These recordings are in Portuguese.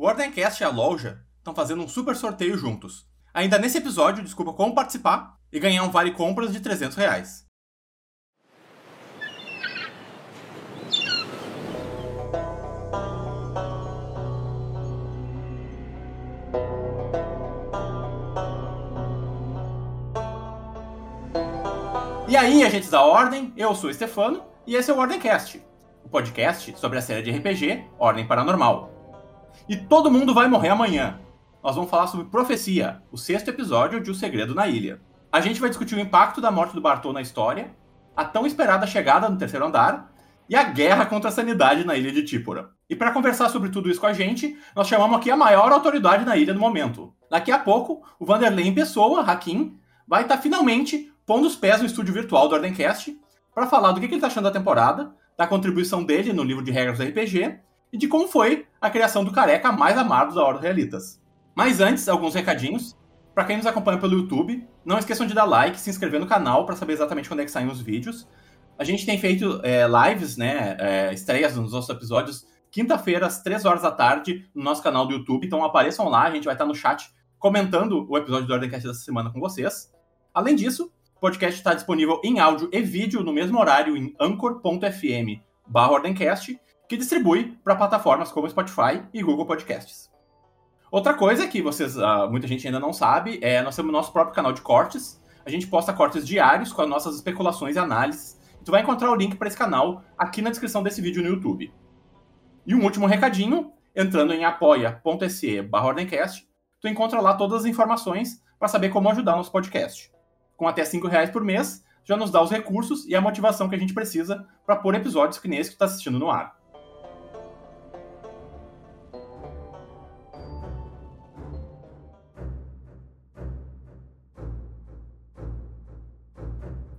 O Ordencast e a loja estão fazendo um super sorteio juntos. Ainda nesse episódio, desculpa como participar e ganhar um vale compras de 300 reais. E aí, agentes da Ordem, eu sou o Stefano e esse é o Ordencast, o podcast sobre a série de RPG Ordem Paranormal. E todo mundo vai morrer amanhã. Nós vamos falar sobre Profecia, o sexto episódio de O Segredo na Ilha. A gente vai discutir o impacto da morte do Bartô na história, a tão esperada chegada no terceiro andar e a guerra contra a sanidade na ilha de Típora. E para conversar sobre tudo isso com a gente, nós chamamos aqui a maior autoridade na ilha no momento. Daqui a pouco, o Vanderlei em pessoa, Hakim, vai estar tá finalmente pondo os pés no estúdio virtual do Ordencast para falar do que ele está achando da temporada, da contribuição dele no livro de regras do RPG e de como foi a criação do careca mais amado da Ordem Realitas. Mas antes, alguns recadinhos. Para quem nos acompanha pelo YouTube, não esqueçam de dar like, se inscrever no canal para saber exatamente quando é que saem os vídeos. A gente tem feito é, lives, né, é, estreias nos nossos episódios, quinta-feira, às 3 horas da tarde, no nosso canal do YouTube. Então apareçam lá, a gente vai estar no chat comentando o episódio do Ordencast dessa semana com vocês. Além disso, o podcast está disponível em áudio e vídeo no mesmo horário em anchor.fm Ordencast, que distribui para plataformas como Spotify e Google Podcasts. Outra coisa que vocês, uh, muita gente ainda não sabe, é nós temos nosso próprio canal de cortes. A gente posta cortes diários com as nossas especulações e análises. Tu vai encontrar o link para esse canal aqui na descrição desse vídeo no YouTube. E um último recadinho, entrando em apoia.se Ordencast, tu encontra lá todas as informações para saber como ajudar nosso podcast com até 5 reais por mês, já nos dá os recursos e a motivação que a gente precisa para pôr episódios que nem esse que está assistindo no ar.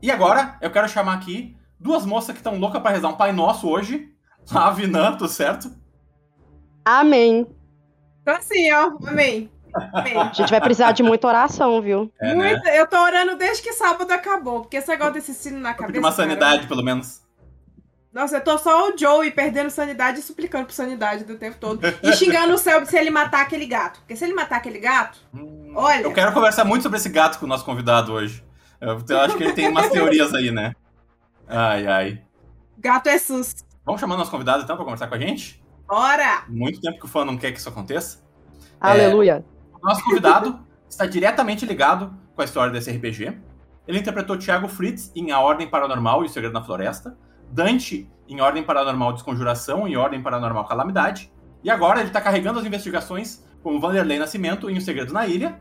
E agora, eu quero chamar aqui duas moças que estão loucas para rezar um Pai Nosso hoje. A Vinã, tudo certo? Amém. Tô assim, ó. Amém. A gente vai precisar de muita oração, viu? É, né? Eu tô orando desde que sábado acabou, porque esse negócio desse sino na cabeça. De uma sanidade, cara, pelo menos. Nossa, eu tô só o Joey perdendo sanidade e suplicando por sanidade do tempo todo. E xingando o céu se ele matar aquele gato. Porque se ele matar aquele gato, hum, olha. Eu quero conversar muito sobre esse gato com o nosso convidado hoje. Eu, eu acho que ele tem umas teorias aí, né? Ai, ai. Gato é sus. Vamos chamar nosso convidado então pra conversar com a gente? Bora! Muito tempo que o fã não quer que isso aconteça. Aleluia. É... Nosso convidado está diretamente ligado com a história desse RPG. Ele interpretou Thiago Fritz em A Ordem Paranormal e o Segredo na Floresta, Dante em Ordem Paranormal Desconjuração e Ordem Paranormal Calamidade, e agora ele está carregando as investigações com Vanderlei Nascimento em O Segredo na Ilha.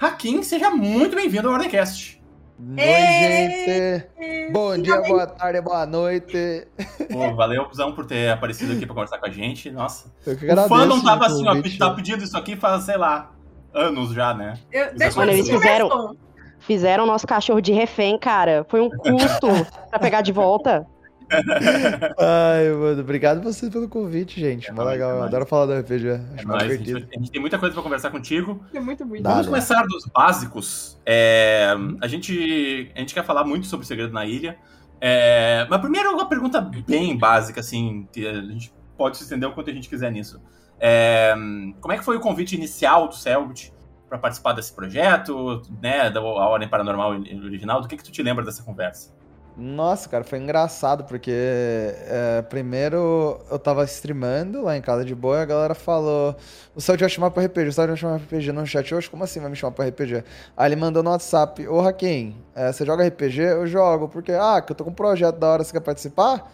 Hakim, seja muito bem-vindo ao Ordencast. Oi, gente! Bom dia, boa tarde, boa noite. Pô, valeu, Cusão, por ter aparecido aqui para conversar com a gente. Nossa. Eu que o fã não tava assim, ó, tá pedindo isso aqui faz, sei lá, anos já, né? Eu, deixa Mano, eles fizeram, fizeram nosso cachorro de refém, cara. Foi um custo pra pegar de volta. Ai, mano, obrigado vocês pelo convite, gente. É, Mó legal, eu adoro falar do RPG. Acho é mais divertido. A gente, a gente, tem muita coisa pra conversar contigo. É muito bonito. Vamos começar dos básicos. É, a, gente, a gente quer falar muito sobre o Segredo na Ilha. É, mas primeiro uma pergunta bem básica, assim, que a gente pode se estender o quanto a gente quiser nisso. É, como é que foi o convite inicial do Selbit para participar desse projeto, né, da Ordem Paranormal original? Do que que tu te lembra dessa conversa? Nossa, cara, foi engraçado, porque é, primeiro eu tava streamando lá em casa de boa e a galera falou: o Celso vai chamar pra RPG, o Celso vai chamar pra RPG no chat hoje? Como assim vai me chamar pra RPG? Aí ele mandou no WhatsApp: Ô Raquel, é, você joga RPG? Eu jogo, porque, ah, que eu tô com um projeto da hora, você quer participar?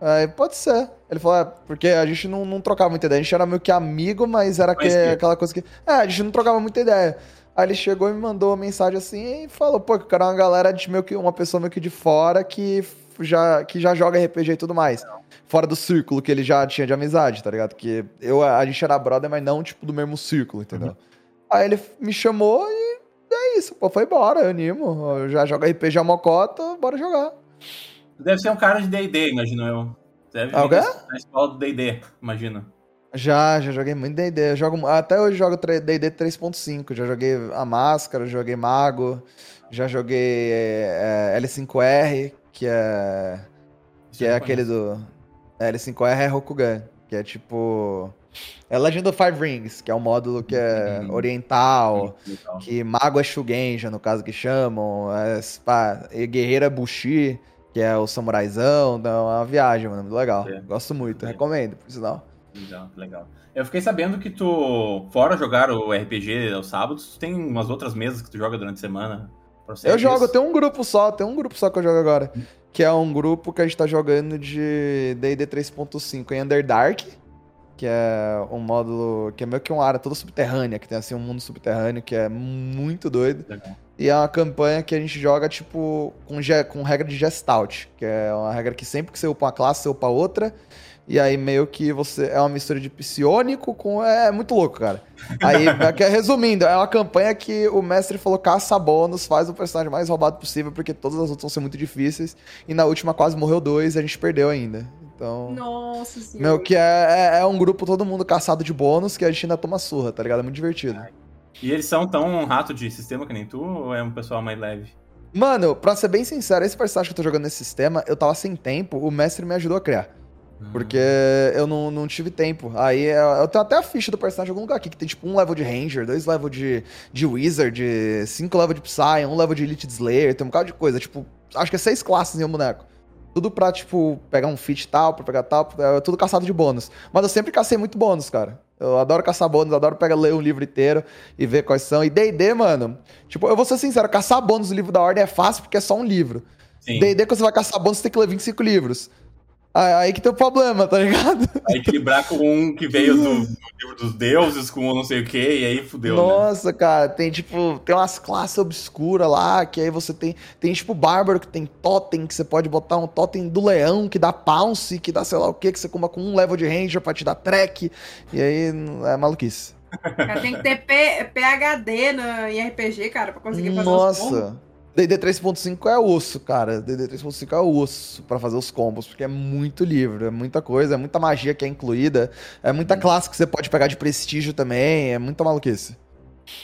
Aí, pode ser. Ele falou, é, porque a gente não, não trocava muita ideia. A gente era meio que amigo, mas era que, aquela coisa que. É, a gente não trocava muita ideia. Aí ele chegou e me mandou uma mensagem assim e falou, pô, que o cara é uma galera de meio que uma pessoa meio que de fora que já, que já joga RPG e tudo mais. Fora do círculo que ele já tinha de amizade, tá ligado? Que eu, a gente era brother, mas não, tipo, do mesmo círculo, entendeu? Uhum. Aí ele me chamou e é isso, pô, foi embora, eu animo. Eu já jogo RPG a mocota, bora jogar. Deve ser um cara de D&D, imagino eu. Deve ah, na escola do D&D, imagino. Já, já joguei muito D&D. Jogo, até hoje jogo D&D 3.5. Já joguei a Máscara, joguei Mago, já joguei é, L5R, que é que é aquele do L5R é Rokugan, que é tipo É Legend of Five Rings, que é um módulo que é Uhum. oriental, Legal. que mago é Shugenja, no caso que chamam, é, pá, e guerreiro é Bushi, que é o samuraizão, então é uma viagem, mano, muito legal. É. Gosto muito, É. recomendo, por sinal. Legal, legal. Eu fiquei sabendo que tu, fora jogar o RPG aos sábados, tu tem umas outras mesas que tu joga durante a semana. Eu jogo, tem um grupo só, tem um grupo só que eu jogo agora. Que é um grupo que a gente tá jogando de D&D 3.5 em Underdark. Que é um módulo que é meio que uma área toda subterrânea, que tem assim um mundo subterrâneo que é muito doido. Legal. E é uma campanha que a gente joga, tipo, com, com regra de Gestalt. Que é uma regra que sempre que você upa uma classe, você upa outra. E aí meio que você. É uma mistura de psionico com. É muito louco, cara. Aí, aqui, resumindo, é uma campanha que o mestre falou: caça bônus, faz o personagem mais roubado possível, porque todas as outras vão ser muito difíceis. E na última quase morreu dois e a gente perdeu ainda. Então. Nossa senhora. Meu, que é, é, é um grupo todo mundo caçado de bônus que a gente ainda toma surra, tá ligado? É muito divertido. E eles são tão rato de sistema que nem tu, ou é um pessoal mais leve? Mano, pra ser bem sincero, esse personagem que eu tô jogando nesse sistema, eu tava sem tempo, o mestre me ajudou a criar. Porque eu não, não tive tempo. Aí eu eu tenho até a ficha do personagem em algum lugar aqui, que tem tipo um level de Ranger, dois level de, de Wizard, cinco level de Psy, um level de Elite Slayer, tem um bocado de coisa. Tipo, acho que é seis classes em um boneco. Tudo pra, tipo, pegar um feat tal, pra pegar tal, é tudo caçado de bônus. Mas eu sempre cacei muito bônus, cara. Eu adoro caçar bônus, adoro pegar, ler um livro inteiro e ver quais são. E D&D, mano, tipo, eu vou ser sincero, caçar bônus no livro da ordem é fácil porque é só um livro. D&D, quando você vai caçar bônus, você tem que ler 25 livros. Aí, que tem o problema, tá ligado? Aí equilibrar com um que veio do, do livro dos deuses, com um não sei o que, e aí fudeu, né? Nossa, cara, tem tipo, tem umas classes obscuras lá, que aí você tem, tem tipo bárbaro que tem totem, que você pode botar um totem do leão, que dá pounce, que dá sei lá o que, que você coma com um level de ranger pra te dar track, e aí é maluquice. Cara, tem que ter P- PHD no, em RPG, cara, pra conseguir fazer. Nossa. D&D 3.5 é osso, cara. D&D 3.5 é osso pra fazer os combos, porque é muito livro, é muita coisa, é muita magia que é incluída, é muita classe que você pode pegar de prestígio também, é muita maluquice.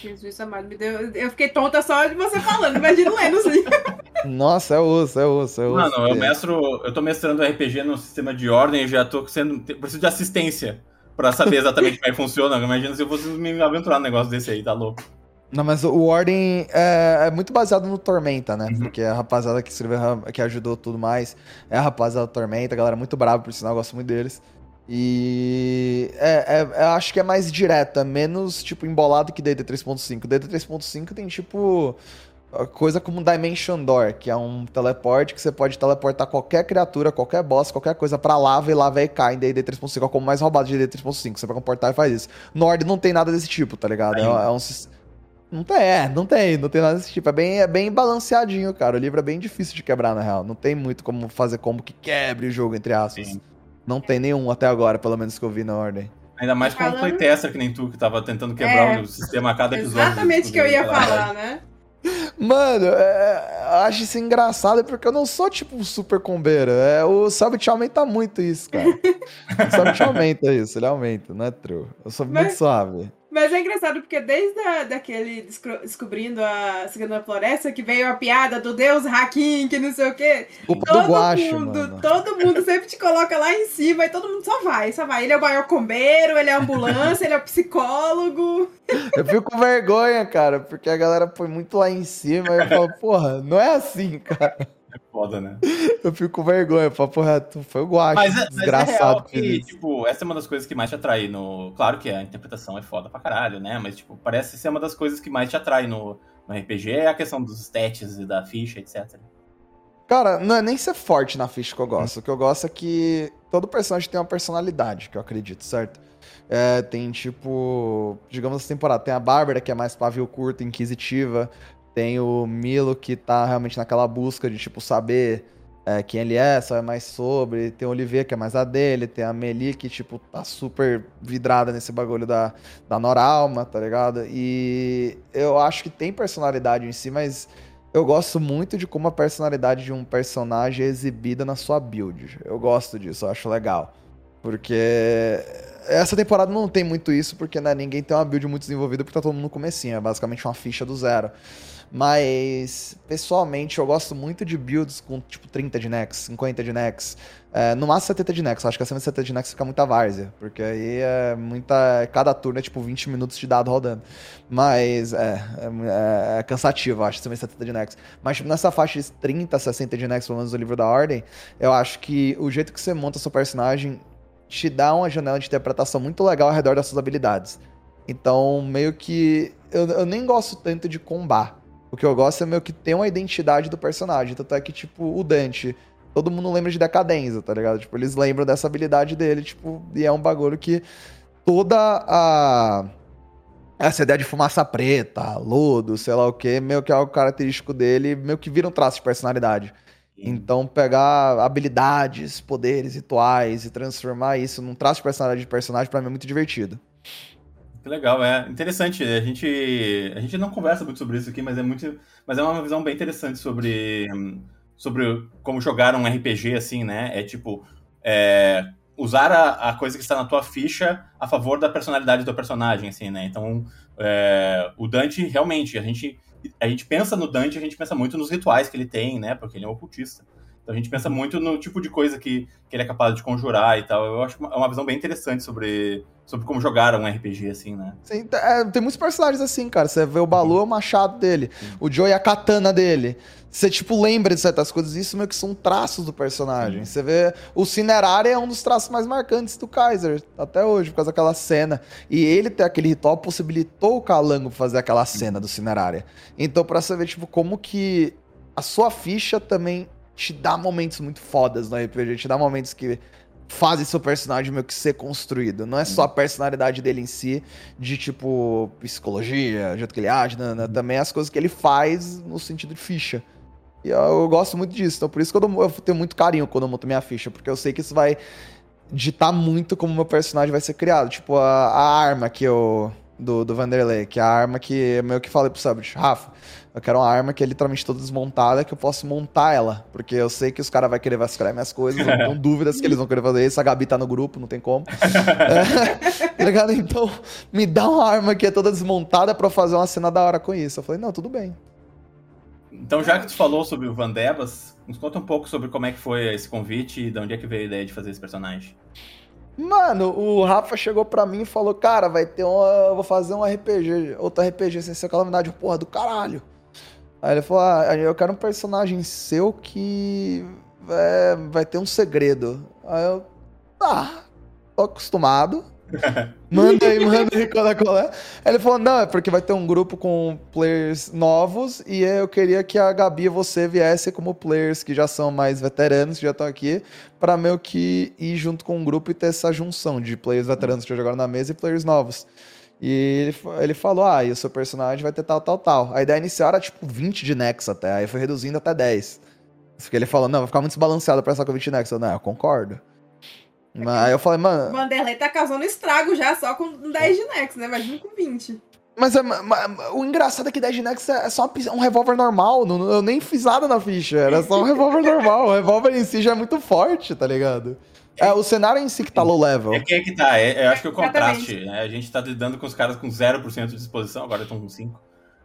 Jesus amado, me deu... eu fiquei tonta só de você falando, imagina lendo os livros. Nossa, é osso, é osso, é osso. Mano, eu É. mestro, eu tô mestrando RPG no sistema de ordem e já tô sendo. Preciso de assistência pra saber exatamente como é que funciona. Imagina se eu fosse me aventurar num negócio desse aí, tá louco. Não, mas o Ordem é, é muito baseado no Tormenta, né? Uhum. Porque a rapaziada que escreveu, que ajudou tudo mais, é a rapaziada do Tormenta, a galera é muito brava, por sinal, eu gosto muito deles. E é, é- eu acho que é mais direto, é menos, tipo, embolado que D&D 3.5. D&D 3.5 tem, tipo, coisa como Dimension Door, que é um teleporte que você pode teleportar qualquer criatura, qualquer boss, qualquer coisa pra lava e lava e cai em D&D 3.5. É como mais roubado de D&D 3.5. Você pega um portal e faz isso. No Ordem não tem nada desse tipo, tá ligado? É, é um... sis- Não tem, é, não tem, não tem nada desse tipo. É bem, é bem balanceadinho, cara. O livro é bem difícil de quebrar, na real. Não tem muito como fazer combo que quebre o jogo, entre aspas. Sim. Não tem nenhum até agora, pelo menos que eu vi na ordem. Ainda mais com um Falando- playtester que nem tu, que tava tentando quebrar É. o sistema a cada episódio. Exatamente o que eu ia falar, né? Mano, é, eu acho isso engraçado porque eu não sou tipo um super combeiro. É, o Selbit aumenta muito isso, cara. o Selbit aumenta isso, ele aumenta, não é true. Eu sou muito Mas- suave. Mas é engraçado porque desde a, daquele descobrindo a Segunda Floresta que veio a piada do Deus Hakim, que não sei o quê. Do Todo Guache, mundo, mano. todo mundo sempre te coloca lá em cima e todo mundo só vai, só vai. Ele é o maior combeiro, ele é a ambulância, ele é o psicólogo. Eu fico com vergonha, cara, porque a galera põe muito lá em cima e eu falo, porra, não é assim, cara. É foda, né? Eu fico com vergonha, eu falo, porra, tu foi o Guache, Mas, é- mas é desgraçado real que tipo, essa é uma das coisas que mais te atrai no. Claro que a interpretação é foda pra caralho, né? Mas, tipo, parece ser uma das coisas que mais te atrai no, no RPG é a questão dos stats e da ficha, etc. Cara, não é nem ser forte na ficha que eu gosto. O que eu gosto é que todo personagem tem uma personalidade, que eu acredito, certo? É, tem tipo. Digamos essa temporada, tem a Bárbara, que é mais pavio curto, inquisitiva. Tem o Milo, que tá realmente naquela busca de, tipo, saber é, quem ele é, saber mais sobre. Tem o Olivier, que é mais a dele. Tem a Meli, que, tipo, tá super vidrada nesse bagulho da, da Noralma, tá ligado? E eu acho que tem personalidade em si, mas eu gosto muito de como a personalidade de um personagem é exibida na sua build. Eu gosto disso, eu acho legal. Porque essa temporada não tem muito isso, porque né, ninguém tem uma build muito desenvolvida porque tá todo mundo no comecinho, é basicamente uma ficha do zero. Mas, pessoalmente, eu gosto muito de builds com tipo 30 de Nex, 50 de Nex. É, no máximo 70 de Nex. Acho que acima de 70 de Nex fica muita várzea. Porque aí é muita. Cada turno é tipo 20 minutos de dado rodando. Mas é, é, é cansativo, acho, acima de 70 de Nex. Mas tipo, nessa faixa de 30, 60 de Nex, pelo menos do livro da Ordem, eu acho que o jeito que você monta seu personagem te dá uma janela de interpretação muito legal ao redor das suas habilidades. Então, meio que. Eu, eu nem gosto tanto de combar. O que eu gosto é meio que ter uma identidade do personagem. Tanto é que, tipo, o Dante, todo mundo lembra de decadência, tá ligado? Tipo, eles lembram dessa habilidade dele, tipo, e é um bagulho que toda a. Essa ideia de fumaça preta, lodo, sei lá o que, meio que é algo característico dele, meio que vira um traço de personalidade. Então, pegar habilidades, poderes, rituais e transformar isso num traço de personalidade de personagem, pra mim é muito divertido. Que legal, é interessante. A gente, a gente não conversa muito sobre isso aqui, mas é muito, mas é uma visão bem interessante sobre, sobre como jogar um RPG assim, né? É tipo é, usar a, a, coisa que está na tua ficha a favor da personalidade do personagem, assim, né? Então, é, o Dante realmente a gente a gente pensa no Dante, a gente pensa muito nos rituais que ele tem, né? Porque ele é um ocultista. Então a gente pensa muito no tipo de coisa que, que ele é capaz de conjurar e tal. Eu acho uma, é uma visão bem interessante sobre, sobre como jogar um RPG, assim, né? Sim, é, tem muitos personagens assim, cara. Você vê o Balu é o machado dele, Sim. o Joe é a katana dele. Você, tipo, lembra de certas coisas. Isso meio que são traços do personagem. Sim. Você vê. O Cinerari é um dos traços mais marcantes do Kaiser, até hoje, por causa daquela cena. E ele ter aquele ritual possibilitou o Calango fazer aquela cena do Cinerari. Então, pra você ver, tipo, como que a sua ficha também te dá momentos muito fodas no RPG, te dá momentos que fazem seu personagem meio que ser construído. Não é só a personalidade dele em si, de tipo psicologia, jeito que ele age, né, né, também as coisas que ele faz no sentido de ficha. E eu, eu gosto muito disso, então por isso que eu, eu, tenho muito carinho quando eu monto minha ficha, porque eu sei que isso vai ditar muito como meu personagem vai ser criado. Tipo, a, a arma que eu. Do, do Vanderlei, que é a arma que eu meio que falei pro Subject, Rafa, eu quero uma arma que é literalmente toda desmontada, que eu posso montar ela. Porque eu sei que os caras vão querer vasculhar minhas coisas, não tenho dúvidas que eles vão querer fazer isso. A Gabi tá no grupo, não tem como. é, tá ligado? Então, me dá uma arma que é toda desmontada pra eu fazer uma cena da hora com isso. Eu falei, não, tudo bem. Então, já que tu falou sobre o Van Debas, nos conta um pouco sobre como é que foi esse convite e de onde é que veio a ideia de fazer esse personagem. Mano, o Rafa chegou pra mim e falou, cara, vai ter uma. Eu vou fazer um RPG, outro RPG sem ser calamidade, porra do caralho. Aí ele falou: Ah, eu quero um personagem seu que é, vai ter um segredo. Aí eu, tá, tô acostumado. manda aí, manda aí qual é, qual é. Aí ele falou: Não, é porque vai ter um grupo com players novos e eu queria que a Gabi e você viessem como players que já são mais veteranos, que já estão aqui, para meio que ir junto com o um grupo e ter essa junção de players veteranos que já jogaram na mesa e players novos. E ele, ele falou: Ah, e o seu personagem vai ter tal, tal, tal. A ideia inicial era tipo 20 de Nex até, aí foi reduzindo até 10. Porque ele falou: Não, vai ficar muito desbalanceado pra essa com 20 Nex. Eu, não, eu concordo. É Mas aí eu falei, mano. Vanderlei tá causando estrago já só com 10 de Nex, né? Imagina com 20. Mas, é, mas, o engraçado é que 10 de Nex é só um revólver normal. Não, eu nem fiz nada na ficha. Era só um revólver normal. O revólver em si já é muito forte, tá ligado? É o cenário em si que tá low level. É que é que tá. É, eu acho que é o contraste. Né? A gente tá lidando com os caras com 0% de disposição, agora estão com 5%.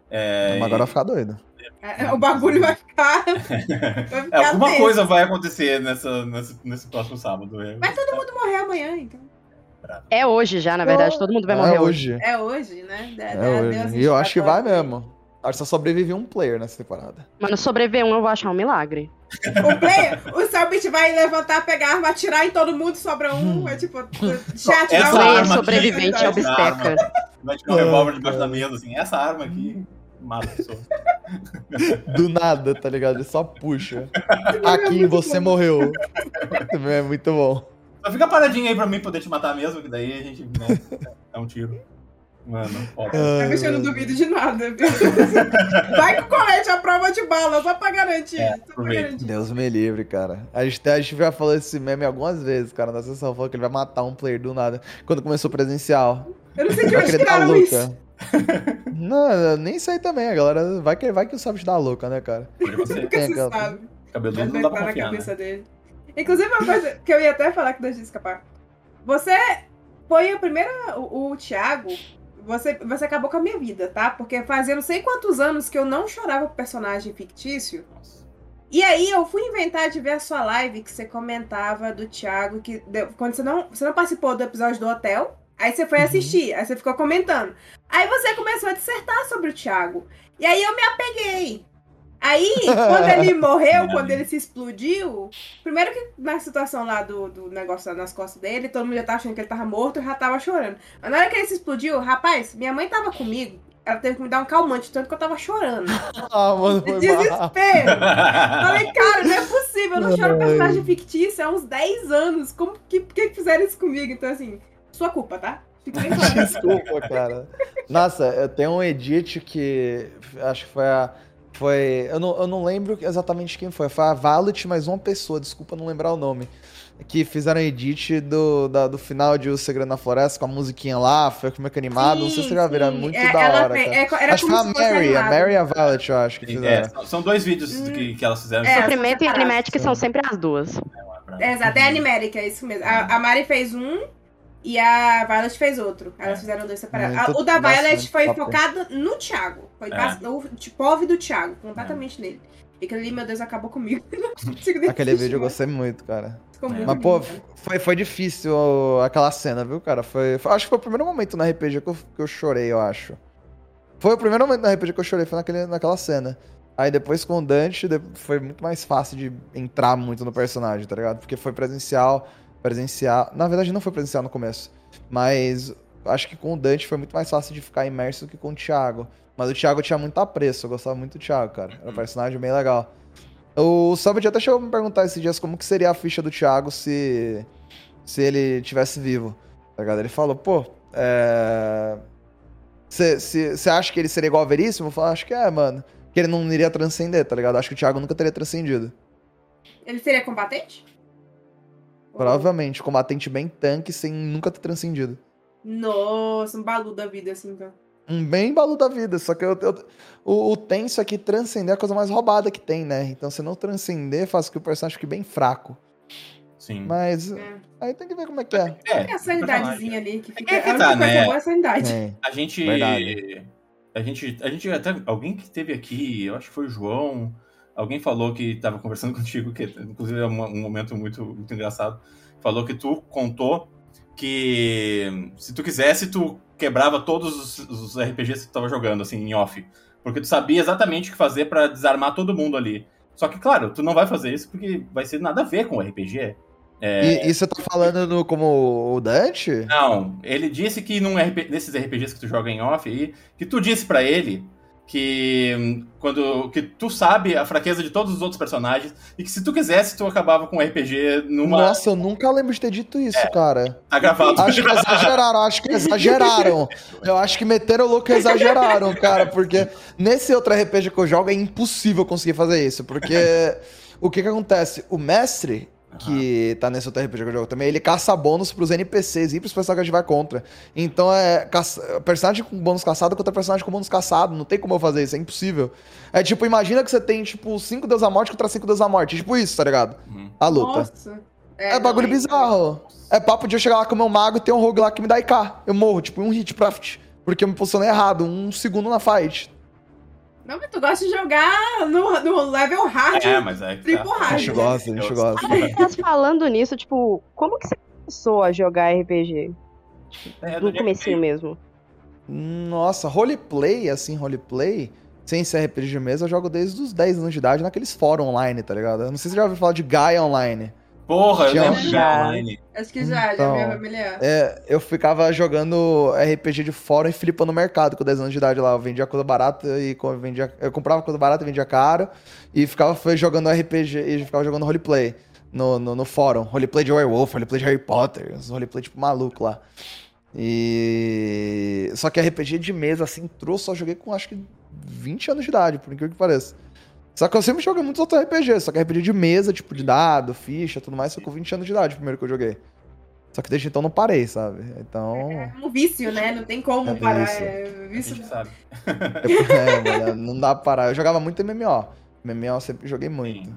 É, Mas agora vai ficar doido. É, o bagulho vai ficar. Vai ficar é, alguma coisa vai acontecer nessa, nesse, nesse próximo sábado. Mas todo mundo morrer amanhã, então. É hoje já, na verdade. Todo mundo vai morrer é hoje. É hoje, né? É, é hoje. E eu acho que vai mesmo. Acho que só sobrevive um player nessa temporada. Mano, sobreviver um eu vou achar um milagre. O player, o Selbit vai levantar, pegar a arma, atirar em todo mundo, sobra um. É tipo, chat essa não. Player sobrevivente é obsteca. Vai tirar um revólver debaixo da mesa, assim. Essa arma aqui mata a pessoa. Do nada, tá ligado? Ele só puxa. Aqui você morreu. É muito bom. Só fica paradinho aí pra mim poder te matar mesmo, que daí a gente né, dá um tiro. Mano, óbvio. Mas eu não duvido de nada. Vai com o colete à prova de bala, só pra garantir. É, só pra garantir. Deus me livre, cara. A gente, a gente já falou esse meme algumas vezes, cara, na sessão. Falou que ele vai matar um player do nada. Quando começou o presencial. Eu não sei de onde tiraram isso. não, nem sei também. A galera vai que, vai que o Sabit dá louca, né, cara? Nunca se aquela... sabe. Cabeludo não dá pra confiar, na cabeça né? dele. Inclusive, uma coisa que eu ia até falar que deixa de escapar. Você foi o primeiro... O, o Thiago você, você acabou com a minha vida, tá? Porque fazia não sei quantos anos que eu não chorava com personagem fictício. E aí eu fui inventar de ver a sua live que você comentava do Thiago, que quando você não, você não participou do episódio do hotel, aí você foi uhum. assistir, aí você ficou comentando. Aí você começou a dissertar sobre o Thiago. E aí eu me apeguei. Aí, quando ele morreu, quando ele se explodiu, primeiro que na situação lá do, do negócio nas costas dele, todo mundo já tava achando que ele tava morto e já tava chorando. Mas na hora que ele se explodiu, rapaz, minha mãe tava comigo. Ela teve que me dar um calmante, tanto que eu tava chorando. Ah, mano, foi Desespero. Falei, cara, não é possível, eu não choro personagem fictício há uns 10 anos. Como que, que fizeram isso comigo? Então, assim, sua culpa, tá? Desculpa, cara. Nossa, eu tenho um edit que acho que foi a foi. Eu não, eu não lembro exatamente quem foi. Foi a Valet, mais uma pessoa, desculpa não lembrar o nome. Que fizeram edit do, da, do final de O Segredo na Floresta com a musiquinha lá, foi como é que animado. Sim, não sei se já viram, é muito é, da hora. Fez, é, era acho que foi a Mary, a Mary e a Valet, eu acho que fizeram. É, são dois vídeos hum. que, que elas fizeram. É, Suprimento e Animatic são sempre as duas. É, exato, é Animatic, é isso mesmo. A, a Mari fez um e a Violet fez outro. Elas é. fizeram dois separados. Muito, o da Violet foi top. focado no Thiago. Foi é. no tipo, do Thiago, completamente é. nele. E aquele ali, meu Deus, acabou comigo. aquele vídeo eu gostei muito, cara. Mas, pô, foi, foi difícil aquela cena, viu, cara? Foi, foi, acho que foi o primeiro momento na RPG que eu, que eu chorei, eu acho. Foi o primeiro momento na RPG que eu chorei, foi naquele, naquela cena. Aí depois com o Dante foi muito mais fácil de entrar muito no personagem, tá ligado? Porque foi presencial presencial. Na verdade, não foi presencial no começo. Mas acho que com o Dante foi muito mais fácil de ficar imerso do que com o Thiago. Mas o Thiago tinha muito apreço, eu gostava muito do Thiago, cara. Era um personagem bem legal. O Sabot até chegou a me perguntar esses dias como que seria a ficha do Thiago se, se ele tivesse vivo. Tá ligado? Ele falou, pô, é. Você acha que ele seria igual ao Veríssimo? Eu falei, acho que é, mano. Que ele não iria transcender, tá ligado? Acho que o Thiago nunca teria transcendido. Ele seria combatente? Provavelmente, combatente bem tanque sem nunca ter transcendido. Nossa, um balu da vida, assim, então. Um bem balu da vida, só que eu, eu, o, o tenso é que transcender é a coisa mais roubada que tem, né? Então, se não transcender, faz com que o personagem fique bem fraco. Sim. Mas é. aí tem que ver como é que é. É, é a sanidadezinha ali que fica. É que tá, né? Boa é a sanidade. É. A gente. Verdade. A gente. A gente até. Alguém que esteve aqui, eu acho que foi o João Alguém falou que estava conversando contigo, que inclusive é um, um, momento muito, muito engraçado. Falou que tu contou que se tu quisesse, tu quebrava todos os, os RPGs que tu estava jogando, assim, em off. Porque tu sabia exatamente o que fazer para desarmar todo mundo ali. Só que, claro, tu não vai fazer isso porque vai ser nada a ver com o RPG. É... E, e você tá falando no, como o Dante? Não, ele disse que num RP, nesses RPGs que tu joga em off aí, que tu disse para ele que quando que tu sabe a fraqueza de todos os outros personagens e que se tu quisesse tu acabava com um RPG numa Nossa, eu nunca lembro de ter dito isso, é, cara. Tá gravado. Acho que exageraram, acho que exageraram. Eu acho que meteram o louco e exageraram, cara, porque nesse outro RPG que eu jogo é impossível conseguir fazer isso, porque o que que acontece? O mestre, que tá nesse outro RPG que eu jogo também, ele caça bônus pros NPCs e pros personagens que a gente vai contra. Então é caça... personagem com bônus caçado contra personagem com bônus caçado. Não tem como eu fazer isso, é impossível. É tipo, imagina que você tem, tipo, 5 Deus da Morte contra 5 Deus da Morte. Tipo isso, tá ligado? Uhum. A luta. Nossa. É, é bagulho não, bizarro. É papo de eu chegar lá com o meu mago e ter um rogue lá que me dá IK. Eu morro, tipo, um hit craft. Porque eu me posicionei errado, um segundo na fight. Não, mas tu gosta de jogar no, no level hard. É, mas é. Triple tá. hard. A gente gosta, a gente gosta. Mas falando nisso, tipo, como que você começou a jogar RPG? É, no comecinho mesmo. Nossa, roleplay, assim, roleplay, sem ser RPG de mesa, eu jogo desde os 10 anos de idade naqueles fóruns online, tá ligado? Eu não sei se você já ouviu falar de Gaia Online. Porra, eu lembro já. Acho que já, então, já me familiar. É, eu ficava jogando RPG de fórum e flipando no mercado com 10 anos de idade lá. Eu vendia coisa barata e vendia. Eu comprava coisa barata e vendia caro. E ficava jogando RPG e ficava jogando roleplay no, no, no fórum. Roleplay de Werewolf, roleplay de Harry Potter, uns roleplay tipo maluco lá. E. Só que RPG de mesa, assim, trouxe, só joguei com acho que 20 anos de idade, por incrível que pareça. Só que eu sempre joguei muitos outros RPG, só que RPG de mesa, tipo de dado, ficha, tudo mais, só com 20 anos de idade, primeiro que eu joguei. Só que desde então não parei, sabe? Então. É um vício, né? Não tem como é parar. Vício. É vício. sabe. é, mano, não dá pra parar. Eu jogava muito MMO. MMO eu sempre joguei muito. Sim.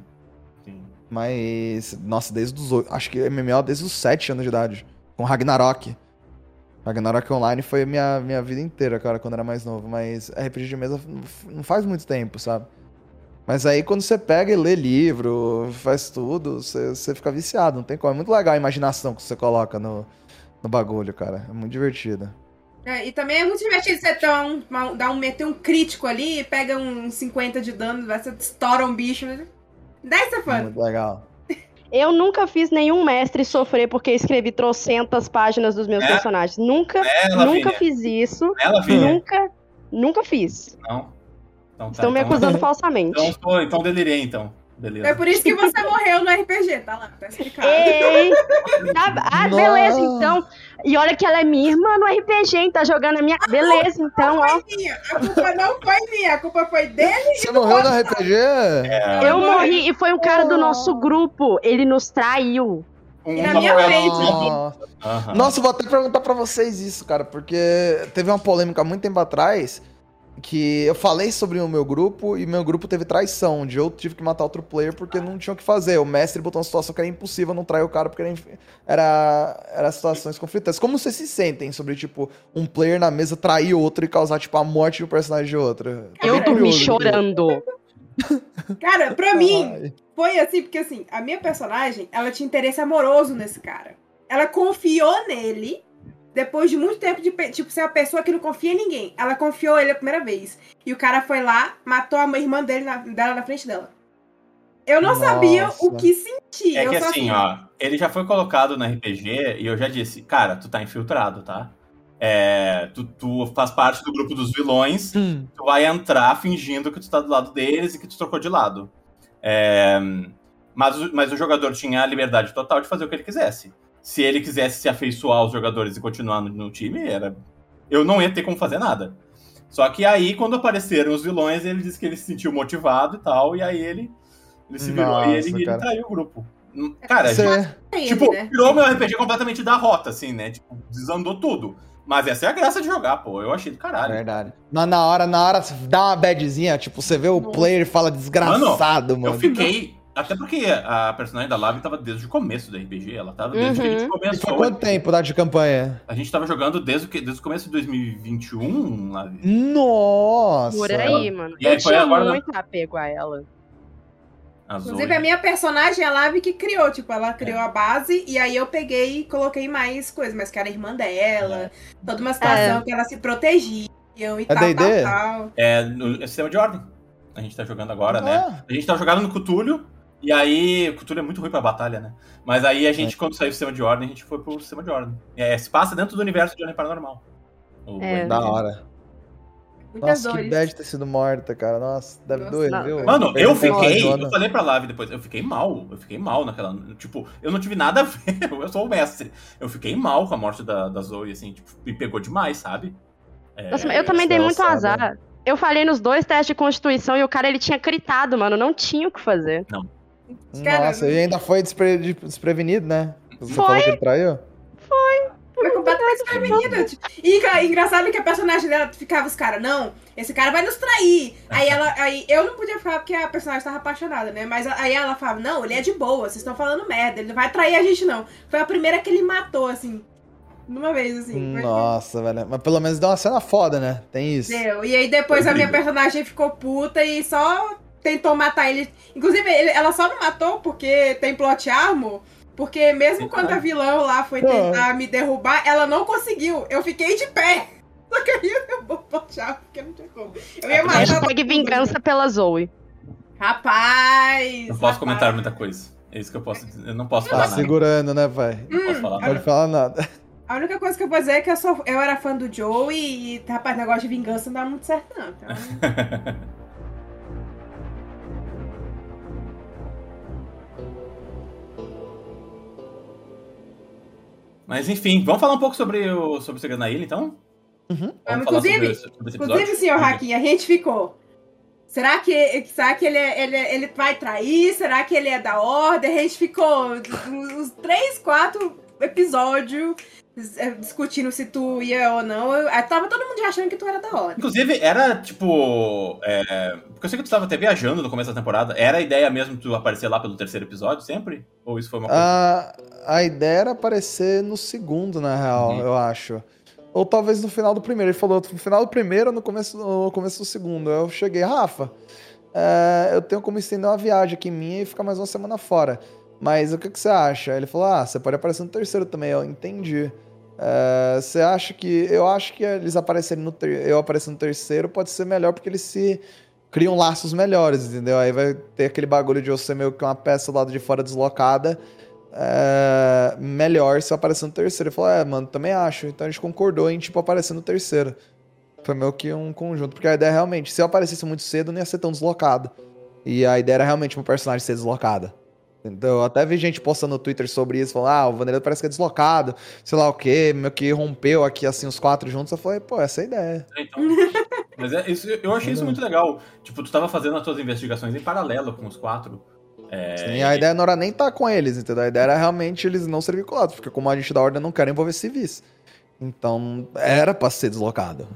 Sim. Mas, nossa, desde os. Acho que MMO desde os 7 anos de idade. Com Ragnarok. Ragnarok Online foi minha, minha vida inteira, cara, quando era mais novo. Mas RPG de mesa não faz muito tempo, sabe? Mas aí quando você pega e lê livro, faz tudo, você, você fica viciado, não tem como. É muito legal a imaginação que você coloca no, no bagulho, cara. É muito divertido. É, e também é muito divertido você dar um, dar um, meter um crítico ali, pega um 50 de dano, você estoura um bicho. Né? 10 Stefano. Muito legal. Eu nunca fiz nenhum mestre sofrer porque escrevi trocentas páginas dos meus é? personagens. Nunca, é, nunca fiz isso. Ela nunca, nunca fiz. Não. Então, tá, Estão me então... acusando falsamente. Então, então delirei, então. Beleza. É por isso que você morreu no RPG, tá lá, tá explicado. Ei, tá, ah, beleza, então. E olha que ela é minha irmã no RPG, hein? Tá jogando a minha. A beleza, então, ó. Minha. A culpa não foi minha, a culpa foi dele. Você morreu no RPG? É. Eu morri e foi um cara do nosso grupo. Ele nos traiu. Um na minha frente. Uhum. Nossa, vou até perguntar pra vocês isso, cara, porque teve uma polêmica há muito tempo atrás que eu falei sobre o meu grupo e meu grupo teve traição, onde eu tive que matar outro player porque não tinha o que fazer. O mestre botou uma situação que era impossível não trair o cara porque era, era situações conflitantes. Como vocês se sentem sobre, tipo, um player na mesa trair outro e causar, tipo, a morte do personagem de outro? É eu dormi chorando. Cara, pra mim, foi assim, porque assim, a minha personagem, ela tinha interesse amoroso nesse cara. Ela confiou nele depois de muito tempo de, tipo, ser uma pessoa que não confia em ninguém. Ela confiou ele a primeira vez. E o cara foi lá, matou a irmã dele na, dela na frente dela. Eu não Nossa. sabia o que sentir. É eu que assim, ó, ele já foi colocado no RPG e eu já disse, cara, tu tá infiltrado, tá? É, tu, tu faz parte do grupo dos vilões, hum. tu vai entrar fingindo que tu tá do lado deles e que tu trocou de lado. É, mas, mas o jogador tinha a liberdade total de fazer o que ele quisesse se ele quisesse se afeiçoar aos jogadores e continuar no, no, time, era. Eu não ia ter como fazer nada. Só que aí, quando apareceram os vilões, ele disse que ele se sentiu motivado e tal, e aí ele, ele se virou Nossa, e ele, ele traiu o grupo. Cara, gente, tipo, né? virou meu RPG completamente da rota, assim, né? Tipo, desandou tudo. Mas essa é a graça de jogar, pô. Eu achei do caralho. Verdade. Na, na hora, na hora, dá uma badzinha, tipo, você vê o player e fala desgraçado, mano. mano. Eu fiquei até porque a personagem da Lave tava desde o começo do RPG, ela tava desde uhum. que a gente começou. E por quanto tempo da de campanha? A gente tava jogando desde, que, desde o começo de 2021, Lave. Nossa! Por aí, mano. E aí Eu foi tinha agora muito na... apego a ela. Inclusive, a minha personagem é a Lave que criou, tipo, ela criou é. a base e aí eu peguei e coloquei mais coisas, mas que era irmã dela, é. toda uma situação é. que ela se protegia e é tal, tal, tal. É no é sistema de ordem. A gente tá jogando agora, né? ah. né? A gente tá jogando no Cthulhu, e aí, cultura é muito ruim pra batalha, né? Mas aí a gente, é. quando saiu o sistema de ordem, a gente foi pro sistema de ordem. É, se passa dentro do universo de Ordem Paranormal. É. Da hora. Muitas Nossa, dores. que bad ter sido morta, cara. Nossa, deve Nossa, doer, viu? Mano, eu fiquei. Eu falei pra Live depois, eu fiquei mal. Eu fiquei mal naquela. Tipo, eu não tive nada a ver. Eu sou o mestre. Eu fiquei mal com a morte da, da Zoe, assim, tipo, me pegou demais, sabe? É, Nossa, eu também dei muito azar. Eu falei nos dois testes de constituição e o cara ele tinha critado, mano. Não tinha o que fazer. Não. Nossa, e ainda foi despre desprevenido, né? Você foi? falou que ele traiu? Foi. Foi completamente desprevenido. E engraçado que a personagem dela ficava os caras, não, esse cara vai nos trair. Aí ela, aí eu não podia falar porque a personagem estava apaixonada, né? Mas aí ela falava, não, ele é de boa, vocês estão falando merda, ele não vai trair a gente, não. Foi a primeira que ele matou, assim. Numa vez, assim. Nossa, velho. Mas pelo menos deu uma cena foda, né? Tem isso. Deu. E aí depois a minha personagem ficou puta e só tentou matar ele. Inclusive, ele, ela só não matou porque tem plot armor. Porque mesmo quando a vilã lá foi tentar me derrubar, ela não conseguiu. Eu fiquei de pé. Só que aí eu vou plot armor, porque não tinha como. Eu ia matar. Hashtag vingança pela Zoe. Rapaz! Não posso rapaz. comentar muita coisa. É isso que eu posso dizer. Eu não posso tá falar nada. segurando, né, pai? Não posso falar nada. Pode falar nada. A única coisa que eu vou dizer é que eu, sou, eu era fã do Joe e, rapaz, negócio de vingança não dá muito certo, não. Então... Mas enfim, vamos falar um pouco sobre o, sobre o Segredo na Ilha, então? Uhum. Inclusive, sobre, sobre inclusive, senhor Haki, a gente ficou. Será que, será que ele, é, ele, é, ele vai trair? Será que ele é da ordem? A gente ficou uns três, quatro episódios discutindo se tu ia ou não. Eu, tava todo mundo achando que tu era da hora. Inclusive, era tipo. É, porque eu sei que tu tava até viajando no começo da temporada. Era a ideia mesmo tu aparecer lá pelo terceiro episódio sempre? Ou isso foi uma coisa? A, a ideia era aparecer no segundo, na real, uhum. eu acho. Ou talvez no final do primeiro. Ele falou no final do primeiro ou no começo, no começo do segundo. Eu cheguei, Rafa, é, eu tenho como estender uma viagem aqui minha e ficar mais uma semana fora. Mas o que, que você acha? Ele falou: Ah, você pode aparecer no terceiro também. Eu entendi. É, você acha que. Eu acho que eles aparecerem no ter, eu aparecer no terceiro pode ser melhor porque eles se criam laços melhores, entendeu? Aí vai ter aquele bagulho de você meio que uma peça do lado de fora deslocada. É, melhor se aparecer no terceiro. Ele falou: É, mano, também acho. Então a gente concordou em, tipo, aparecer no terceiro. Foi meio que um conjunto. Porque a ideia realmente, se eu aparecesse muito cedo, não ia ser tão deslocado. E a ideia era realmente um personagem ser deslocado. Então, até vi gente postando no Twitter sobre isso, falando, ah, o Vanderlei parece que é deslocado, sei lá o quê, meio que rompeu aqui, assim, os quatro juntos. Eu falei, pô, essa é a ideia. É, então, mas é, isso, eu achei isso muito legal. Tipo, tu tava fazendo as tuas investigações em paralelo com os quatro. É... Sim, a ideia não era nem estar tá com eles, entendeu? A ideia era realmente eles não serem vinculados, porque como a gente da ordem não quer envolver civis. Então, era pra ser deslocado,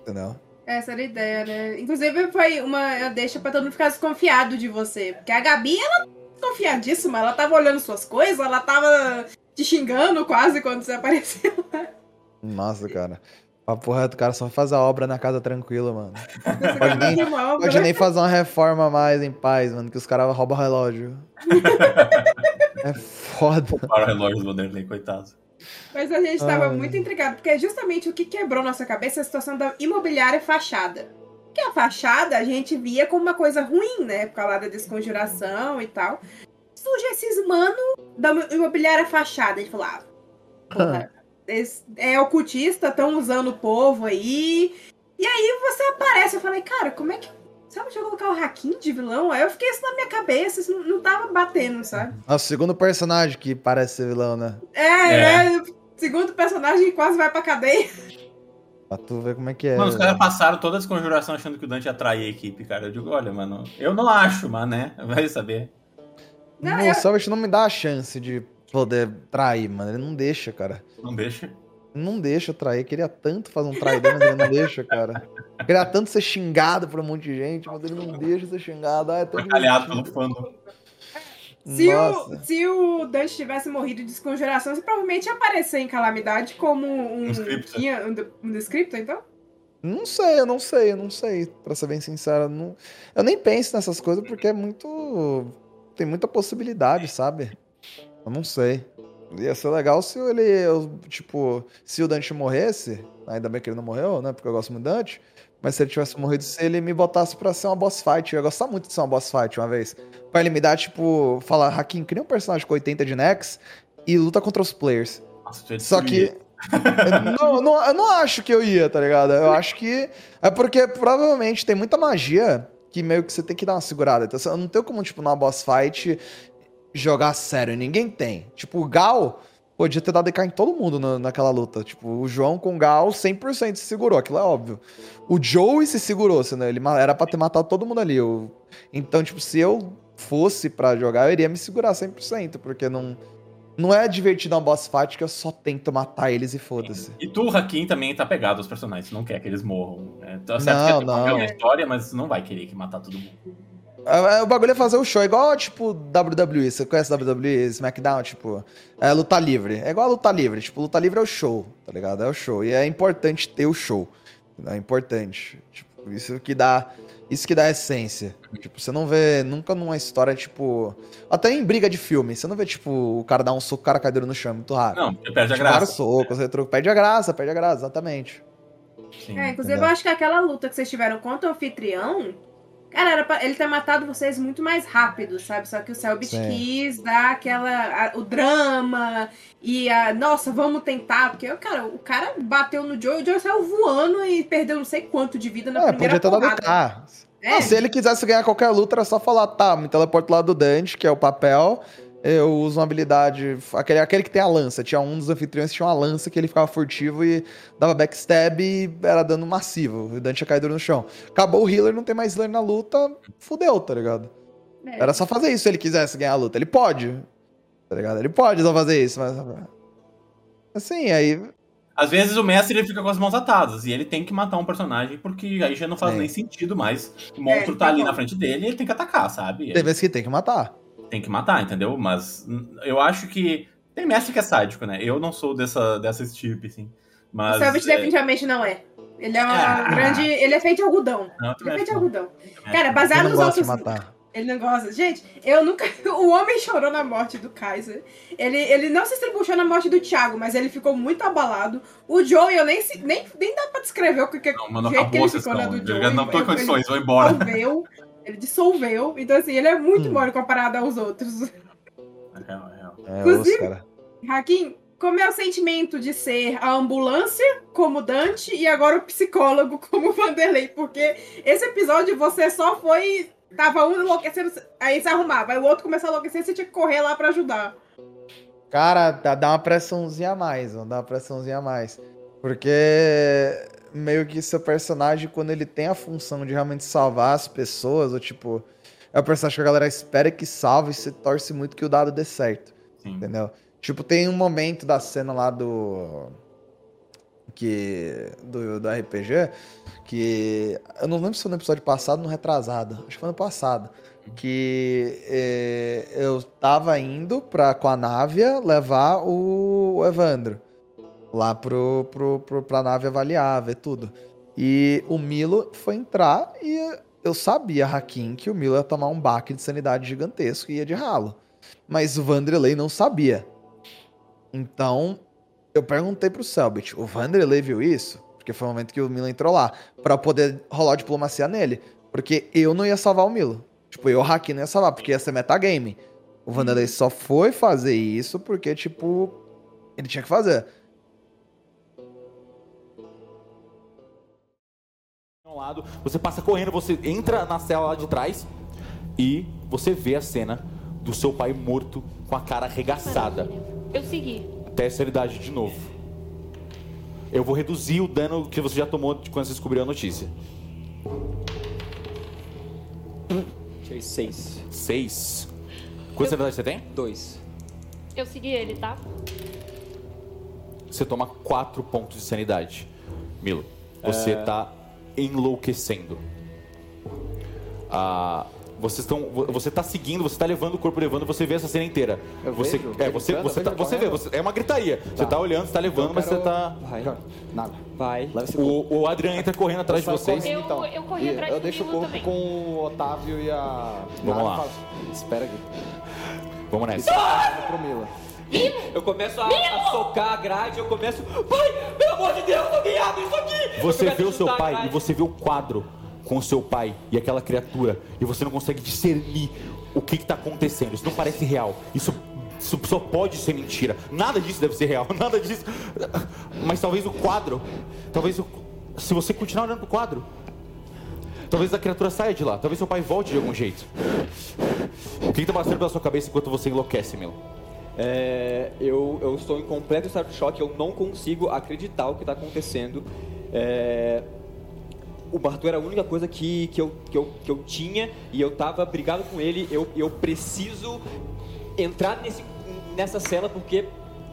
entendeu? Essa era a ideia, né? Inclusive, foi uma deixa pra todo mundo ficar desconfiado de você. Porque a Gabi, ela desconfiadíssima. Ela tava olhando suas coisas, ela tava te xingando quase quando você apareceu lá. Nossa, cara. Papo reto, cara só faz a obra na casa tranquila, mano. Pode nem, pode nem fazer uma reforma mais em paz, mano, que os caras roubam relógio. é foda. Para o relógio do Vanderlei, coitado. Mas a gente tava Ai. muito intrigado, porque é justamente o que quebrou nossa cabeça é a situação da imobiliária fachada. Que a fachada a gente via como uma coisa ruim, né? Por causa da desconjuração e tal. Surge esses mano da imobiliária fachada. A gente falou, ah, porra, é ocultista, estão usando o povo aí. E aí você aparece, eu falei, cara, como é que. Sabe, deixa eu colocar o Hakim de vilão? Aí eu fiquei isso na minha cabeça, isso não, não tava batendo, sabe? É o segundo personagem que parece ser vilão, né? É, é. é segundo personagem que quase vai pra cadeia. Pra tu ver como é que é. Mano, os caras passaram toda a desconjuração achando que o Dante atraía a equipe, cara. Eu digo, olha, mano, eu não acho, mas né? Vai saber. Não, o eu... não me dá a chance de poder trair, mano. Ele não deixa, cara. Não deixa? Não deixa trair. Queria tanto fazer um traidor, mas ele não deixa, cara. Queria tanto ser xingado por um monte de gente, mas ele não deixa ser xingado. Ah, é tão Calhado pelo fandom. Se o, se o Dante tivesse morrido de desconjuração, você provavelmente ia aparecer em Calamidade como um, um, um, um descripto, então? Não sei, eu não sei, eu não sei. Pra ser bem sincero, não... eu nem penso nessas coisas porque é muito. Tem muita possibilidade, sabe? Eu não sei. Ia ser legal se ele, eu, tipo, se o Dante morresse, ainda bem que ele não morreu, né? Porque eu gosto muito do Dante. Mas se ele tivesse morrido, se ele me botasse pra ser uma boss fight, eu ia gostar muito de ser uma boss fight uma vez. Pra ele me dar, tipo, falar, Hakim, cria um personagem com 80 de Nex e luta contra os players. Nossa, Só que. não, não, eu não acho que eu ia, tá ligado? Eu acho que. É porque provavelmente tem muita magia que meio que você tem que dar uma segurada. Então, eu não tenho como, tipo, numa boss fight jogar sério. Ninguém tem. Tipo, o Gal podia ter dado DK em todo mundo na, naquela luta. Tipo, o João com o Gal 100% se segurou, aquilo é óbvio. O Joey se segurou, senão ele era pra ter matado todo mundo ali. Eu... Então, tipo, se eu fosse para jogar, eu iria me segurar 100%, porque não. Não é divertido uma boss fight que eu só tento matar eles e foda-se. E tu, Hakim, também tá pegado aos personagens, não quer que eles morram. Né? Tá certo não, que é não. história, mas não vai querer que matar todo mundo. É, é, o bagulho é fazer o show, igual, tipo, WWE. Você conhece WWE, SmackDown? Tipo, é luta livre. É igual a luta livre. Tipo, luta livre é o show, tá ligado? É o show. E é importante ter o show. É importante. Tipo, isso que dá. Isso que dá essência. Tipo, você não vê nunca numa história, tipo. Até em briga de filme, você não vê, tipo, o cara dar um soco, o cara cadeiro no chão, é muito raro. Não, perde a tipo, graça. socos, é. perde a graça, perde a graça, exatamente. Sim, é, inclusive entendeu? eu acho que aquela luta que vocês tiveram contra o anfitrião Cara, era pra ele ter matado vocês muito mais rápido, sabe? Só que o Selbit quis dar aquela. A, o drama e a. Nossa, vamos tentar. Porque, cara, o cara bateu no Joe, o Joe saiu voando e perdeu não sei quanto de vida na é, primeira podia ter dado É. Ah, se ele quisesse ganhar qualquer luta, era só falar, tá, me teleporto lá do Dante, que é o papel eu uso uma habilidade. Aquele, aquele que tem a lança. Tinha um dos anfitriões que tinha uma lança que ele ficava furtivo e dava backstab e era dano massivo. O Dante tinha caído no chão. Acabou o healer, não tem mais healer na luta, fudeu, tá ligado? É. Era só fazer isso se ele quisesse ganhar a luta. Ele pode. Tá ligado? Ele pode só fazer isso, mas. Assim, aí. Às vezes o mestre ele fica com as mãos atadas e ele tem que matar um personagem porque aí já não faz nem sentido mais. O monstro é, tá, tá ali bom. na frente dele e ele tem que atacar, sabe? Tem vezes que tem que matar tem que matar, entendeu? Mas eu acho que. Tem mestre que é sádico, né? Eu não sou dessa, dessa estirpe, assim. Mas, o Selbit é... definitivamente não é. Ele é uma é. grande. Ele é feito de algodão. Não, ele é feito de algodão. Cara, baseado nos outros. Ele não gosta. Gente, eu nunca. O homem chorou na morte do Kaiser. Ele, ele não se estribuchou na morte do Thiago, mas ele ficou muito abalado. O Joe, eu nem, nem, nem dá pra descrever o que, que, não, mano, jeito que ele ficou na do Joe. Não tô em condições, vou embora. Dissolveu, ele dissolveu. Então, assim, ele é muito hum. mole comparado aos outros. É real, é real. É, Inclusive, Hakim, como é o sentimento de ser a ambulância como Dante e agora o psicólogo como Vanderlei? Porque esse episódio você só foi Tava um enlouquecendo, aí se arrumava, aí o outro começou a enlouquecer, você tinha que correr lá para ajudar. Cara, dá uma pressãozinha a mais, dá uma pressãozinha a mais. Porque meio que seu personagem, quando ele tem a função de realmente salvar as pessoas, ou tipo, é o personagem que a galera espera que salve e se torce muito que o dado dê certo. Sim. Entendeu? Tipo, tem um momento da cena lá do que do, do RPG, que eu não lembro se foi no episódio passado ou no retrasado, acho que foi no passado, que é, eu tava indo pra, com a Návia levar o, o Evandro lá pro, pro, pro, pra nave avaliar, ver tudo. E o Milo foi entrar e eu sabia, Hakim, que o Milo ia tomar um baque de sanidade gigantesco e ia de ralo. Mas o Vanderlei não sabia. Então, eu perguntei pro Selbit, o Vanderlei viu isso? Porque foi o momento que o Milo entrou lá, para poder rolar diplomacia nele. Porque eu não ia salvar o Milo. Tipo, eu, Haki, não ia salvar, porque ia ser metagame. O Vanderlei só foi fazer isso porque, tipo, ele tinha que fazer. Lado, você passa correndo, você entra na cela lá de trás e você vê a cena do seu pai morto com a cara arregaçada. Eu segui até a sanidade de novo. Eu vou reduzir o dano que você já tomou quando você descobriu a notícia. Tirei seis. Seis? Quantas eu... sanidade você tem? Dois. Eu segui ele, tá? Você toma quatro pontos de sanidade. Milo, você é... tá enlouquecendo. Ah, vocês estão, você está seguindo, você está levando o corpo levando, você vê essa cena inteira. Eu você, vejo, é, você, você, tá, você vê, você, é uma gritaria. Tá. Você está olhando, você está levando, mas você está. Vai. Nada. Vai. O, o Adriano entra correndo atrás de vocês. Eu, então. eu corri atrás Eu deixo o corpo também. com o Otávio e a. Vamos lá. Espera aqui. Vamos nessa. Eu começo a, a, socar a grade, eu começo. Pai, pelo amor de Deus, alguém abre isso aqui! Você vê o seu pai e você vê o quadro com o seu pai e aquela criatura e você não consegue discernir o que está acontecendo. Isso não parece real. Isso, isso só pode ser mentira. Nada disso deve ser real. Nada disso. Mas talvez o quadro. Talvez o, se você continuar olhando para o quadro. Talvez a criatura saia de lá. Talvez seu pai volte de algum jeito. O que está passando pela sua cabeça enquanto você enlouquece, Milo? É, eu, eu estou em completo estado de choque. Eu não consigo acreditar o que está acontecendo. É, o Bartô era a única coisa que, que, eu, que, eu, que eu tinha e eu tava brigado com ele. Eu, eu preciso entrar nesse, nessa cela porque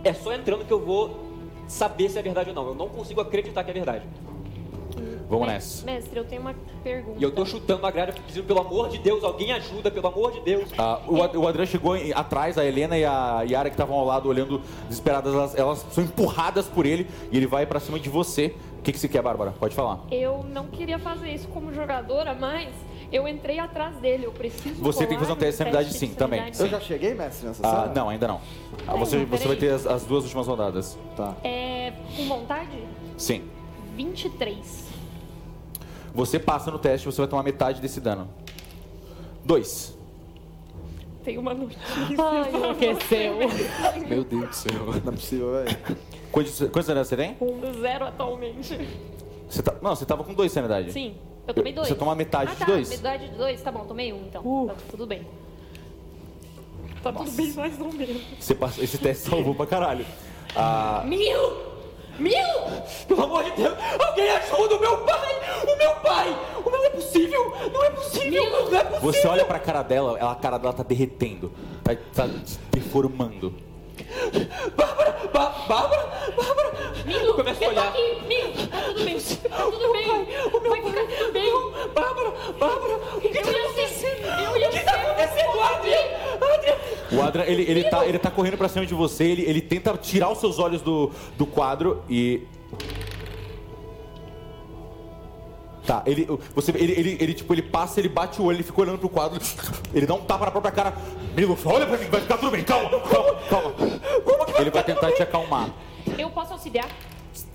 é só entrando que eu vou saber se é verdade ou não. Eu não consigo acreditar que é verdade. Vamos nessa. Mestre, eu tenho uma pergunta. E eu tô chutando a grade, pedindo, pelo amor de Deus, alguém ajuda, pelo amor de Deus. Ah, o, o Adriano chegou em, atrás, a Helena e a Yara que estavam ao lado olhando desesperadas, elas, elas, são empurradas por ele e ele vai para cima de você. O que, que você quer, Bárbara? Pode falar. Eu não queria fazer isso como jogadora, mas eu entrei atrás dele. Eu preciso. Você tem que fazer um teste de sanidade, sim, também. Eu já cheguei, mestre, nessa ah, Não, ainda não. Ah, você, você vai ter as, as, duas últimas rodadas. Tá. É. Com vontade? Sim. 23. Você passa no teste, você vai tomar metade desse dano. Dois. Tem uma notícia. Ai, enlouqueceu. Meu Deus do céu. Não é possível, velho. Quantos, quantos anos você tem? Um zero atualmente. Você tá, não, você tava com dois sanidade. Sim, eu tomei dois. Você toma metade ah, de tá, dois? metade de dois, tá bom, tomei um então. Uh. Tá tudo bem. Tá Nossa. tudo bem mais ou menos. Você passou, esse teste salvou pra caralho. Ah... Mil! Mil! Pelo amor de Deus, alguém ajuda o meu pai! O meu pai! O meu não é possível! Não é possível! Mil. Não é possível! Você olha pra cara dela, a cara dela tá derretendo. Tá, tá deformando. Bárbara! Bárbara! Bárbara! Milo, começa a olhar. Aqui. Milo, tá tudo bem. Tá tudo bem. O meu Vai ficar tudo bem. Bárbara! Bárbara! O que eu tá acontecendo? O que tá acontecendo, Adrian? O Adrian, ele, ele, tá, ele tá correndo pra cima de você, ele, ele tenta tirar os seus olhos do, do quadro e. Tá, ele, você, ele, ele, ele, tipo, ele passa, ele bate o olho, ele fica olhando pro quadro, ele dá um tapa na própria cara. Milo, olha pra mim, vai ficar tudo bem, calma, calma, calma. Ele vai tentar te acalmar. Eu posso auxiliar?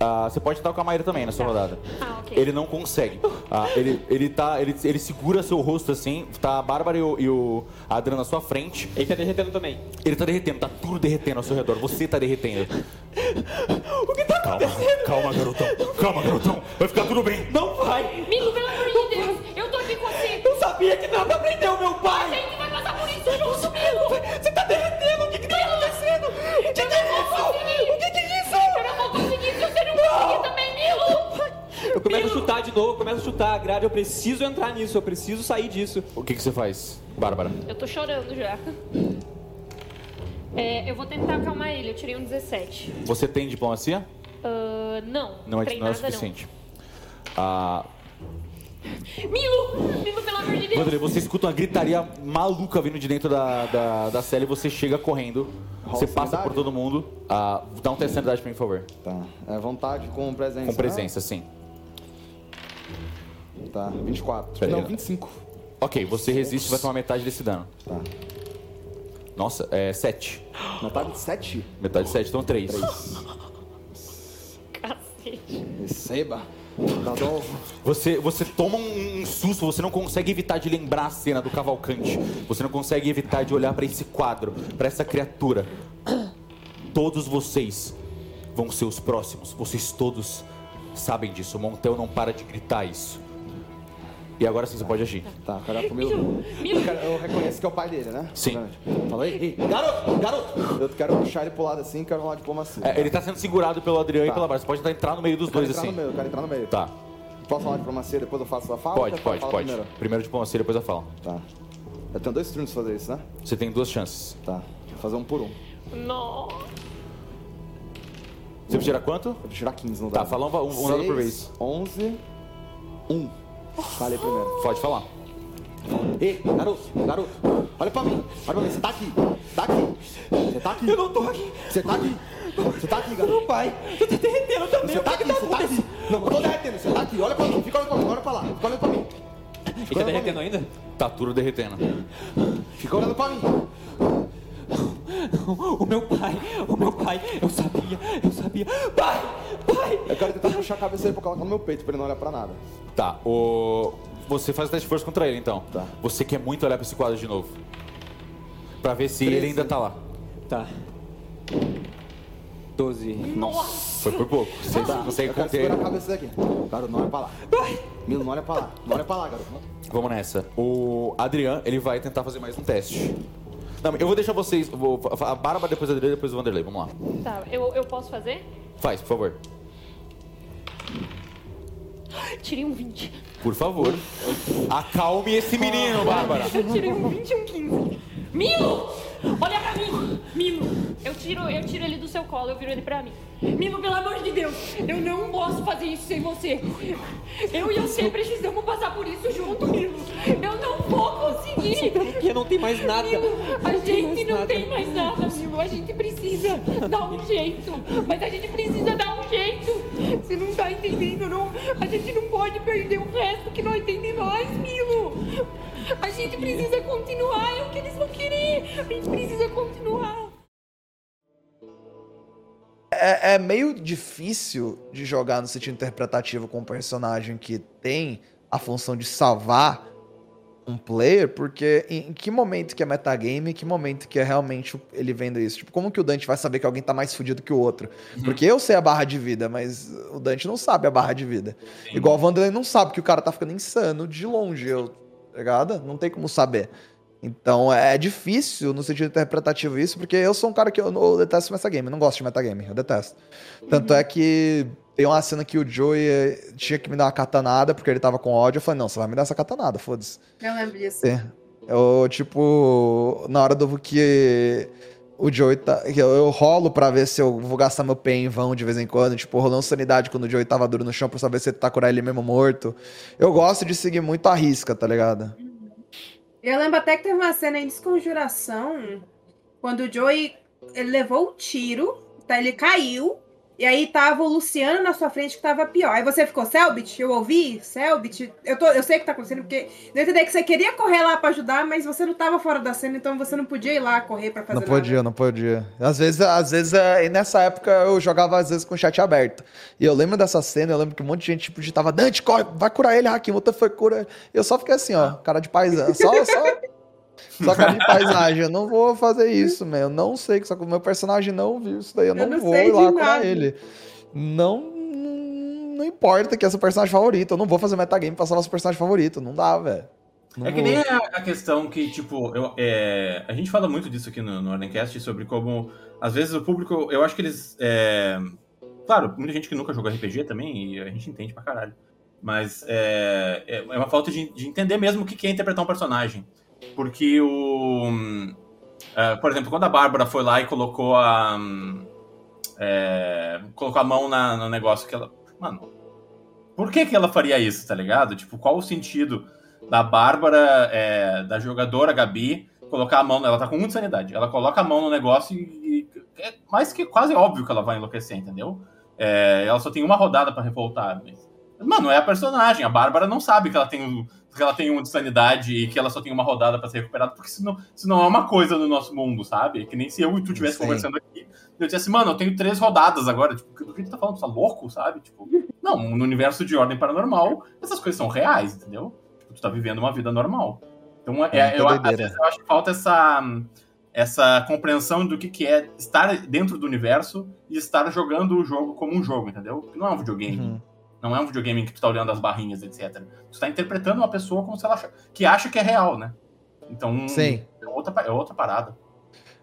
Ah, você pode estar com a Maíra também na sua Tá. rodada. Ah, ok. Ele não consegue. Ah, ele, ele, tá, ele, ele segura seu rosto assim, tá a Bárbara e o, e o Adriano na sua frente. Ele tá derretendo também. Ele tá derretendo, tá tudo derretendo ao seu redor. Você tá derretendo. o que tá calma, calma, garotão. Calma, garotão. Vai ficar tudo bem. Não vai! Milo, pelo amor de Deus, eu tô aqui com você. Eu sabia que pra prender o meu A pai! gente vai passar por isso junto, Milo. Eu começo a chutar a grade, eu preciso entrar nisso, eu preciso sair disso. O que, que você faz, Bárbara? Eu tô chorando já. É, eu vou tentar acalmar ele, eu tirei um 17. Você tem diplomacia? Ah, não, Não é, não é o suficiente. Ah. Milo! Milo, pelo amor de Deus! Vanderlei, você escuta uma gritaria maluca vindo de dentro da, da, da cela e você chega correndo. Você passa sanidade? por todo mundo. Ah, dá um teste de sanidade pra mim, por favor. Tá. É vontade com presença. Com presença, sim. Tá. 24. Pera aí, Não, né? 25. Ok, você resiste e vai tomar metade desse dano. Tá. Nossa, é 7. Metade de 7? Metade de 7, então 3. Cacete. Receba. Tá bom. Você, você toma um, um susto, você não consegue evitar de lembrar a cena do Cavalcante. Você não consegue evitar de olhar pra esse quadro, pra essa criatura. Todos vocês vão ser os próximos. Vocês todos sabem disso. O Montel não para de gritar isso. E agora sim você pode agir. Tá, cara, pro meu. Milo, Milo. Eu, reconheço que é o pai dele, né? Sim. Falou, ei, ei, garoto, garoto! Eu quero puxar ele pro lado assim, quero rolar diplomacia. É, ele tá sendo segurado pelo Adriano e Tá. pela Bárbara. Você pode tentar entrar no meio dos eu quero dois entrar assim. no meio, eu quero entrar no meio. Tá. Posso falar diplomacia, depois eu faço a fala? Pode, pode, fala pode. Primeiro? Primeiro diplomacia, depois eu falo. Tá. Eu tenho dois turnos pra fazer isso, né? Você tem duas chances. Tá. Vou fazer um por um. Não. Você vai tirar quanto? Eu vou tirar 15 no Tá, dado. fala um, um, um dado por vez. 11, 1. Falei primeiro. Pode falar. Ei, garoto, garoto, olha pra mim, olha pra mim, você tá aqui, tá aqui, você tá aqui. Eu não tô aqui! Você tá aqui, você tá aqui, garoto. Meu pai! Eu tô derretendo também! Você tá aqui, que você tá aqui. Não, eu tô derretendo, você tá aqui, olha pra mim, fica olhando pra mim, olha pra lá, fica olhando pra mim. Ele tá derretendo ainda? Tá tudo derretendo. Fica olhando pra mim. O meu pai, o meu pai, eu sabia, eu sabia. Pai! Pai! Eu quero tentar puxar a cabeça dele pra colocar no meu peito, pra ele não olhar pra nada. Tá, o. Você faz o teste de força contra ele, então. Tá. Você quer muito olhar pra esse quadro de novo. Pra ver se ele Treze. ainda tá lá. Tá. 12. Foi por pouco. Você Tá, consegue eu quero conter. segurar a cabeça daqui. Garoto, não olha pra lá. Milo, não olha pra lá, não olha pra lá, garoto. Vamos nessa. O Adrian, ele vai tentar fazer mais um teste. Não, eu vou deixar vocês. Vou, a Bárbara, depois o Adrian, depois o Vanderlei. Vamos lá. Tá, eu, eu posso fazer? Faz, por favor. Tirei um 20. Por favor. Acalme esse menino, Bárbara. Eu tirei um 20 e um 15. Milo! Olha pra mim! Milo! Eu tiro, eu tiro ele do seu colo, eu viro ele pra mim. Milo, pelo amor de Deus! Eu não posso fazer isso sem você! Eu e você precisamos passar por isso junto, Milo! Eu não vou conseguir! Porque não tem mais nada. Milo, a Não gente não nada. tem mais nada, Milo. A gente precisa dar um jeito. Mas a gente precisa dar um jeito. Você não tá entendendo, não? A gente não pode perder o resto que nós tem de nós, Milo. A gente precisa continuar, é o que eles vão querer. Precisa continuar. É, é meio difícil de jogar no sentido interpretativo com um personagem que tem a função de salvar um player, porque em, em que momento que é metagame, em que momento que é realmente ele vendo isso? Tipo, como que o Dante vai saber que alguém tá mais fudido que o outro? Porque eu sei a barra de vida, mas o Dante não sabe a barra de vida. Igual o Vanderlei não sabe que o cara tá ficando insano de longe, eu, tá ligado? Não tem como saber. Então é difícil no sentido interpretativo isso, porque eu sou um cara que eu, eu detesto metagame, eu não gosto de metagame, eu detesto. Tanto é que tem uma cena que o Joey eh, tinha que me dar uma katanada porque ele tava com ódio. Eu falei, não, você vai me dar essa katanada, foda-se. Eu lembro disso. É. Eu, tipo, na hora do que o Joey tá. Eu, eu rolo pra ver se eu vou gastar meu pé em vão de vez em quando. Tipo, rolando sanidade quando o Joey tava duro no chão pra saber se ele tá curar ele mesmo morto. Eu gosto de seguir muito a risca, tá ligado? Eu lembro até que teve uma cena em Desconjuração, quando o Joey ele levou o tiro, tá? Ele caiu, E aí tava o Luciano na sua frente que tava pior. Aí você ficou, Selbit, eu ouvi, Selbit, eu, tô, eu sei o que tá acontecendo, porque eu entendi que você queria correr lá para ajudar, mas você não tava fora da cena, então você não podia ir lá correr para fazer Não podia, nada. não podia. Às vezes, às vezes, é, e nessa época eu jogava às vezes com o chat aberto. E eu lembro dessa cena, eu lembro que um monte de gente tipo, digitava, Dante, corre, vai curar ele, Hakim, outra foi cura. E eu só fiquei assim, ó, cara de paisagem, só, só... Só cara de paisagem, eu não vou fazer isso, meu. Eu não sei, só que o meu personagem não viu isso daí, eu, eu não, não vou ir lá curar ele não, não importa que é seu personagem favorito. Eu não vou fazer metagame pra salvar seu personagem favorito. Não dá, velho. É que nem a, a, questão que, tipo, eu, é, a gente fala muito disso aqui no, no Ordencast, sobre como, às vezes, o público, eu acho que eles. É, claro, muita gente que nunca jogou RPG também, e a gente entende pra caralho. Mas é, é, é uma falta de, de entender mesmo o que é interpretar um personagem. Porque o. Uh, por exemplo, quando a Bárbara foi lá e colocou a. Um, é, colocou a mão na, no negócio que ela. Mano, por que, que ela faria isso, tá ligado? Tipo, qual o sentido da Bárbara, é, da jogadora Gabi, colocar a mão. Ela tá com muita sanidade. Ela coloca a mão no negócio e. e é mais que quase óbvio que ela vai enlouquecer, entendeu? É, ela só tem uma rodada para revoltar. Mas, mano, é a personagem. A Bárbara não sabe que ela tem que ela tem uma de sanidade e que ela só tem uma rodada para ser recuperada, porque senão, senão é uma coisa no nosso mundo, sabe? Que nem se eu e tu estivesse conversando aqui eu disse mano, eu tenho três rodadas agora. Tipo, do que tu tá falando? Tu tá louco, sabe? Tipo, não, no universo de ordem paranormal, essas coisas são reais, entendeu? Tipo, tu tá vivendo uma vida normal. Então, é, é eu, às vezes, eu acho que falta essa, essa compreensão do que, que é estar dentro do universo e estar jogando o jogo como um jogo, entendeu? Porque não é um videogame. Uhum. Não é um videogame que tu tá olhando as barrinhas, etc. Tu tá interpretando uma pessoa como se ela acha, que acha que é real, né? Então, Sim. É, outra, é outra parada.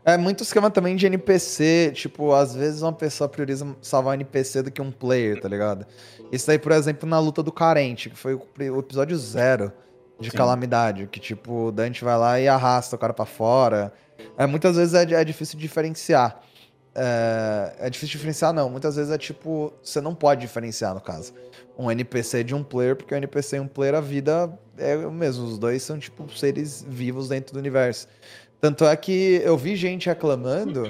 É muito esquema também de NPC. Tipo, às vezes uma pessoa prioriza salvar um NPC do que um player, tá ligado? Isso aí, por exemplo, na luta do carente, que foi o, episódio zero de Sim. calamidade. Que, tipo, o Dante vai lá e arrasta o cara para fora. É, muitas vezes é, é difícil diferenciar. É, é, difícil diferenciar, não. Muitas vezes é tipo. Você não pode diferenciar, no caso. Um NPC de um player, porque o NPC e um player, a vida é o mesmo. Os dois são, tipo, seres vivos dentro do universo. Tanto é que eu vi gente reclamando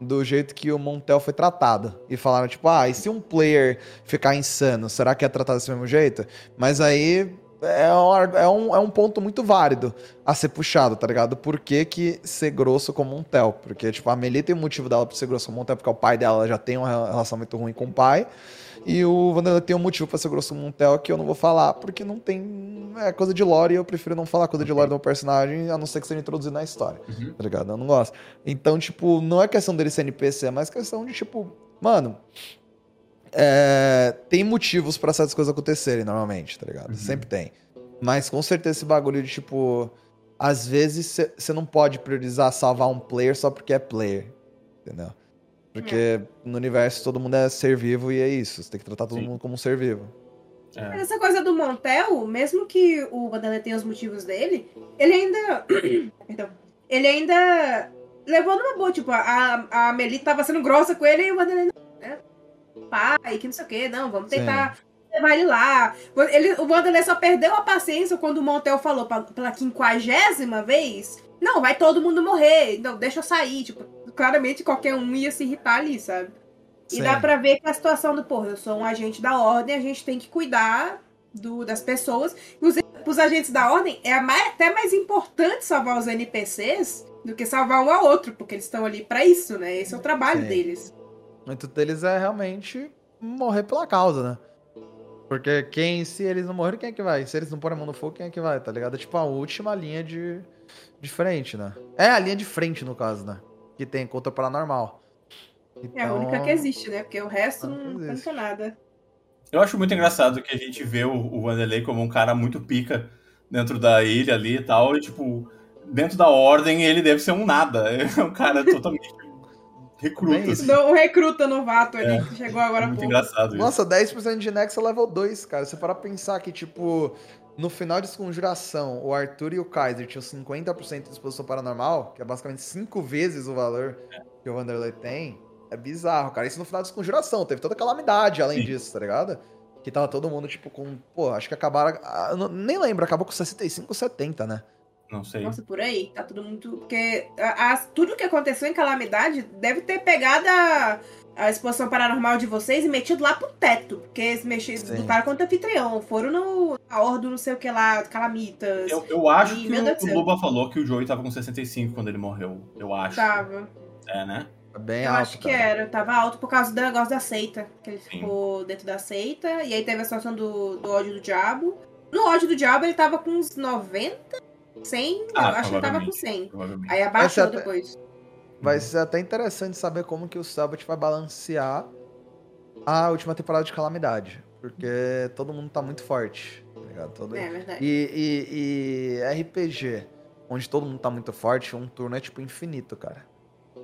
do jeito que o Montel foi tratado. E falaram, tipo, ah, e se um player ficar insano, será que é tratado desse mesmo jeito? Mas aí é um, é um, é um ponto muito válido a ser puxado, tá ligado? Por que, que ser grosso com o Montel? Porque, tipo, a Melie tem um motivo dela pra ser grosso com o Montel, porque o pai dela já tem uma relação muito ruim com o pai. E o Vanderlei tem um motivo pra ser grosso com o Montel que eu não vou falar, porque não tem. É coisa de lore e eu prefiro não falar coisa de lore do meu personagem, a não ser que seja introduzido na história. Uhum. Tá ligado? Eu não gosto. Então, tipo, não é questão dele ser NPC, é mais questão de, tipo, mano. É, tem motivos para certas coisas acontecerem normalmente, tá ligado? Uhum. Sempre tem. Mas com certeza esse bagulho de, tipo. Às vezes você não pode priorizar salvar um player só porque é player. Entendeu? Porque é. no universo todo mundo é ser vivo e é isso. Você tem que tratar todo Sim. mundo como um ser vivo. É. Mas essa coisa do Montel, mesmo que o Vanderlei tenha os motivos dele, ele ainda. Perdão. Ele ainda levou numa boa. Tipo, a, a Meli tava sendo grossa com ele e o Vanderlei. Né? Pai, que não sei o quê. Não, vamos tentar Sim. levar ele lá. Ele, o Vanderlei só perdeu a paciência quando o Montel falou pra, pela quinquagésima vez: Não, vai todo mundo morrer. Não, deixa eu sair. Tipo, claramente qualquer um ia se irritar ali, sabe? E Sim. dá pra ver que a situação do, pô, eu sou um agente da ordem, a gente tem que cuidar do, das pessoas. Inclusive, pros agentes da ordem, é mais, até mais importante salvar os NPCs do que salvar um ao outro, porque eles estão ali para isso, né? Esse é o trabalho Sim. deles. Muito deles é realmente morrer pela causa, né? Porque quem, se eles não morrerem, quem é que vai? Se eles não porem a mão no fogo, quem é que vai, tá ligado? É tipo a última linha de, de frente, né? É a linha de frente, no caso, né? que tem conta paranormal. Então... É a única que existe, né? Porque o resto não, não conta nada. Eu acho muito engraçado que a gente vê o, o Wanderlei como um cara muito pica dentro da ilha ali e tal, e tipo, dentro da ordem ele deve ser um nada. É um cara totalmente recruta. Assim. Um recruta novato ali é, que chegou agora é muito engraçado Nossa, 10% de Nexa level 2, cara. Você para pensar que, tipo, no final de Desconjuração, o Arthur e o Kaiser tinham 50% de exposição paranormal, que é basicamente 5 vezes o valor que o Wanderlei tem. É bizarro, cara. Isso no final de Desconjuração. Teve toda calamidade além Sim. disso, tá ligado? Que tava todo mundo, tipo, com. Pô, acho que acabaram. Ah, nem lembro, acabou com 65 ou 70, né? Não sei. Nossa, por aí. Tá tudo muito. Porque a, a, tudo que aconteceu em Calamidade deve ter pegado a, a exposição paranormal de vocês e metido lá pro teto. Porque eles mexiam, lutaram contra o anfitrião. Foram no, na Ordo, não sei o que lá, Calamitas. Eu, eu acho e, que o, o Luba falou que o Joey tava com 65 quando ele morreu. Eu acho. Tava. É, né? Tá bem eu alto. acho que era. Tava alto por causa do negócio da seita. Que ele Sim. ficou dentro da seita. E aí teve a situação do, do ódio do diabo. No ódio do diabo ele tava com uns 90, 100. Ah, eu acho que ele tava com 100. Aí abaixou até, depois. Vai ser até interessante saber como que o Sabbath vai balancear a última temporada de Calamidade. Porque todo mundo tá muito forte. Tá ligado? Todo... É verdade. E, e, e RPG, onde todo mundo tá muito forte, um turno é tipo infinito, cara.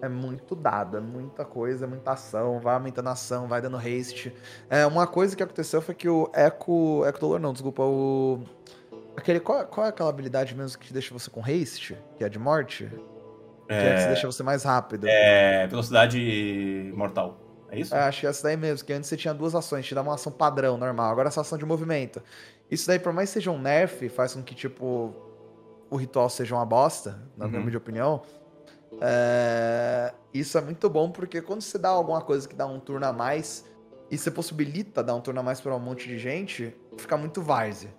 É muito dado, é muita coisa, é muita ação, vai aumentando a ação, vai dando haste. É, uma coisa que aconteceu foi que o Echo. Echo Dolor não, desculpa, o. Aquele, qual, qual é aquela habilidade mesmo que deixa você com haste? Que é de morte? É, que é que deixa você mais rápido. É. Velocidade mortal. É isso? É, acho que é essa daí mesmo, que antes você tinha duas ações, te dá uma ação padrão, normal. Agora essa ação de movimento. Isso daí, por mais que seja um nerf, faz com que, tipo, o ritual seja uma bosta, na uhum. minha opinião. É... Isso é muito bom porque quando você dá alguma coisa que dá um turno a mais e você possibilita dar um turno a mais para um monte de gente, fica muito várzea.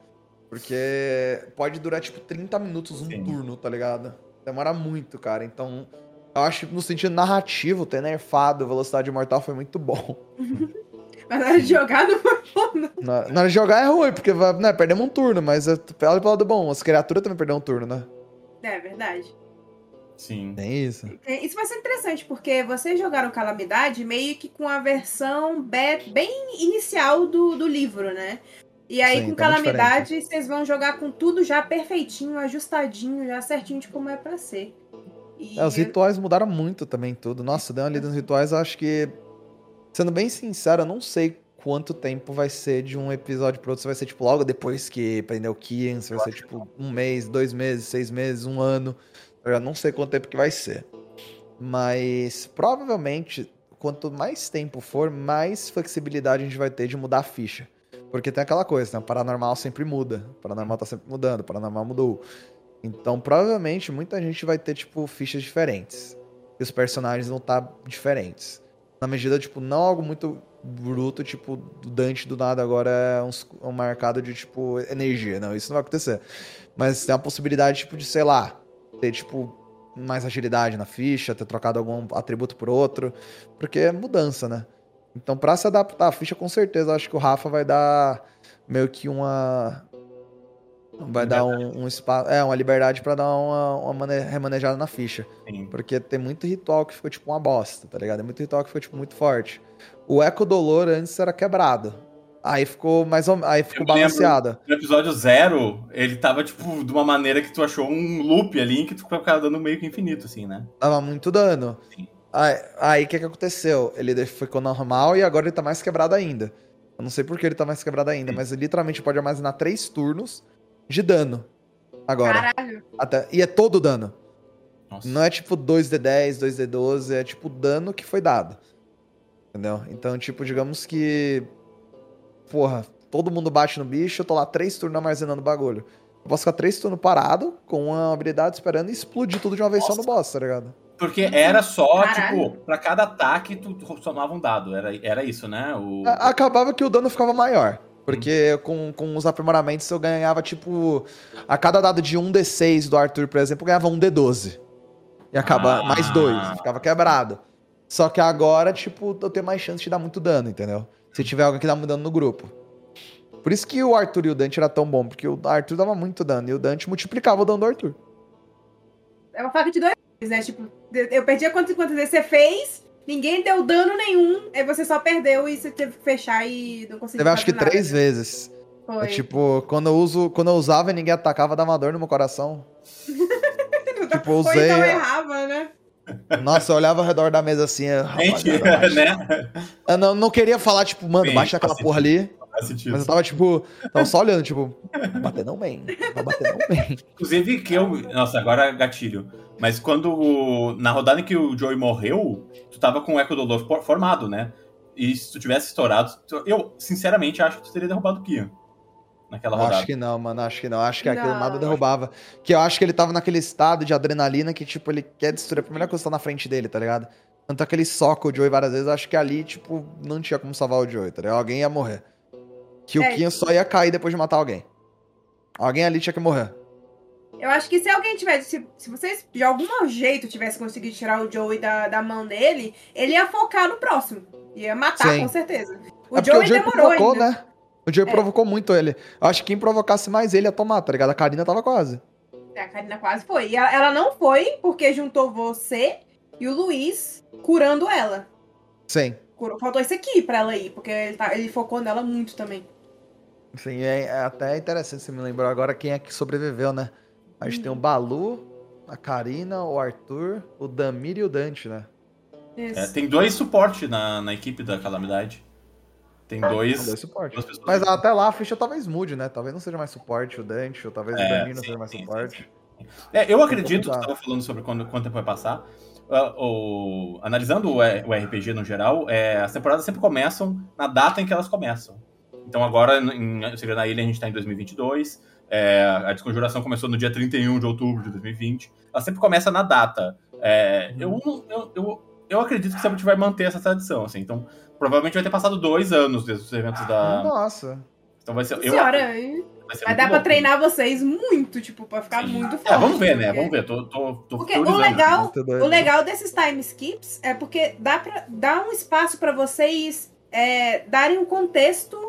Porque pode durar tipo 30 minutos um Sim. turno, tá ligado? Demora muito, cara. Então, eu acho que no sentido narrativo, ter nerfado Velocidade Mortal foi muito bom. Mas na hora de jogar não foi bom, não. Na, na, hora de jogar é ruim, porque né, perdemos um turno, mas olha pelo lado bom, as criaturas também perderam um turno, né? É, verdade. Sim. Tem isso. É, isso vai ser interessante, porque vocês jogaram Calamidade meio que com a versão bem inicial do, do livro, né? E aí, Sim, com tá Calamidade, diferente. vocês vão jogar com tudo já perfeitinho, ajustadinho, já certinho de como é pra ser. E... É, os rituais mudaram muito também, tudo. Nossa, deu uma lida nos rituais, acho que. Sendo bem sincero, eu não sei quanto tempo vai ser de um episódio pro outro. Se vai ser, tipo, logo depois que prendeu o Kian, se vai ser, tipo, um mês, dois meses, seis meses, um ano. Eu não sei quanto tempo que vai ser. Mas provavelmente, quanto mais tempo for, mais flexibilidade a gente vai ter de mudar a ficha. Porque tem aquela coisa, né? O paranormal sempre muda. O paranormal tá sempre mudando, o paranormal mudou. Então, provavelmente, muita gente vai ter, tipo, fichas diferentes. E os personagens vão estar tá diferentes. Na medida, tipo, não algo muito bruto, tipo, do Dante do nada agora é um, um marcado de, tipo, energia. Não, isso não vai acontecer. Mas tem a possibilidade, tipo, de, sei lá, ter, tipo, mais agilidade na ficha, ter trocado algum atributo por outro, porque é mudança, né? Então, para se adaptar à ficha, com certeza, acho que o Rafa vai dar meio que uma. Vai dar um, um espaço. É, uma liberdade para dar uma, uma remanejada na ficha. Sim. Porque tem muito ritual que ficou tipo uma bosta, tá ligado? Tem muito ritual que ficou tipo muito forte. O Eco Dolor antes era quebrado. Aí ficou mais ou... aí ficou balanceada. No episódio zero, ele tava, tipo, de uma maneira que tu achou um loop ali, que tu ficava dando meio que infinito, assim, né? Tava muito dano. Sim. Aí o que, que aconteceu? Ele ficou normal e agora ele tá mais quebrado ainda. Eu não sei por que ele tá mais quebrado ainda, mas ele literalmente pode armazenar três turnos de dano. Agora. Caralho. Até... E é todo dano. Nossa. Não é tipo 2d10, 2d12, é tipo dano que foi dado. Entendeu? Então, tipo, digamos que porra, todo mundo bate no bicho, eu tô lá três turnos armazenando bagulho. Eu posso ficar três turnos parado, com uma habilidade esperando e explodir tudo de uma vez Nossa. só no boss, tá ligado? Porque era só, Caralho. tipo, pra cada ataque tu somava um dado. Era, era isso, né? O... Acabava que o dano ficava maior. Porque com, com os aprimoramentos eu ganhava, tipo. A cada dado de 1d6 do Arthur, por exemplo, eu ganhava um d12. E acaba ah. mais dois. Ficava quebrado. Só que agora, tipo, eu tenho mais chance de dar muito dano, entendeu? Se tiver alguém que dá mudando no grupo. Por isso que o Arthur e o Dante era tão bom, porque o Arthur dava muito dano e o Dante multiplicava o dano do Arthur. É uma faca de dois, né? Tipo, eu perdi a quantas quantas vezes você fez, ninguém deu dano nenhum, aí você só perdeu e você teve que fechar e não conseguiu Teve acho que nada. três vezes. Foi. É, tipo, quando eu, uso, quando eu usava e ninguém atacava, dava uma dor no meu coração. tipo, eu usei. Ou então errava, né? Nossa, eu olhava ao redor da mesa assim. Gente, né? Eu não, não queria falar, tipo, mano, baixa aquela porra ali. Mas eu tava, tipo, tava só olhando, tipo, bater não bem, vai bater não bem. Inclusive, que eu. Nossa, agora gatilho. Mas quando. Na rodada em que o Joey morreu, tu tava com o Echo Dolor formado, né? E se tu tivesse estourado, eu, sinceramente, acho que tu teria derrubado o Kian. naquela rodada. Acho que não, mano. Acho que não. Acho que não. aquele nada derrubava. Que eu acho que ele tava naquele estado de adrenalina que, tipo, ele quer destruir a primeira coisa que tá na frente dele, tá ligado? Tanto aquele soca o Joey várias vezes, acho que ali, tipo, não tinha como salvar o Joey, tá ligado? Alguém ia morrer. Que é, o Kinho só ia cair depois de matar alguém. Alguém ali tinha que morrer. Eu acho que se alguém tivesse. Se, se vocês de algum jeito tivessem conseguido tirar o Joey da, da mão dele, ele ia focar no próximo. Ia matar, Sim. com certeza. O é Joey, o Joey demorou provocou, ainda. né? O Joey é. provocou muito ele. Eu acho que quem provocasse mais ele ia tomar, tá ligado? A Karina tava quase. É, a Karina quase foi. E ela, ela não foi porque juntou você e o Luiz curando ela. Sim. Faltou esse aqui pra ela ir, porque ele, tá, ele focou nela muito também. Sim, é, é até interessante você me lembrou agora quem é que sobreviveu, né? A gente tem o Balu, a Karina, o Arthur, o Damir e o Dante, né? É, tem dois suportes na, na equipe da Calamidade. Tem dois. dois suportes. Mas até lá a ficha talvez mude, né? Talvez não seja mais suporte o Dante, ou talvez é, o Damir não seja mais sim, suporte. Sim, sim. É, eu acredito, que você falando sobre quando, quanto tempo vai passar. Uh, o, analisando o, o, RPG no geral, é, as temporadas sempre começam na data em que elas começam. Então agora, em Segredo na Ilha, a gente está em 2022. É, a desconjuração começou no dia 31 de outubro de 2020. Ela sempre começa na data. É, eu, eu, eu, eu, acredito que sempre vai manter essa tradição. Assim, então, provavelmente vai ter passado dois anos desde os eventos da. Nossa! Então vai ser. Eu, Senhora, vai, vai dar pra treinar vocês muito, tipo, pra ficar Sim. muito forte. É, vamos ver, né? Vamos ver. Tô, tô, tô porque o legal, o legal desses time skips é porque dá, pra, dá um espaço para vocês é, darem um contexto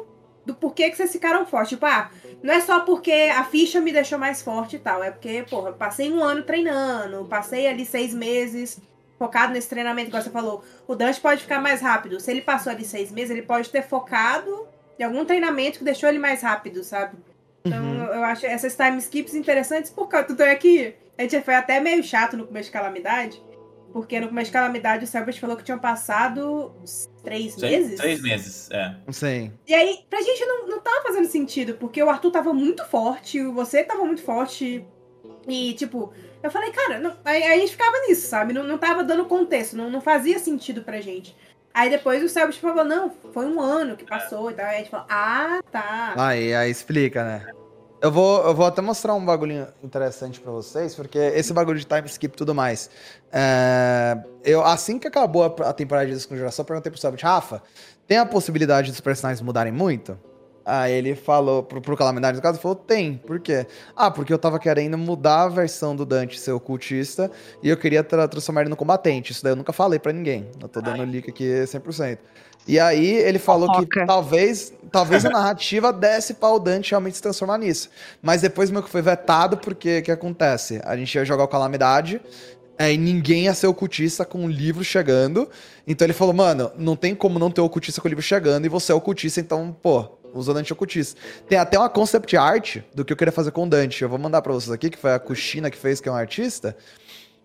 do porquê que vocês ficaram fortes. Tipo, ah, não é só porque a ficha me deixou mais forte e tal. É porque, porra, passei um ano treinando, passei ali seis meses focado nesse treinamento, igual você falou. O Dante pode ficar mais rápido. Se ele passou ali seis meses, ele pode ter focado em algum treinamento que deixou ele mais rápido, sabe? Então, uhum. eu acho essas time skips interessantes por causa. Tudo é que a gente foi até meio chato no começo de Calamidade. Porque no começo de Calamidade o Selbert falou que tinham passado três meses? Três meses, é. Sim. E aí, pra gente não, não tava fazendo sentido, porque o Arthur tava muito forte, você tava muito forte. E, tipo, eu falei, cara, não, aí, aí, a gente ficava nisso, sabe? Não, não tava dando contexto, não, não fazia sentido pra gente. Aí depois o Selbert falou, não, foi um ano que passou e tal. Aí a gente falou, ah, tá. Aí, aí explica, né? Eu vou, eu vou até mostrar um bagulho interessante para vocês, porque esse bagulho de time skip e tudo mais. É, eu, assim que acabou a, a temporada de desconjuração, perguntei pro Sabit, Rafa, tem a possibilidade dos personagens mudarem muito? Aí ele falou pro, pro Calamidade do caso, falou, tem. Por quê? Ah, porque eu tava querendo mudar a versão do Dante ser ocultista e eu queria tra transformar ele no combatente. Isso daí eu nunca falei para ninguém. Eu tô dando Ai. aqui 100%. E aí ele falou que talvez, talvez a narrativa desse para o Dante realmente se transformar nisso. Mas depois meio que foi vetado porque o que acontece? A gente ia jogar o Calamidade é, e ninguém ia ser ocultista com o livro chegando. Então ele falou, mano, não tem como não ter ocultista com o livro chegando e você é ocultista, então, pô, usa Dante ocultista. Tem até uma concept art do que eu queria fazer com o Dante. Eu vou mandar para vocês aqui, que foi a Cuxina que fez, que é um artista.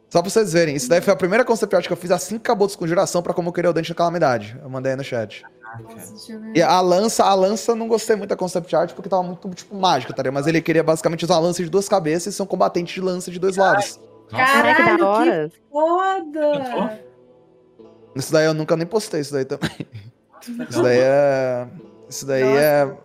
Só pra vocês verem, isso daí foi a primeira concept art que eu fiz assim que acabou a desconjuração pra como eu queria o Dente da Calamidade. Eu mandei aí no chat. e a lança, a lança não gostei muito da concept art porque tava muito, tipo, mágica, tá ligado? Mas ele queria basicamente usar uma lança de duas cabeças e são combatentes de lança de dois lados. Caralho, que da hora. Que foda! Isso daí eu nunca nem postei isso daí também. Isso daí é. Isso daí Nossa. é.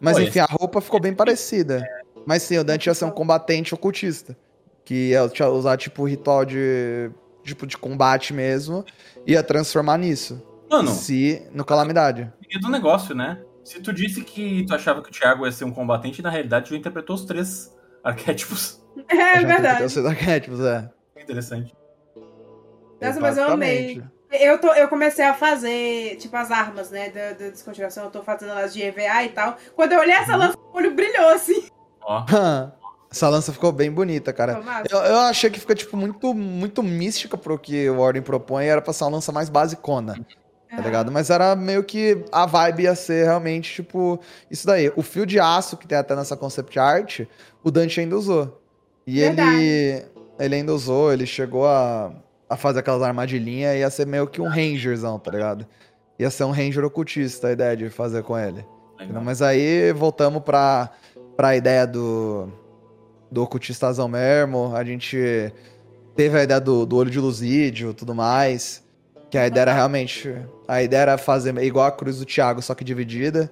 Mas enfim, a roupa ficou bem parecida. Mas sim, o Dante ia ser um combatente ocultista que ia usar tipo ritual de tipo de combate mesmo, ia transformar nisso. Mano, se no calamidade. E do negócio, né? Se tu disse que tu achava que o Thiago ia ser um combatente, na realidade tu interpretou os três arquétipos. É, é verdade. Os três arquétipos, é. Interessante. Nossa, mas eu amei. Eu, tô, eu comecei a fazer, tipo, as armas, né, da, da descontinuação. Eu tô fazendo elas de EVA e tal. Quando eu olhei essa uhum. lança, o olho brilhou, assim. Ó. Essa lança ficou bem bonita, cara. Eu, eu, achei que fica, tipo, muito, muito mística pro que o Ordem propõe. Era pra ser uma lança mais basicona, tá ligado? Mas era meio que a vibe ia ser realmente, tipo, isso daí. O fio de aço que tem até nessa concept art, o Dante ainda usou. E ele, ele ainda usou, ele chegou a, a fazer aquelas armadilhinhas e ia ser meio que um rangerzão, tá ligado? Ia ser um ranger ocultista a ideia de fazer com ele. Mas aí voltamos pra, pra ideia do do ocultistazão mesmo. A gente teve a ideia do, do olho de Lusídio tudo mais. Que a ideia era realmente. A ideia era fazer igual a cruz do Thiago, só que dividida.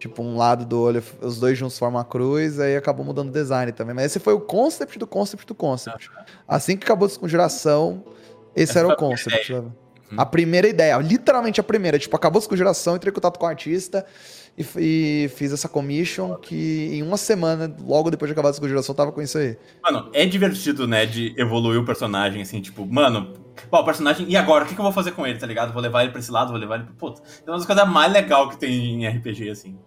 Tipo, um lado do olho, os dois juntos formam a cruz, aí acabou mudando o design também. Mas esse foi o concept do concept do concept. Assim que acabou a desconjuração, esse era o concept. Uhum. A primeira ideia, literalmente a primeira. Tipo, acabou a desconjuração, entrei em contato com o artista e, e, fiz essa commission que em uma semana, logo depois de acabar a desconjuração, tava com isso aí. Mano, é divertido, né, de evoluir o personagem, assim, tipo, mano, Pô, o personagem, e agora? O que, que eu vou fazer com ele, tá ligado? Vou levar ele pra esse lado, vou levar ele pro. Puta. É uma das coisas mais legais que tem em RPG, assim.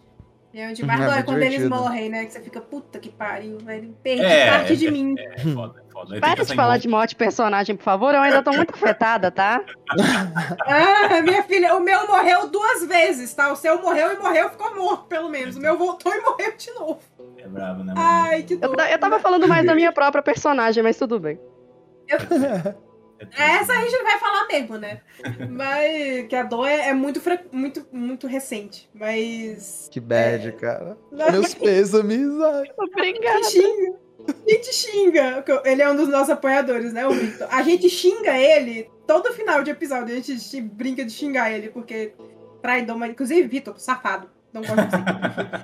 É onde mais é, quando eles morrem, né? Que você fica, puta que pariu, velho. Perdi é, parte é, de mim. É, é foda, é foda. Para de falar de morte de personagem, por favor. Eu ainda tô muito afetada, tá? ah, minha filha, o meu morreu duas vezes, tá? O seu morreu e morreu, ficou morto, pelo menos. O meu voltou e morreu de novo. É bravo, né? Ai, que dor. Eu, eu tava falando mais da minha própria personagem, mas tudo bem. Eu... É Essa a gente vai falar mesmo, né? Mas que a dor é, é muito, muito, muito recente. Mas. Que bad, é... cara. Não. Meus pêsames. Obrigada. Xinga. A gente xinga. Ele é um dos nossos apoiadores, né, o Victor? A gente xinga ele todo final de episódio. A gente brinca de xingar ele, porque traidor, mas inclusive, Victor, safado. Não gosto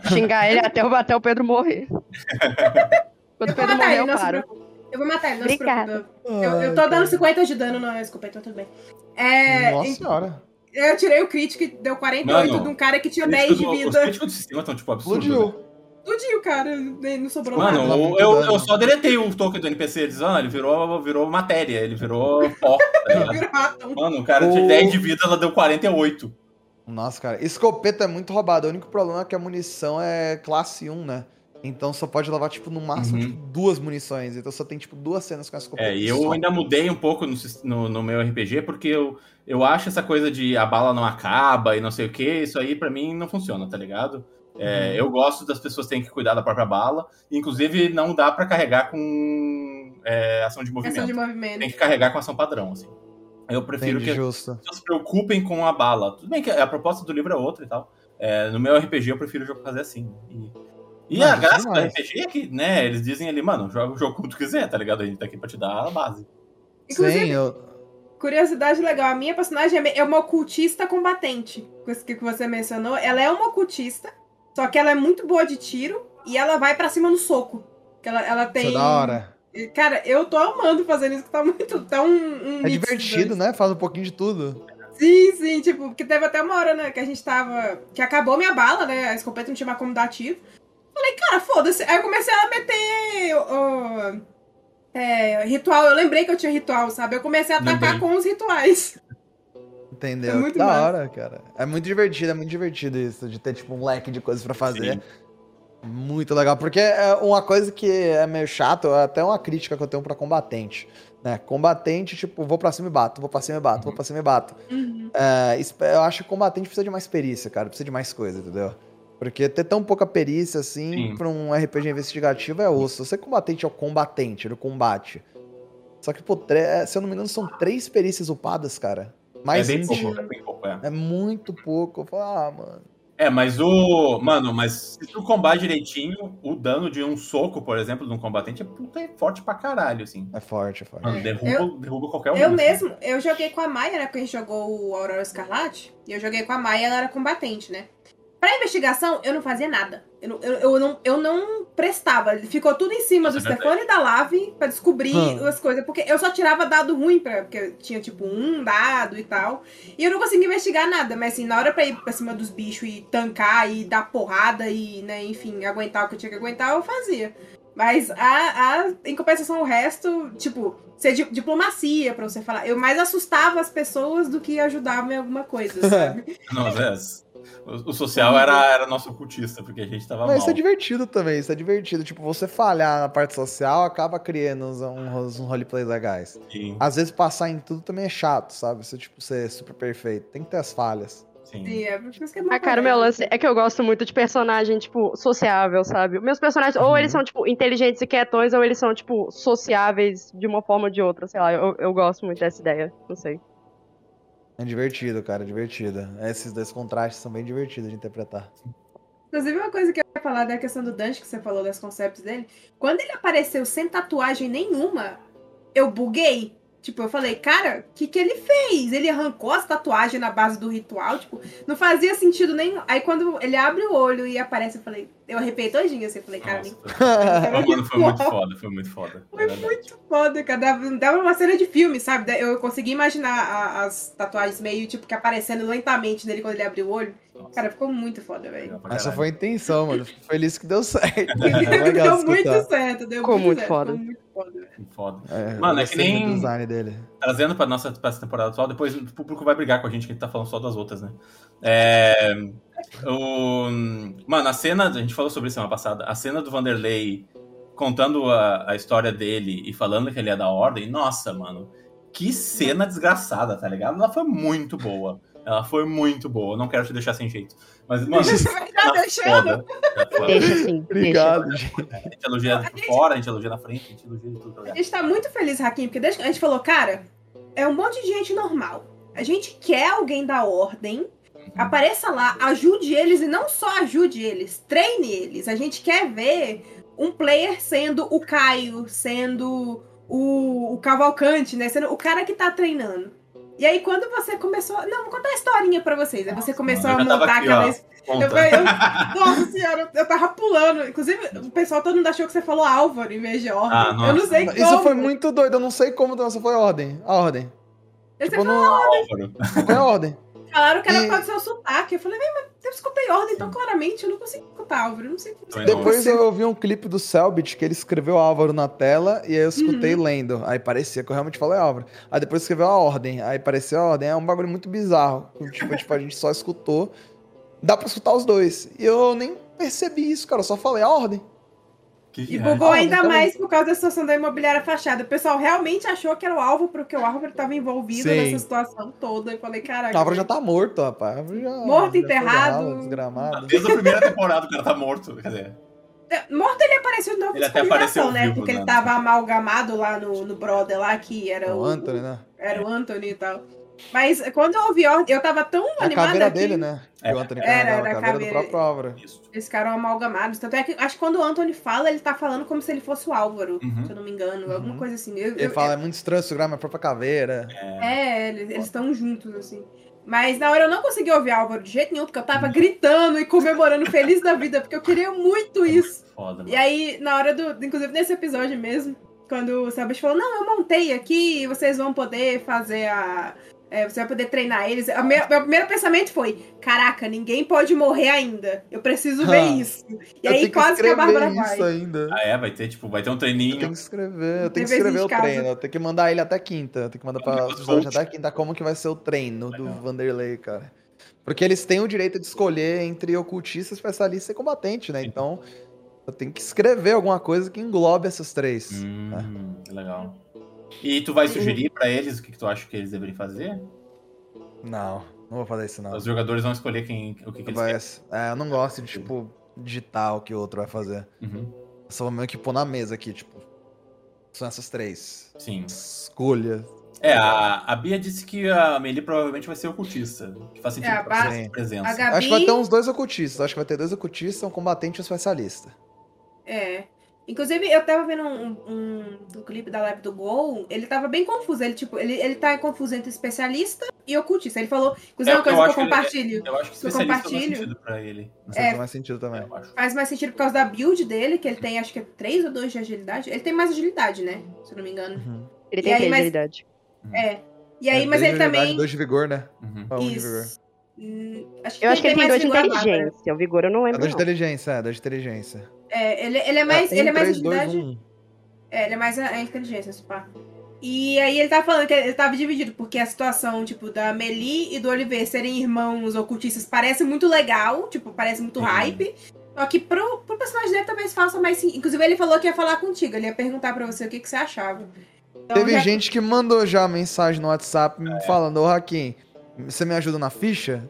de xingar ele até, até o Pedro morrer. Quando o Pedro morrer, eu paro. Eu vou matar ele, não Obrigada. se Eu, eu tô dando 50 de dano no escopeta, então tudo bem. É, Nossa senhora. Eu tirei o crítico e deu 48 Mano, de um cara que tinha 10 de vida. Os críticos do sistema estão, tipo, absurdos. Explodiu. Né? Explodiu, cara. Não sobrou Mano, nada. Mano, eu, eu só deletei o token do NPC. Eles, ah, ele virou, virou matéria, ele virou pó. Tá Mano, o cara tinha 10 de vida, ela deu 48. Nossa, cara. Escopeta é muito roubado. O único problema é que a munição é classe 1, né? Então só pode levar, tipo, no máximo, uhum. tipo, duas munições. Então só tem, tipo, duas cenas com essa escopeta. É, e eu ainda mudei um pouco no, no, no, meu RPG, porque eu, eu acho essa coisa de a bala não acaba e não sei o que, isso aí para mim não funciona, tá ligado? É, uhum. Eu gosto das pessoas terem que cuidar da própria bala. Inclusive, não dá para carregar com é, ação de movimento. Ação de movimento. Tem que carregar com ação padrão, assim. Eu prefiro Entendi, que justo. as pessoas se preocupem com a bala. Tudo bem que a proposta do livro é outra e tal. É, no meu RPG eu prefiro fazer assim. E e Não, a graça do RPG é que, né, eles dizem ali, mano, joga o jogo como tu quiser, tá ligado? A gente tá aqui pra te dar a base. Inclusive, Sim, eu... curiosidade legal, a minha personagem é uma ocultista combatente. Isso que você mencionou. Ela é uma ocultista, só que ela é muito boa de tiro e ela vai para cima no soco. Ela, ela tem. Isso é da hora. Cara, eu tô amando fazendo isso, que tá muito. Tá um, um é divertido, né? Faz um pouquinho de tudo. Sim, sim, tipo, porque teve até uma hora, né, que a gente tava. Que acabou minha bala, né? A escopeta não tinha mais como dar tiro. Falei, cara, foda-se. Aí eu comecei a meter uh, é, ritual. Eu lembrei que eu tinha ritual, sabe? Eu comecei a atacar com os rituais. Entendeu? É muito da massa. hora, cara. É muito divertido, é muito divertido isso, de ter, tipo, um leque de coisas para fazer. Sim. Muito legal, porque é uma coisa que é meio chato, é até uma crítica que eu tenho pra combatente. Né? Combatente, tipo, vou pra cima e bato, vou pra cima e bato, uhum. vou pra cima e bato. Uhum. É, eu acho que combatente precisa de mais perícia, cara, precisa de mais coisa, entendeu? Porque ter tão pouca perícia assim para um RPG investigativo é osso. Você combatente é o combatente, no combate. Só que, pô, é, se eu não me engano, são três perícias upadas, cara. Mais é bem pouco, é bem pouco, é. É muito pouco. Eu falo, ah, mano. É, mas o. Mano, mas se tu combate direitinho, o dano de um soco, por exemplo, de um combatente é, puta, é forte pra caralho, assim. É forte, é forte. Mano, derruba, eu, derruba qualquer um. Eu assim. mesmo, eu joguei com a Maia, né? Porque a gente jogou o Aurora Escarlate. E eu joguei com a Maia, ela era combatente, né? Pra investigação, eu não fazia nada. Eu, não, eu, eu não, eu não prestava. Ficou tudo em cima do Stefano e da Lave pra descobrir hum. as coisas. Porque eu só tirava dado ruim, pra, porque tinha tipo um dado e tal. E eu não conseguia investigar nada. Mas assim, na hora pra ir pra cima dos bichos e tancar e dar porrada e, né, enfim, aguentar o que eu tinha que aguentar, eu fazia. Mas a, a, em compensação, o resto, tipo, ser di diplomacia pra você falar. Eu mais assustava as pessoas do que ajudava em alguma coisa, sabe? não, é. O, social era, era nosso ocultista, porque a gente tava Mas mal. isso é divertido também, isso é divertido. Tipo, você falhar na parte social acaba criando uns, uns, uns roleplays legais. Sim. Às vezes passar em tudo também é chato, sabe? Você, tipo, ser super perfeito. Tem que ter as falhas. Sim. Sim, é por isso que é Ah, cara, o meu lance é que eu gosto muito de personagem, tipo, sociável, sabe? Meus personagens, uhum. ou eles são, tipo, inteligentes e quietões, ou eles são, tipo, sociáveis de uma forma ou de outra, sei lá. Eu, eu gosto muito dessa ideia, não sei. É divertido, cara, divertido. Esses dois contrastes são bem divertidos de interpretar. Inclusive, uma coisa que eu ia falar da questão do Dante, que você falou das conceitos dele. Quando ele apareceu sem tatuagem nenhuma, eu buguei. Tipo, eu falei, cara, o que, que ele fez? Ele arrancou as tatuagens na base do ritual, tipo, não fazia sentido nenhum. Aí quando ele abre o olho e aparece, eu falei, eu arrepiei todinho assim, eu falei, cara, nem foi- mano, foi muito foda, foi muito foda. Foi É verdade. muito foda, cara. Dava, dava uma cena de filme, sabe? Eu consegui imaginar a- as tatuagens meio, tipo, que aparecendo lentamente nele quando ele abriu o olho. Nossa, Cara, ficou muito foda, velho. Essa foi a intenção, mano. Fico feliz que deu certo. Deu muito certo, deu Ficou muito, muito certo. foda. Ficou muito foda, Foda. É, Mano, é que nem- design dele. Trazendo pra nossa pra essa temporada atual, depois o público vai brigar com a gente que a gente tá falando só das outras, né? É, o, mano, a cena, a gente falou sobre isso semana passada, a cena do Vanderlei contando a, a história dele e falando que ele é da ordem, nossa, mano, que cena desgraçada, tá ligado? Ela foi muito boa. Ela foi muito boa. Não quero te deixar sem jeito. Mas, mano, Você vai estar ela deixando. foda. Deixa assim. Obrigado, gente. A gente elogia por fora, a gente elogia na frente, a gente elogia de tudo. tá A gente tá muito feliz, Raquinho, porque desde que a gente falou, cara, é um monte de gente normal. A gente quer alguém da ordem. Apareça lá, ajude eles e não só ajude eles, treine eles. A gente quer ver um player sendo o Caio, sendo o, o Cavalcante, né? Sendo o cara que tá treinando. E aí, quando você começou. Não, vou contar a historinha pra vocês. Aí você começou eu a montar aqui, aquela. Eu, eu- nossa senhora, eu tava pulando. Inclusive, o pessoal todo mundo achou que você falou Álvaro em vez de ordem. Ah, eu não sei como. Isso foi muito doido. Eu não sei como então, essa foi a ordem. A ordem. Aí você Tipo, não Álvaro. foi a ordem. Falaram que era E- causa do seu sotaque. Eu falei, "Véi, mas eu escutei ordem tão claramente, eu não consigo escutar Álvaro. Eu não sei não. Depois eu vi um clipe do Selbit que ele escreveu Álvaro na tela e aí eu escutei Uhum. lendo. Aí parecia que eu realmente falei Álvaro. Aí depois escreveu a ordem. Aí parecia a ordem. É um bagulho muito bizarro. Tipo, tipo, a gente só escutou. Dá pra escutar os dois. E eu nem percebi isso, cara. Eu só falei a ordem. Que E bugou Ah, ainda então- mais por causa da situação da imobiliária fachada. O pessoal realmente achou que era o Álvaro, porque o Álvaro estava envolvido Sim. nessa situação toda. Eu falei, caraca. O Álvaro já tá morto, rapaz. Já, Morto, já enterrado. Desgramado. Desde a primeira temporada o cara tá morto. Quer dizer, É, Morto ele apareceu de novo Ele até apareceu né? vivo, Porque né? ele tava amalgamado lá no, no brother lá, que era O o, Anthony, né? Era o Anthony e tal. Mas quando eu ouvi ordem, eu tava tão É a animada caveira que dele, né? É. o Anthony Era, era a a caveira do caveira. próprio Álvaro. isso. eles ficaram amalgamados. Tanto é que acho que quando o Anthony fala, ele tá falando como se ele fosse o Álvaro, Uhum. se eu não me engano. Alguma Uhum. coisa assim. Eu- Ele eu- fala, é muito estranho segurar minha própria caveira. É, eles estão juntos, assim. Mas na hora eu não consegui ouvir Álvaro de jeito nenhum, porque eu tava gritando e comemorando feliz da vida, porque eu queria muito isso. Foda, mano. E aí, na hora do. Inclusive nesse episódio mesmo, quando o Sabas falou, não, eu montei aqui, vocês vão poder fazer a. é, você vai poder treinar eles. O meu, meu primeiro pensamento foi: caraca, ninguém pode morrer ainda. Eu preciso ver Ah, isso. E aí quase que, a Bárbara isso vai. ainda. Ah, é? Vai ter, tipo, vai ter um Eu treininho. tenho que escrever, eu tenho que escrever o casa. treino. Eu tenho que mandar ele até quinta. Eu tenho que mandar pra Coach. episódio até quinta como que vai ser o treino do. Vanderlei, cara. Porque eles têm o direito de escolher entre ocultista, especialista e combatente, né? Então, eu tenho que escrever alguma coisa que englobe essas três. Hum, que legal. E tu vai sugerir pra eles o que, que tu acha que eles deveriam fazer? Não, não vou fazer isso, não. Os jogadores vão escolher quem, o que, que eles Vai- querem. é, eu não gosto de, tipo, digitar o que o outro vai fazer. Uhum. Eu só vou meio que pôr na mesa aqui, tipo. São essas três. Sim. Escolha. É, a, a Bia disse que a Meili provavelmente vai ser ocultista. Que faz sentido É, a pra sua presença. A Gabi. Acho que vai ter uns dois ocultistas. Acho que vai ter dois ocultistas, um combatente e um especialista. É. Inclusive, eu tava vendo um, um, um clipe da live do Gol, ele tava bem confuso. Ele, tipo, ele, ele tá confuso entre especialista e ocultista. Ele falou, inclusive, É, uma coisa eu que eu que ele- compartilho. Eu acho que Eu especialista faz compartilho. sentido pra ele. Não sei É. se faz sentido também. Eu acho. Faz mais sentido por causa da build dele, que ele tem, acho que é 3 ou 2 de agilidade. Ele tem mais agilidade, né? Se eu não me engano. Uhum. Ele tem aí, mas- de habilidade. É. E aí, É, mas ele de agilidade, também. Dois de vigor, né? Uhum. Ou um de vigor. Hum, acho Eu acho que ele tem dois de inteligência. O vigor eu não É lembro. dois de não. inteligência, é, dois de inteligência. É, ele, ele é mais, um, ele é mais três, dois, agilidade. um. É, ele é mais a, a inteligência, esse pá. E aí ele tava falando que ele tava dividido, porque a situação, tipo, da Meli e do Oliver serem irmãos ocultistas parece muito legal, tipo, parece muito Sim. hype. Só que pro, pro personagem dele talvez faça mais sentido. Inclusive, ele falou que ia falar contigo, ele ia perguntar pra você o que, que você achava. Então, Teve já- gente que mandou já mensagem no WhatsApp me falando, ô Hakim, você me ajuda na ficha?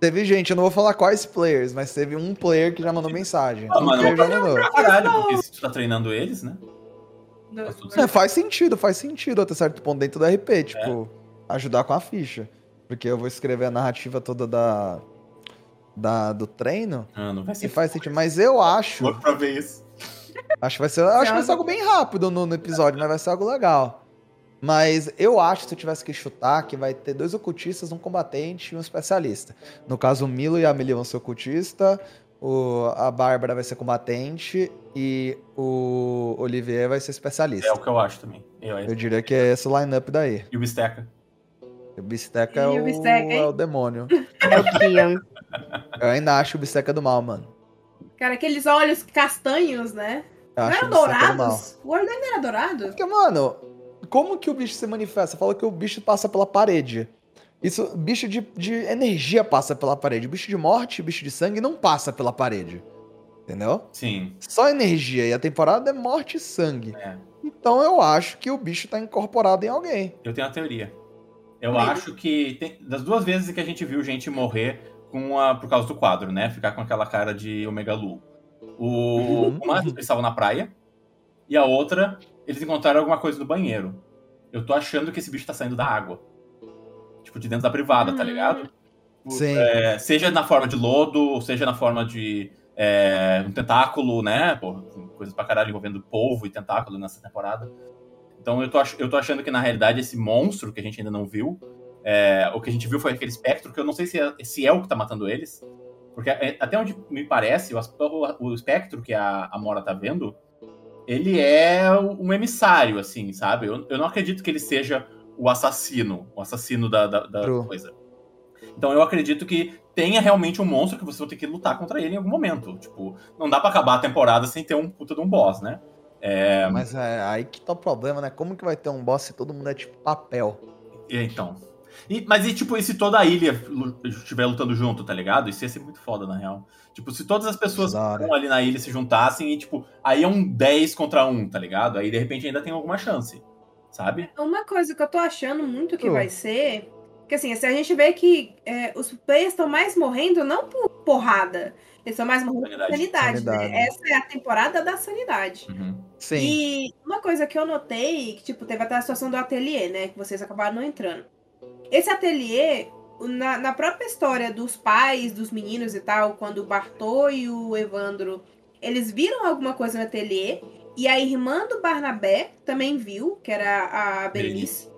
Teve gente, eu não vou falar quais players, mas teve um player que já mandou mensagem. Ah, um mano, player já mandou. Pra caralho, porque se tu tá treinando eles, né? Faz tudo É, faz sentido, faz sentido até certo ponto dentro do RP, tipo, ajudar com a ficha. Porque eu vou escrever a narrativa toda da, da do treino Ah, não vai e ser faz sentido. Mas eu acho, louco pra ver isso. acho que vai ser, acho que vai ser algo bem rápido no, no episódio, mas vai ser algo legal. Mas eu acho, se eu tivesse que chutar, que vai ter dois ocultistas, um combatente e um especialista. No caso, o Milo e a Amelie vão ser ocultista, o, a Bárbara vai ser combatente e o Olivier vai ser especialista. É o que eu acho também. Eu, Eu diria que é esse o line-up daí. E o Bisteca? O Bisteca é o Bisteca, é o demônio. É o Kian. Eu ainda acho o Bisteca do mal, mano. Cara, aqueles olhos castanhos, né? Eu Não eram dourados? O olho dele não era dourado? Porque, mano, como que o bicho se manifesta? Fala que o bicho passa pela parede. Isso, bicho de, de energia passa pela parede. Bicho de morte, bicho de sangue não passa pela parede. Entendeu? Sim. Só energia. E a temporada é morte e sangue. É. Então eu acho que o bicho tá incorporado em alguém. Eu tenho uma teoria. Eu Amigo. acho que tem- das duas vezes que a gente viu gente morrer com a, por causa do quadro, né? Ficar com aquela cara de Omega Lu. O, Uhum. uma eles estavam na praia e a outra eles encontraram alguma coisa no banheiro. Eu tô achando que esse bicho tá saindo da água. Tipo, de dentro da privada, tá Hum. ligado? Sim. é, seja na forma de lodo, seja na forma de é, um tentáculo, né? Porra, tem coisas pra caralho envolvendo polvo e tentáculo nessa temporada. Então eu tô, eu tô achando que, na realidade, esse monstro que a gente ainda não viu, é, o que a gente viu foi aquele espectro, que eu não sei se é, se é o que tá matando eles. Porque é, até onde me parece, o, o espectro que a, a Mora tá vendo, ele é um emissário, assim, sabe? Eu, eu não acredito que ele seja o assassino, o assassino da, da, da coisa. Então eu acredito que tenha realmente um monstro que você vai ter que lutar contra ele em algum momento. Tipo, não dá pra acabar a temporada sem ter um puta de um boss, né? É, Mas é aí que tá o problema, né? Como que vai ter um boss se todo mundo é tipo papel? e então. E- mas e tipo, e se toda a ilha estiver lutando junto, tá ligado? Isso ia ser muito foda, na real. Tipo, se todas as pessoas que estão ali na ilha se juntassem e, tipo, aí é um 10 contra 1, tá ligado? Aí de repente ainda tem alguma chance, sabe? Uma coisa que eu tô achando muito que True. vai ser. Que assim, se a gente vê que é, os players estão mais morrendo não por porrada. Eles estão mais morrendo por Sanidade. sanidade. né? Essa é a temporada da sanidade. Uhum. Sim. E uma coisa que eu notei, que tipo, teve até a situação do ateliê, né? Que vocês acabaram não entrando. Esse ateliê, na, na própria história dos pais, dos meninos e tal, quando o Bartô e o Evandro, eles viram alguma coisa no ateliê, e a irmã do Barnabé também viu, que era a Berenice.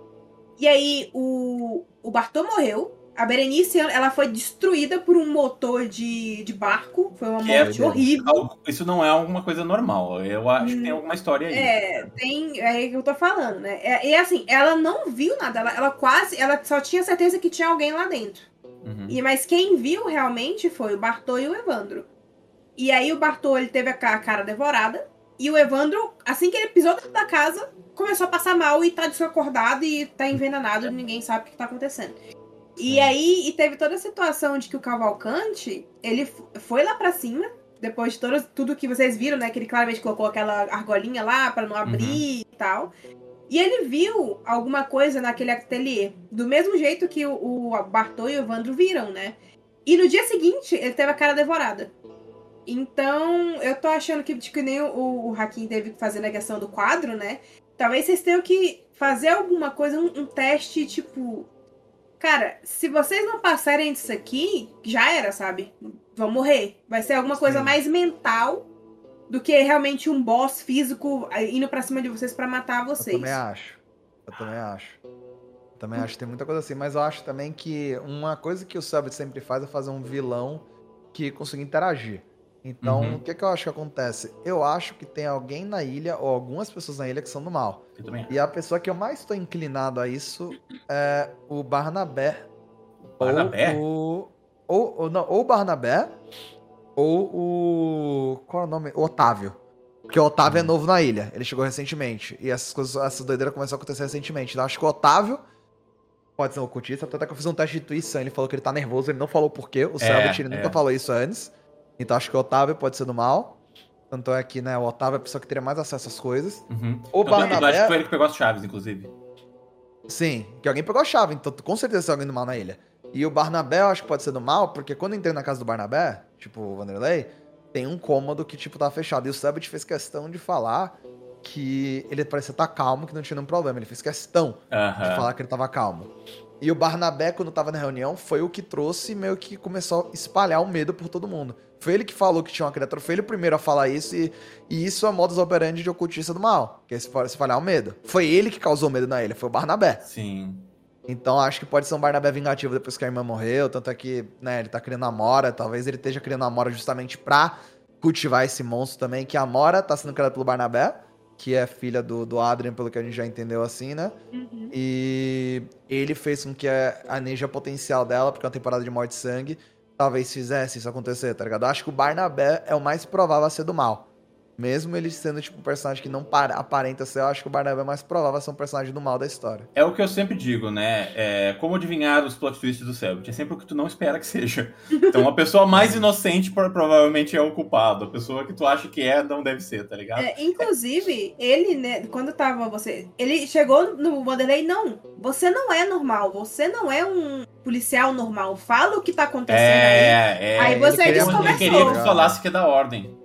E aí o, o Bartô morreu. A Berenice, ela foi destruída por um motor de, de barco. Foi uma é- morte horrível. Algo- Isso não é alguma coisa normal. Eu acho que tem alguma história aí. É, tem. É que eu tô falando, né? É, e assim, ela não viu nada. Ela, ela quase. Ela só tinha certeza que tinha alguém lá dentro. Uhum. E, mas quem viu realmente foi o Bartô e o Evandro. E aí o Bartô, ele teve a ca- a cara devorada. E o Evandro, assim que ele pisou dentro da casa, começou a passar mal e tá desacordado e tá envenenado ninguém sabe o que tá acontecendo. E Sim. aí, e teve toda a situação de que o Cavalcante, ele foi lá pra cima, depois de todo, tudo que vocês viram, né? Que ele claramente colocou aquela argolinha lá pra não abrir e tal. E ele viu alguma coisa naquele ateliê. Do mesmo jeito que o, o Bartô e o Evandro viram, né? E no dia seguinte, ele teve a cara devorada. Então, eu tô achando que, tipo, que nem o, o Hakim teve que fazer questão do quadro, né? Talvez vocês tenham que fazer alguma coisa, um, um teste, tipo. Cara, se vocês não passarem disso aqui, já era, sabe? Vão morrer. Vai ser alguma coisa Sim. mais mental do que realmente um boss físico aí, indo pra cima de vocês pra matar vocês. Eu também acho. Eu também acho. Eu também acho que tem muita coisa assim, mas eu acho também que uma coisa que o Subbit sempre faz é fazer um vilão que consiga interagir. Então, Uhum. o que, que eu acho que acontece? Eu acho que tem alguém na ilha, ou algumas pessoas na ilha que são do mal. E a pessoa que eu mais estou inclinado a isso é o Barnabé. Barnabé? Ou o. Ou, ou, não, ou o Barnabé, ou o. Qual é o nome? O Otávio. Porque o Otávio Hum. é novo na ilha. Ele chegou recentemente. E essas coisas, essas doideiras começaram a acontecer recentemente. Então acho que o Otávio pode ser um ocultista. Até que eu fiz um teste de intuição. Ele falou que ele tá nervoso, ele não falou por quê. O Selbit, ele é. nunca falou isso antes. Então acho que o Otávio pode ser do mal. Tanto é que, né, o Otávio é a pessoa que teria mais acesso às coisas. Uhum. O Eu tô- eu acho Barnabé- que foi ele que pegou as chaves, inclusive. Sim, que alguém pegou a chave, então com certeza tem alguém do mal na ilha. E o Barnabé eu acho que pode ser do mal, porque quando eu entrei na casa do Barnabé, tipo o Vanderlei, tem um cômodo que, tipo, tá fechado. E o Sabbath fez questão de falar que ele parecia estar calmo, que não tinha nenhum problema. Ele fez questão de Aham. falar que ele tava calmo. E o Barnabé, quando tava na reunião, foi o que trouxe meio que começou a espalhar o medo por todo mundo. Foi ele que falou que tinha uma criatura, foi ele o primeiro a falar isso, e, e isso é modus operandi de ocultista do mal, que é se fa- se falhar o medo. Foi ele que causou medo na ilha, foi o Barnabé. Sim. Então acho que pode ser um Barnabé vingativo depois que a irmã morreu, tanto é que, né, ele tá criando a Mora, talvez ele esteja criando a Mora justamente pra cultivar esse monstro também, que a Mora tá sendo criada pelo Barnabé, que é filha do, do Adrian, pelo que a gente já entendeu assim, né? Uhum. E ele fez com que a, a Neja potencial dela, porque é uma temporada de morte e sangue, talvez fizesse isso acontecer, tá ligado? Eu acho que o Barnabé é o mais provável a ser do mal. Mesmo ele sendo, tipo, um personagem que não para- aparenta ser, eu acho que o Barnabé é mais provável a ser um personagem do mal da história. É o que eu sempre digo, né? É, como adivinhar os plot twists do Selbit? É sempre o que tu não espera que seja. Então, a pessoa mais inocente pro- provavelmente é o culpado. A pessoa que tu acha que é, não deve ser, tá ligado? É, inclusive, ele, né, quando tava você. Ele chegou no Wanderlei, não. Você não é normal. Você não é um policial normal. Fala o que tá acontecendo aí. É, é. Aí você ele queria- Ele desconversou. queria que tu falasse que é da ordem.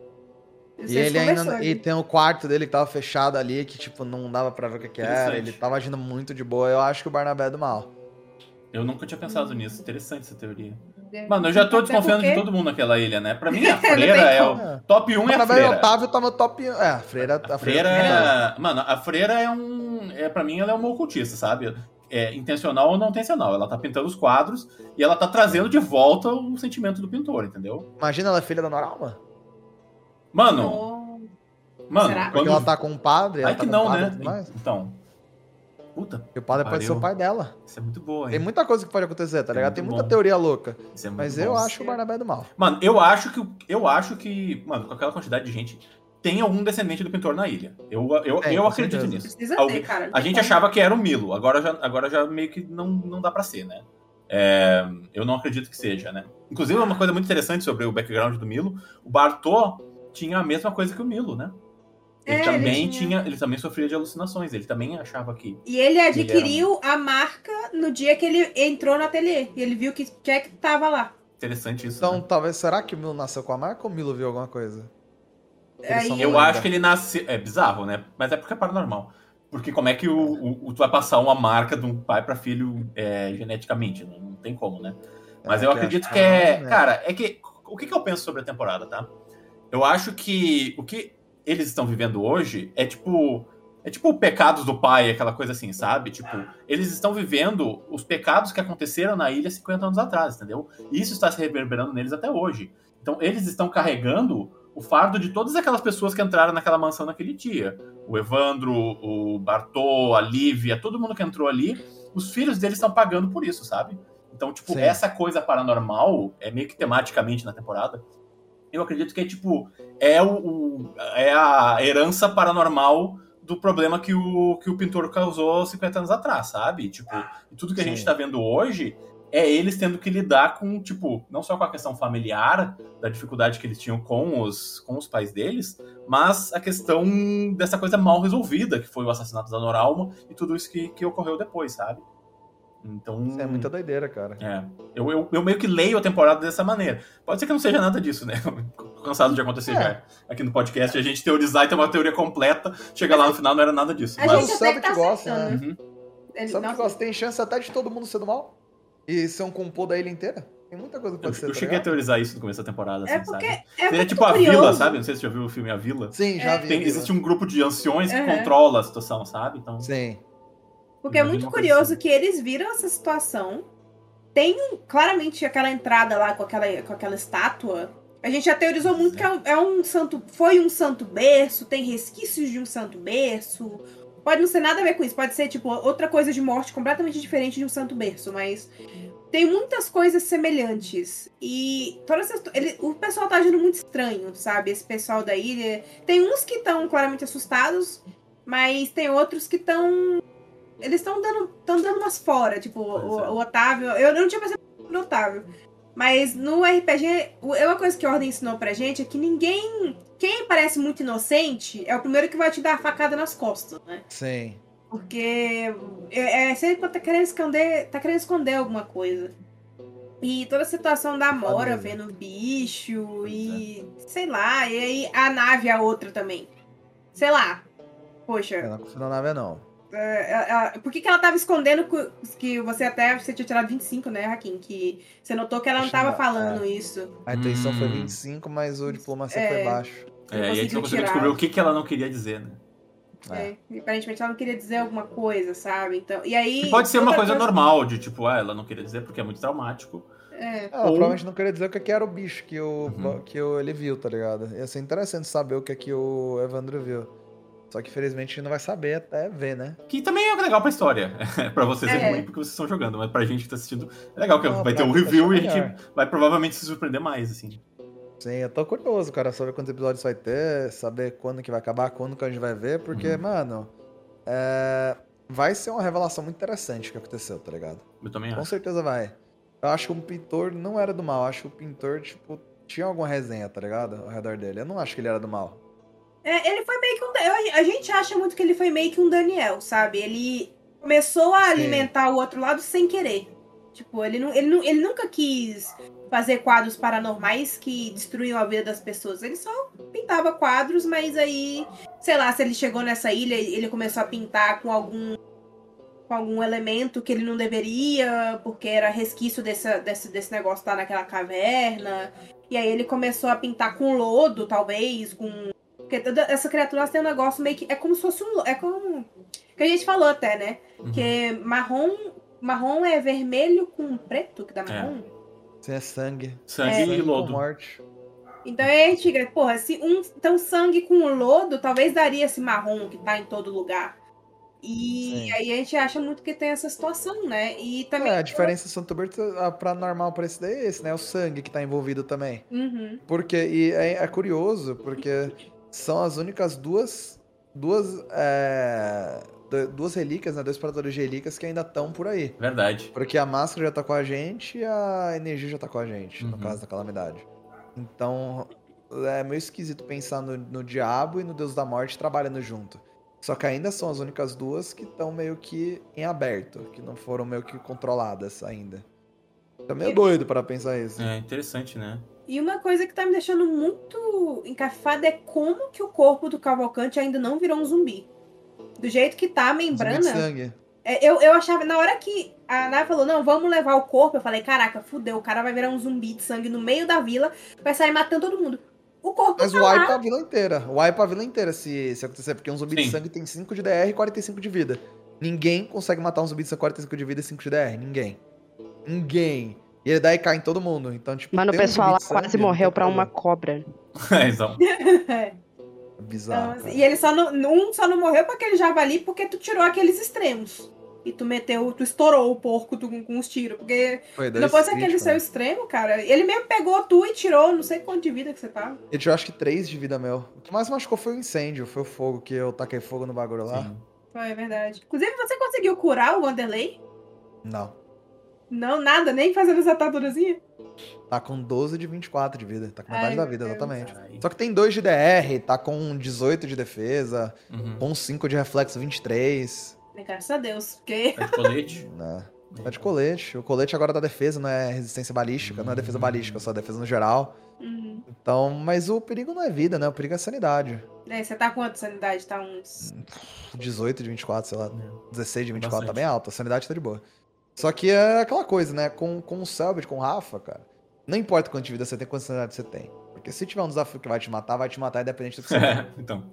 E ele ainda. E tem o quarto dele que tava fechado ali, que, tipo, não dava pra ver o que, que era. Ele tava agindo muito de boa. Eu acho que o Barnabé é do mal. Eu nunca tinha pensado nisso. Interessante essa teoria. Mano, eu já tô desconfiando de todo mundo naquela ilha, né? Pra mim, a freira é o. Top 1 O é a Barnabé e freira. o Otávio tá no top. É, a freira. A A freira é. é. Mano, a freira é um. É, pra mim, ela é uma ocultista, sabe? É intencional ou não intencional. Ela tá pintando os quadros e ela tá trazendo de volta o sentimento do pintor, entendeu? Imagina ela é filha da Noralma. Mano, Oh, mano, Será? Porque quando. ela tá com um padre. ela Ai tá que não, padre né? Então. Puta, E o padre pode ser o pai dela. isso é muito boa, hein? Tem muita coisa que pode acontecer, tá É ligado? Tem muita bom. teoria louca. Isso é muito Mas bom. eu acho que o Barnabé é do mal. Mano, eu acho que. o- Eu acho que. Mano, com aquela quantidade de gente, tem algum descendente do pintor na ilha. Eu, eu, Tem, eu acredito certeza. nisso. Precisa Alguém- ter, cara. A gente achava que era o Milo, agora já, agora já meio que não, não dá pra ser, né? É, eu não acredito que seja, né? Inclusive, uma coisa muito interessante sobre o background do Milo, o Bartô tinha a mesma coisa que o Milo, né? Ele É, ele também tinha. tinha. ele também sofria de alucinações, ele também achava que. E ele adquiriu a marca no dia que ele entrou no ateliê. E ele viu que que é que tava lá. Interessante isso. Então, né? talvez. Será que o Milo nasceu com a marca ou o Milo viu alguma coisa? Ele Aí- Eu lembra. acho que ele nasceu. É bizarro, né? Mas é porque é paranormal. Porque como é que o, o- o- tu vai passar uma marca de um pai pra filho é, geneticamente? Não, não tem como, né? Mas É, eu que acredito acho que é. né? Cara, é que. O que, que eu penso sobre a temporada, tá? Eu acho que o que eles estão vivendo hoje é tipo. É tipo pecados do pai, aquela coisa assim, sabe? Tipo, eles estão vivendo os pecados que aconteceram na ilha 50 anos atrás, entendeu? E isso está se reverberando neles até hoje. Então, eles estão carregando o fardo de todas aquelas pessoas que entraram naquela mansão naquele dia. O Evandro, o Bartô, a Lívia, todo mundo que entrou ali, os filhos deles estão pagando por isso, sabe? Então, tipo, Sim. essa coisa paranormal, é meio que tematicamente na temporada, eu acredito que é tipo, é, o, o- é a herança paranormal do problema que o, que o pintor causou 50 anos atrás, sabe? Tipo, e tudo que a Sim. gente tá vendo hoje é eles tendo que lidar com, tipo, não só com a questão familiar, da dificuldade que eles tinham com os, com os pais deles, mas a questão dessa coisa mal resolvida, que foi o assassinato da Noralma e tudo isso que, que ocorreu depois, sabe? Então. Isso é muita doideira, cara. É. Eu, eu, eu meio que leio a temporada dessa maneira. Pode ser que não seja nada disso, né? Cansado de acontecer É. já aqui no podcast, a gente teorizar e ter uma teoria completa, chega lá no final não era nada disso. A Mas, gente sabe até que que tá gosta, acertando. Uhum. Ele- Sabe o que gosta? Tem chance até de todo mundo ser do mal? E ser um compô da ilha inteira? Tem muita coisa que eu, ser. eu tá cheguei a teorizar isso no começo da temporada, assim, É porque sabe? é Seria tipo a curioso. Vila, sabe? Não sei se você já viu o filme A Vila. Sim, já É. vi. Tem- existe um grupo de anciões que Uhum. controla a situação, sabe? Então, Sim. Porque é muito curioso assim. que eles viram essa situação. Tem um- claramente aquela entrada lá com aquela, com aquela estátua. A gente já teorizou muito que é um, é um santo. Foi um santo berço, tem resquícios de um santo berço. Pode não ser nada a ver com isso, pode ser tipo outra coisa de morte completamente diferente de um santo berço, mas tem muitas coisas semelhantes. E todas essas, ele, o pessoal tá agindo muito estranho, sabe? Esse pessoal da ilha. Tem uns que estão claramente assustados, mas tem outros que estão. Eles estão dando, tão dando umas fora. Tipo, o, é. o Otávio. Eu não tinha percebido no Otávio. Mas no RPG, o- é uma coisa que a Ordem ensinou pra gente é que ninguém. Quem parece muito inocente é o primeiro que vai te dar a facada nas costas, né? Sim. Porque é, é sempre quando tá querendo esconder, tá querendo esconder alguma coisa. E toda a situação da Mora vendo bicho e sei lá, e aí a nave a outra também. Sei lá. Eu Poxa, não confio na nave, não. É, ela- por que, que ela tava escondendo que- você até você tinha tirado 25, né, Hakim? Que você notou que ela não Acho tava que- falando isso. A intuição foi Hum. 25, mas o diplomacia É. foi baixo. É, e aí a gente conseguiu não conseguiu tirar. descobrir o que, que ela não queria dizer, né? É. É, e aparentemente ela não queria dizer alguma coisa, sabe? Então, e aí. E pode ser uma outra coisa normal, de tipo, ah, ela não queria dizer porque é muito traumático. É, Ela Ou- provavelmente não queria dizer o que que era o bicho que, o, Uhum. que o, ele viu, tá ligado? Ia ser interessante saber o que, que o Evandro viu. Só que infelizmente a gente não vai saber até ver, né? Que também é legal pra história. pra vocês é, É. ruim porque vocês estão jogando, mas pra gente que tá assistindo é legal que Não, vai ter um review e a gente vai provavelmente se surpreender mais, assim. Sim, eu tô curioso, cara, saber quantos episódios vai ter, saber quando que vai acabar, quando que a gente vai ver, porque, Uhum. mano, é, vai ser uma revelação muito interessante que aconteceu, tá ligado? Eu também Com acho. certeza vai. Eu acho que o pintor não era do mal, eu acho que o pintor, tipo, tinha alguma resenha, tá ligado? Ao redor dele. Eu não acho que ele era do mal. É, ele foi meio que um. A gente acha muito que ele foi meio que um Daniel, sabe? Ele começou a Sim. alimentar o outro lado sem querer. Tipo, ele, não, ele, não, ele nunca quis fazer quadros paranormais que destruíam a vida das pessoas. Ele só pintava quadros, mas aí, sei lá, se ele chegou nessa ilha e ele começou a pintar com algum com algum elemento que ele não deveria, porque era resquício desse, desse, desse negócio estar naquela caverna. E aí ele começou a pintar com lodo, talvez, com porque toda essa criatura elas tem um negócio meio que. É como se fosse um. É como. Que a gente falou até, né? Uhum. Que marrom. Marrom é vermelho com preto, que dá marrom. Isso é sangue. Sangue É. e lodo. morte. Então aí a gente fica, porra, se um. Então sangue com lodo, talvez daria esse marrom que tá em todo lugar. E Sim. aí a gente acha muito que tem essa situação, né? E também. É, a diferença do Santo Berto a- pra normal pra esse daí é esse, né? O sangue que tá envolvido também. Uhum. Porque, e é, é curioso, porque são as únicas duas. Duas. é, du- duas relíquias, né? Dois paradores de relíquias que ainda estão por aí. Verdade. Porque a máscara já tá com a gente e a energia já tá com a gente, no Uhum. caso da calamidade. Então, é meio esquisito pensar no, no diabo e no Deus da Morte trabalhando junto. Só que ainda são as únicas duas que estão meio que em aberto, que não foram meio que controladas ainda. Tá meio doido para pensar isso. É interessante, né? E uma coisa que tá me deixando muito encafada é como que o corpo do Cavalcante ainda não virou um zumbi. Do jeito que tá a Zumbi de membrana. sangue. É, eu, eu achava, na hora que a Nai falou, não, vamos levar o corpo, eu falei, caraca, fudeu, o cara vai virar um zumbi de sangue no meio da vila, vai sair matando todo mundo. O corpo Mas tá o lá. wipe a vila inteira. O wipe a vila inteira se, se acontecer, porque um zumbi de Sim. sangue tem 5 de DR e 45 de vida. Ninguém consegue matar um zumbi de sangue 45 de vida e 5 de DR. Ninguém. Ninguém. E ele daí cai em todo mundo. Então, tipo, Mano, o um pessoal lá sangue, quase não morreu tem pra uma cobra. É, então. É. Então, Bizarro. cara. e ele só não. Um só não morreu pra aquele javali porque tu tirou aqueles extremos. E tu meteu, tu estourou o porco tu, com os tiros. Porque Foi se dois não fosse aquele críticos, seu né? extremo, cara. Ele mesmo pegou tu e tirou, não sei quanto de vida que você tava. Ele tirou acho que 3 de vida meu. O que mais machucou foi o incêndio, foi o fogo, que eu taquei fogo no bagulho lá. Sim. Foi, é verdade. Inclusive, você conseguiu curar o Wanderlei? Não. Não, nada, nem fazendo essa atadurazinha. Tá com 12 de 24 de vida. Tá com metade Ai, da vida, Deus. exatamente. Caralho. Só que tem 2 de DR, tá com 18 de defesa, Uhum. com 5 de reflexo 23. Graças a Deus, porque. Tá de colete. Né? Tá de colete. O colete agora dá defesa, não é resistência balística, não é defesa balística, só defesa no geral. Uhum. Então, mas o perigo não é vida, né? O perigo é sanidade. É, você tá quanto sanidade? Tá uns. 18 de 24, sei lá. 16 de 24 tá Bastante. bem alto. A sanidade tá de boa. Só que é aquela coisa, né? Com, com o Selbit, com o Rafa, cara. Não importa quanto de vida você tem, quanta sanidade você tem. Porque se tiver um desafio que vai te matar, vai te matar independente do que você tem. É, então.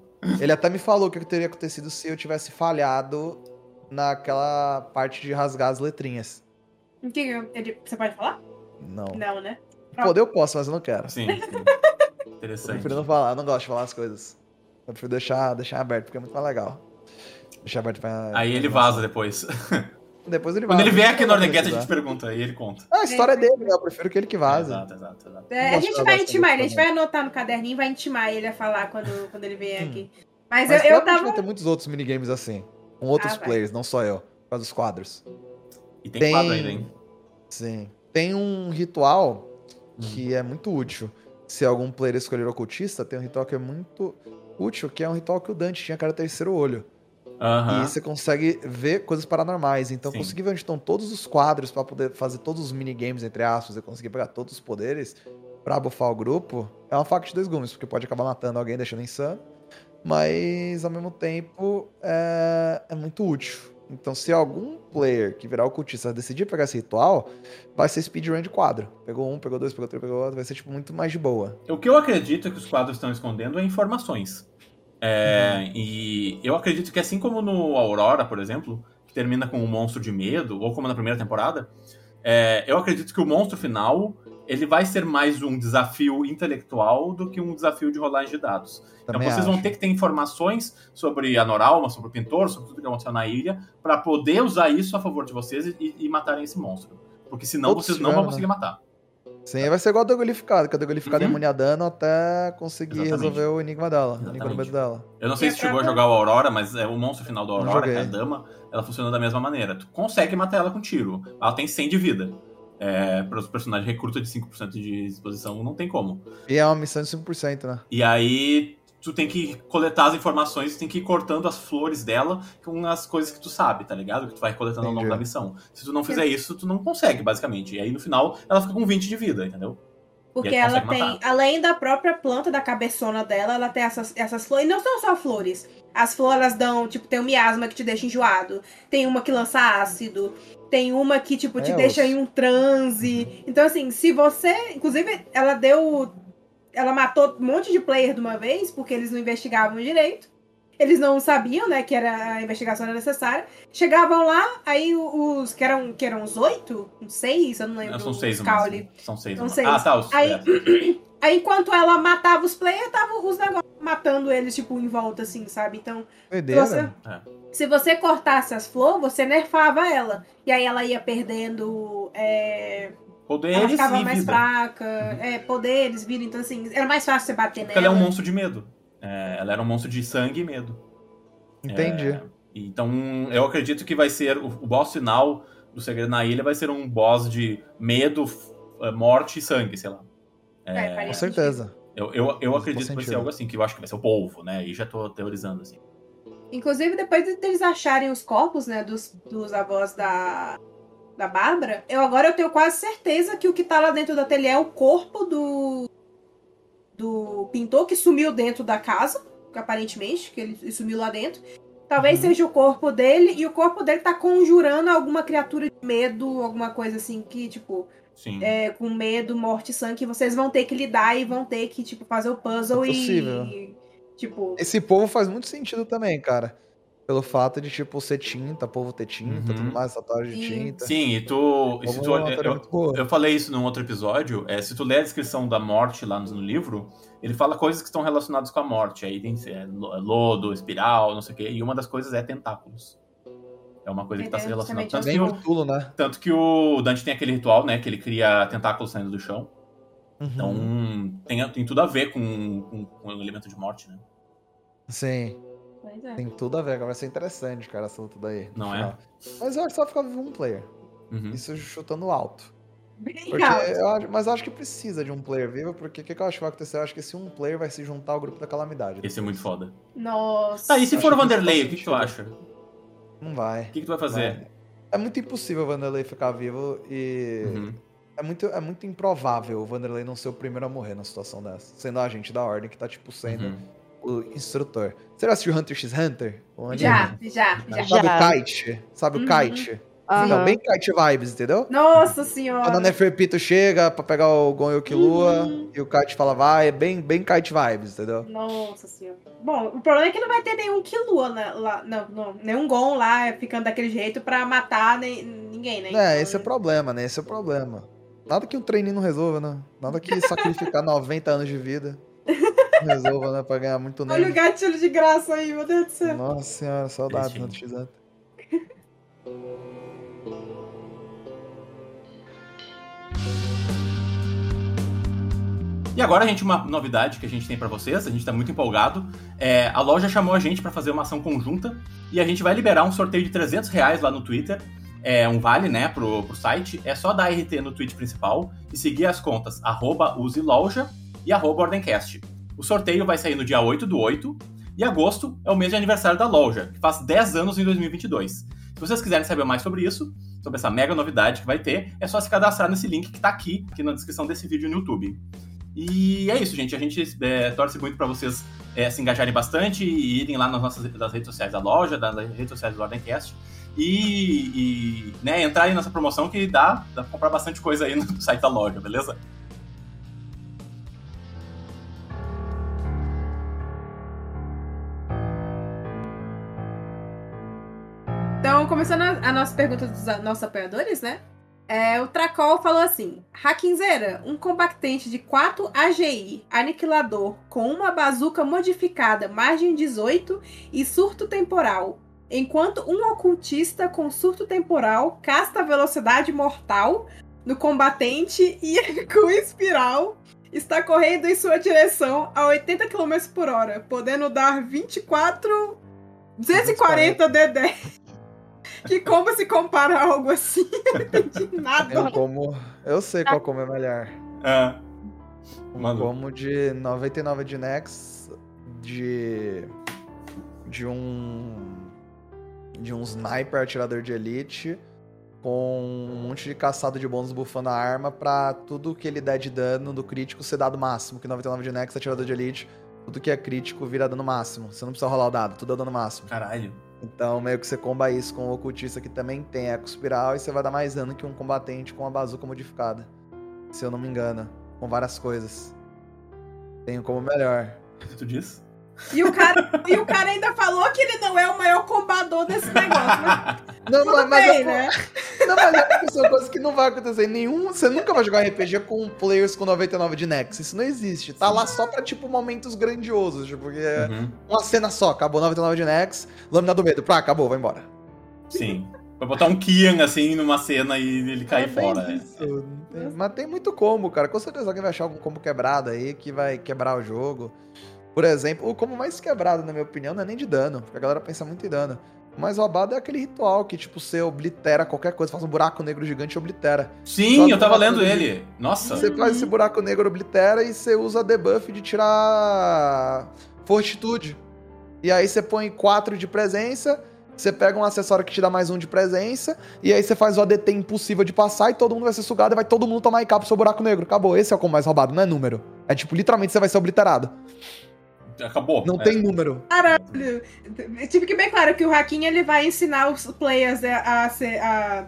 Ele até me falou que o que teria acontecido se eu tivesse falhado naquela parte de rasgar as letrinhas. O que eu- ele- Você pode falar? Não. Não, né? Poder eu posso, mas eu não quero. Sim, sim. Eu Interessante. prefiro não falar, eu não gosto de falar as coisas. Eu prefiro deixar, deixar aberto, porque é muito mais legal. Deixar aberto pra. Aí ele vaza depois. Depois ele Quando vaza. ele vier aqui no Não Ordeguete, a gente pergunta, aí ele conta. Ah, a história é dele, né? Eu prefiro que ele que vaza. Exato, exato, exato. É, a gente vai intimar ele, a gente vai anotar no caderninho e vai intimar ele a falar quando, quando ele vier Hum. aqui. Mas, Mas eu, eu tava. vai ter muitos outros minigames assim. Com outros Ah, vai. players, não só eu. Por causa dos quadros. E tem, Tem- quadro ainda, hein? Sim. Tem um ritual Hum. que é muito útil. Se algum player escolher ocultista, tem um ritual que é muito útil, que é um ritual que o Dante tinha, que era o terceiro olho. Aham. E você consegue ver coisas paranormais. Então, eu Sim. consegui ver onde estão todos os quadros pra poder fazer todos os minigames, entre aspas. Eu consegui pegar todos os poderes pra buffar o grupo. É uma faca de dois gumes, porque pode acabar matando alguém, deixando insano. Mas, ao mesmo tempo, é, é muito útil. Então, se algum player que virar o cultista decidir pegar esse ritual, vai ser speedrun de quadro. Pegou um, pegou dois, pegou três, pegou outro, vai ser tipo muito mais de boa. O que eu acredito que os quadros estão escondendo é informações. É, E eu acredito que assim como no Aurora, por exemplo, que termina com um monstro de medo, ou como na primeira temporada, é, eu acredito que o monstro final ele vai ser mais um desafio intelectual do que um desafio de rolagem de dados. Então Também vocês vão acho. ter que ter informações sobre a Noralma, sobre o pintor, sobre tudo que aconteceu na ilha, para poder usar isso a favor de vocês e, e matarem esse monstro. Porque senão vocês não vão conseguir matar. Sim, vai ser igual a Dogolificado, que a Dogolificado Uhum. é imune a dano até conseguir Exatamente. resolver o enigma dela, o enigma Exatamente. dela. Eu não sei se a chegou a própria- jogar o Aurora, mas é o monstro final do Aurora, que é a dama, ela funciona da mesma maneira. Tu consegue matar ela com tiro. Ela tem 100 de vida. É, para os personagens recruta de 5% de exposição, não tem como. E é uma missão de 5%, né? E aí tu tem que coletar as informações, tem que ir cortando as flores dela com as coisas que tu sabe, tá ligado? Que tu vai coletando ao longo Entendi. da missão. Se tu não fizer isso, tu não consegue, basicamente. E aí no final ela fica com 20 de vida, entendeu? Porque E ela tem, matar. além da própria planta da cabeçona dela, ela tem essas, essas flores. E não são só flores. As flores dão, tipo, tem um miasma que te deixa enjoado. Tem uma que lança ácido. Tem uma que, tipo, te É, deixa os- em um transe. Então, assim, se você. Inclusive, ela deu. Ela matou um monte de player de uma vez, porque eles não investigavam direito. Eles não sabiam, né, que era a investigação era necessária. Chegavam lá, aí os. Que eram, que eram os oito? Uns seis? Eu não lembro. São seis. Caule. São seis. São seis. Ah, tá. Os, Aí- é. Aí, enquanto ela matava os players, tava os negócios matando eles, tipo, em volta, assim, sabe? Então, Doideira. você- É. se você cortasse as flores, você nerfava ela. E aí ela ia perdendo. é, Ela Poderes ficava e mais vida. fraca. É, poderes, vida. Então, assim, era mais fácil você bater Porque ela é nela. um monstro de medo. É, ela era um monstro de sangue e medo. Entendi. É, então, eu acredito que vai ser o, o boss final do Segredo na Ilha vai ser um boss de medo, eh, morte e sangue, sei lá. É, faria Com certeza. Eu, eu, eu acredito que vai ser algo assim, que eu acho que vai ser o polvo, né? E já tô teorizando assim. Inclusive, depois de eles acharem os corpos, né, dos, dos avós da, da Bárbara, eu agora eu tenho quase certeza que o que tá lá dentro do ateliê é o corpo do, do pintor que sumiu dentro da casa, aparentemente, que ele, sumiu lá dentro. Talvez Uhum. seja o corpo dele, e o corpo dele tá conjurando alguma criatura de medo, alguma coisa assim que, tipo, é, com medo, morte e sangue, vocês vão ter que lidar e vão ter que, tipo, fazer o puzzle É e. Tipo. Esse povo faz muito sentido também, cara. Pelo fato de, tipo, ser tinta, povo ter tinta, Uhum. tudo mais, tatuagem de Sim. tinta. Sim, e tu. e se tu é eu, eu falei isso num outro episódio. É, se tu ler a descrição da morte lá no, no livro, ele fala coisas que estão relacionadas com a morte. Aí tem é, lo- lodo, espiral, não sei o quê. E uma das coisas é tentáculos. É uma coisa que está se relacionando. Tanto que, o, Tulo, né? tanto que o Dante tem aquele ritual, né? Que ele cria tentáculos saindo do chão. Então Uhum. tem, tem tudo a ver com, com, com o elemento de morte, né? Sim, Pois é. tem tudo a ver. Vai ser interessante, cara, essa luta daí. Não é? Mas eu acho que só ficar vivo um player. Uhum. Isso chutando alto. Eu acho- mas eu acho que precisa de um player vivo, porque o que, que eu acho que vai acontecer? Eu acho que esse um player vai se juntar ao grupo da calamidade. Esse é muito foda. Nossa. Tá, e se for o isso Vanderlei, o que, que tu acha? Não vai. O que, que tu vai fazer? Vai. É muito impossível o Vanderlei ficar vivo e. Uhum. É, muito, é muito improvável o Vanderlei não ser o primeiro a morrer numa situação dessa. Sendo a agente da ordem que tá, tipo, sendo Uhum. O instrutor. Você já assistiu Hunter x Hunter? Já, já, já. Sabe Já. o Kite? Sabe Uhum. o Kite? Aham. Então, bem Kite vibes, entendeu? Nossa senhora. Quando a Neferpito chega pra pegar o Gon e o Uhum. e o Kite fala vai, é bem, bem Kite vibes, entendeu? Nossa senhora. Bom, o problema é que não vai ter nenhum Killua né, lá. Não, não, nenhum Gon lá ficando daquele jeito pra matar nem, ninguém, né? É, Então, esse é o problema, né? Esse é o problema. Nada que um treininho não resolva, né? Nada que sacrificar 90 anos de vida resolva, né? Pra ganhar muito Olha o gatilho de graça aí, meu Deus do céu. Nossa senhora, saudades do Triste, Hunter x Hunter. E agora, gente, uma novidade que a gente tem pra vocês, a gente tá muito empolgado. É, a loja chamou a gente pra fazer uma ação conjunta e a gente vai liberar um sorteio de 300 reais lá no Twitter. É um vale, né, pro, pro site. É só dar RT no tweet principal e seguir as contas arroba useloja e arroba ordencast. O sorteio vai sair no dia 8 do 8 e agosto é o mês de aniversário da loja, que faz 10 anos em 2022. Se vocês quiserem saber mais sobre isso, sobre essa mega novidade que vai ter, é só se cadastrar nesse link que tá aqui, aqui na descrição desse vídeo no YouTube. E é isso, gente. A gente é, torce muito para vocês é, se engajarem bastante e irem lá nas nossas das redes sociais da loja, das redes sociais do Ordencast e, e né, entrarem nessa promoção que dá, dá pra comprar bastante coisa aí no site da loja, beleza? Então, começando a, nossa pergunta dos nossos apoiadores, né? É, o Tracol falou assim: Hakinzeira, um combatente de 4 AGI, aniquilador, com uma bazuca modificada, margem 18 e surto temporal. Enquanto um ocultista com surto temporal casta velocidade mortal no combatente e com espiral está correndo em sua direção a 80 km por hora, podendo dar 24. 240 D10. Que como se compara a algo assim? Eu não entendi nada. Eu como. Eu sei qual como é melhor. Ah, Um Mandou. como de 99 de Nex, de. De um. De um sniper atirador de elite, com um monte de caçado de bônus bufando a arma pra tudo que ele der de dano do crítico ser dado máximo. Que 99 de Nex, atirador de elite, tudo que é crítico vira dano máximo. Você não precisa rolar o dado, tudo é dano máximo. caralho. Então, meio que você comba isso com o ocultista que também tem eco espiral e você vai dar mais dano que um combatente com a bazuca modificada. Se eu não me engano. Com várias coisas. Tenho como melhor. Tu diz? E o, cara, e o cara ainda falou que ele não é o maior combador desse negócio, né? Não, Tudo mas, mas bem, eu- né? não, mas é porque são coisas que não vai acontecer em nenhum. Você nunca vai jogar RPG com players com 99 de Nex. Isso não existe. Tá lá só pra, tipo, momentos grandiosos. Tipo, porque é Uhum. uma cena só. Acabou 99 de Nex, lâmina do medo. Pá, acabou, vai embora. Sim. Vai botar um Kian assim numa cena e ele cair É fora. né? isso. Tem- Mas tem muito combo, cara. Com certeza alguém vai achar algum combo quebrado aí que vai quebrar o jogo. Por exemplo, o combo mais quebrado, na minha opinião, não é nem de dano, porque a galera pensa muito em dano. O mais roubado é aquele ritual que, tipo, você oblitera qualquer coisa, faz um buraco negro gigante e oblitera. Sim, eu tava do lendo lado ele. Nossa. Você faz esse buraco negro, oblitera e você usa debuff de tirar fortitude. E aí você põe 4 de presença, você pega um acessório que te dá mais um de presença, e aí você faz o ADT impossível de passar e todo mundo vai ser sugado e vai todo mundo tomar IK pro seu buraco negro. Acabou. Esse é o combo mais roubado, não é número. É tipo, literalmente você vai ser obliterado. Acabou. Não É. tem número. Caralho. Tive que bem claro que o Hakim ele vai ensinar os players a, a, ser- a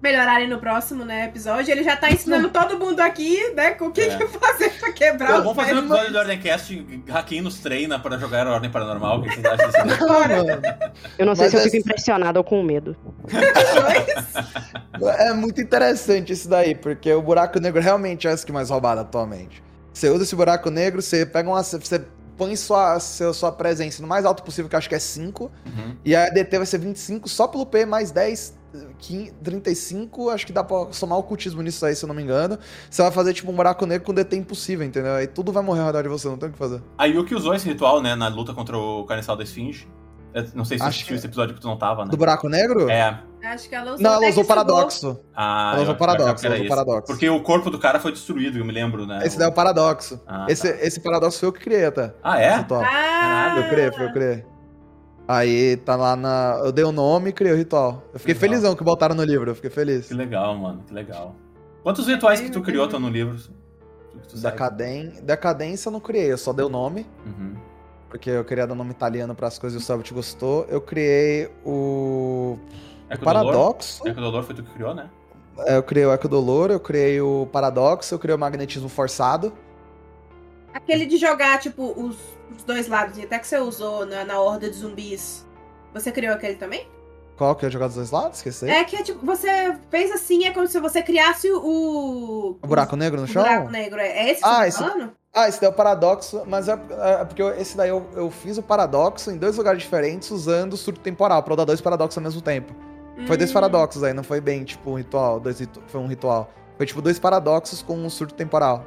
melhorarem no próximo né, episódio. Ele já tá ensinando todo mundo aqui, né, com o que, É. que fazer pra quebrar Pô, os vamos fazer um episódio do Ordencast. Hakim nos treina pra jogar Ordem Paranormal. O que vocês acham disso? Eu não sei Mas se eu é- fico impressionado ou com medo. É muito interessante isso daí, porque o buraco negro realmente é esse que é mais roubado atualmente. Você usa esse buraco negro, você pega uma. Você põe sua, seu- sua presença no mais alto possível, que eu acho que é 5. Uhum. E a ADT vai ser 25 só pelo P, mais 10, 15, 35. Acho que dá pra somar o cultismo nisso aí, se eu não me engano. Você vai fazer tipo um buraco negro com DT impossível, entendeu? Aí tudo vai morrer ao redor de você, não tem o que fazer. A Yuki usou esse ritual, né, na luta contra o Carniçal da Esfinge. Eu não sei se Acho assistiu que- esse episódio que tu não tava, né? Do buraco negro? É. Acho que ela usou Não, ela usou paradoxo. Ah, Ela usou paradoxo, ela usou paradoxo. Porque o corpo do cara foi destruído, eu me lembro, né? Esse daí é o paradoxo. Ah, esse, tá. esse paradoxo foi eu que criei até. Ah, é? Ah, Eu criei, foi eu criei. Aí tá lá na. Eu dei o nome e criei o ritual. Eu fiquei Legal. felizão que botaram no livro, eu fiquei feliz. Que legal, mano, que legal. Quantos rituais que tu criou estão no livro? Decadência eu não criei, eu só dei o nome. Uhum. Porque eu queria dar nome italiano pras coisas e o Selbit gostou. Eu criei o. É o o Dolor- Paradoxo. É que o Dolor foi tu que criou, né? É, Eu criei o Eco Dolor, eu criei o Paradoxo, eu criei o Magnetismo Forçado. Aquele de jogar, tipo, os, os dois lados, e até que você usou na, na horda de zumbis. Você criou aquele também? Qual que é jogar dos dois lados? Esqueci. É que é tipo, você fez assim, é como se você criasse o. O buraco negro no o chão? buraco negro. É é esse que Ah, você tá esse- falando? Ah, esse daí é o paradoxo, mas é, é porque eu- esse daí eu, eu fiz o paradoxo em dois lugares diferentes usando o surto temporal, pra eu dar dois paradoxos ao mesmo tempo. Foi dois Hum. paradoxos aí, não foi bem tipo um ritual, dois ritu- foi um ritual. Foi tipo dois paradoxos com um surto temporal.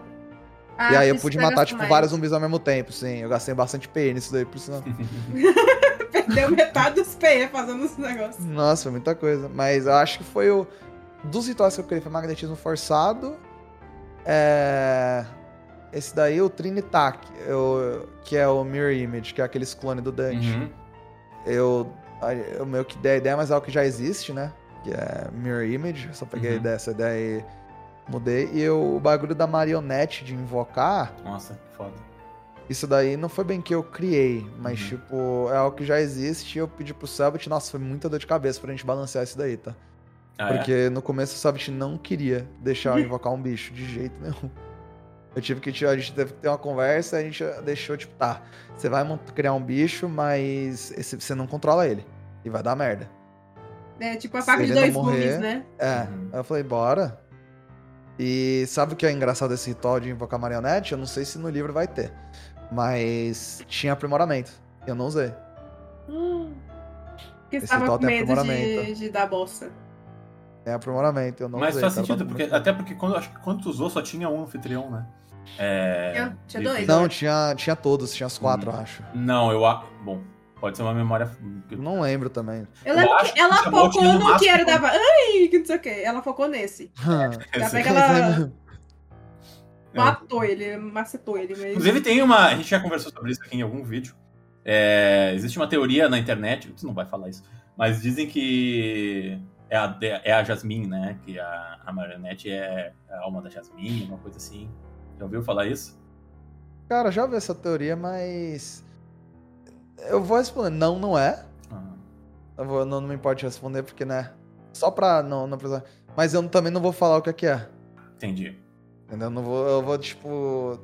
Ah, e aí eu pude matar tipo mais. vários zumbis ao mesmo tempo, sim. Eu gastei bastante PN nisso daí, por sinal. Perdeu metade dos PE fazendo esse negócio. Nossa, foi muita coisa. Mas eu acho que foi o. Dos rituais que eu criei foi magnetismo forçado. É. Esse daí, o Trinitac, eu... que é o Mirror Image, que é aqueles clones do Dante. Uhum. Eu, eu meio que dei a ideia, mas é algo que já existe, né? Que é Mirror Image. Eu só peguei Uhum. a ideia, essa ideia e mudei. E eu, o bagulho da marionete de invocar, Nossa, que foda. Isso daí não foi bem que eu criei, mas, Uhum. tipo, é algo que já existe. Eu pedi pro Selbit, nossa, foi muita dor de cabeça pra gente balancear isso daí, tá? Ah, é? Porque no começo o Selbit não queria deixar eu invocar um bicho, de jeito nenhum. Eu tive que, a gente teve que ter uma conversa, a gente deixou, tipo, tá, você vai criar um bicho, mas esse, você não controla ele. E vai dar merda. É tipo a faca de dois morrer- gumes, né? É. Uhum. Aí eu falei, bora. E sabe o que é engraçado desse ritual de invocar marionete? Eu não sei se no livro vai ter. Mas tinha aprimoramento. Eu não usei. Porque Esse você tava ritual com medo de, aprimoramento. de dar bosta. É aprimoramento, eu não Mas usei. faz cara, sentido, porque, até porque quando, acho que quando tu usou só tinha um anfitrião, né? É, Tinha- dois? Não, tinha, tinha todos, tinha os quatro, Hum. eu acho. Não, eu acho. Bom, pode ser uma memória. Não lembro também. Eu lembro que ela que focou no no que era da. Ai, que não sei o que. Ela focou nesse. Esse- pega ela. Matou ele, macetou ele. Mas... Inclusive tem uma. A gente já conversou sobre isso aqui em algum vídeo. É, existe uma teoria na internet, você não vai falar isso, mas dizem que é a, é a Jasmine, né? Que a, a marionete é a alma da Jasmine, uma coisa assim. Já ouviu falar isso? Cara, já vi essa teoria, mas. Eu vou responder, não, não é. Ah, Eu vou, não, não me importa responder, porque, né? Só pra não, não precisar. Mas eu também não vou falar o que é que é. entendi. Entendeu? Não vou, eu vou, tipo.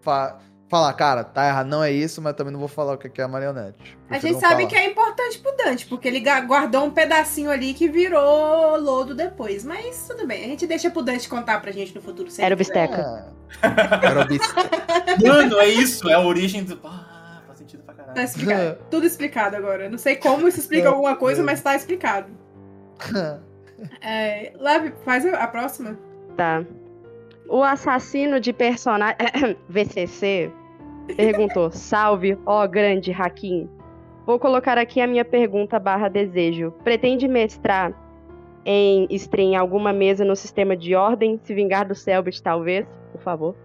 fa- falar, cara, tá errado, não é isso, mas também não vou falar o que é é a marionete. A Prefiro gente não sabe falar. que é importante pro Dante, porque ele guardou um pedacinho ali que virou lodo depois. Mas tudo bem, a gente deixa pro Dante contar pra gente no futuro. se Era o bisteca. É. Era o bisteca. Mano, é isso, é a origem do. Ah, faz sentido pra Tá caralho. explicado. Tudo explicado agora. Não sei como isso explica alguma coisa, mas tá explicado. É, Lave, faz a a próxima. Tá. O assassino de personagem. VCC perguntou: Salve, ó grande Hakim. Vou colocar aqui a minha pergunta barra desejo. Pretende mestrar em stream alguma mesa no sistema de ordem? Se vingar do Selbit, talvez? Por favor.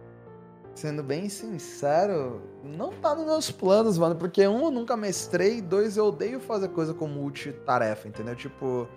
Sendo bem sincero, não tá nos meus planos, mano. Porque, um, eu nunca mestrei, dois, eu odeio fazer coisa com multitarefa, entendeu? Tipo.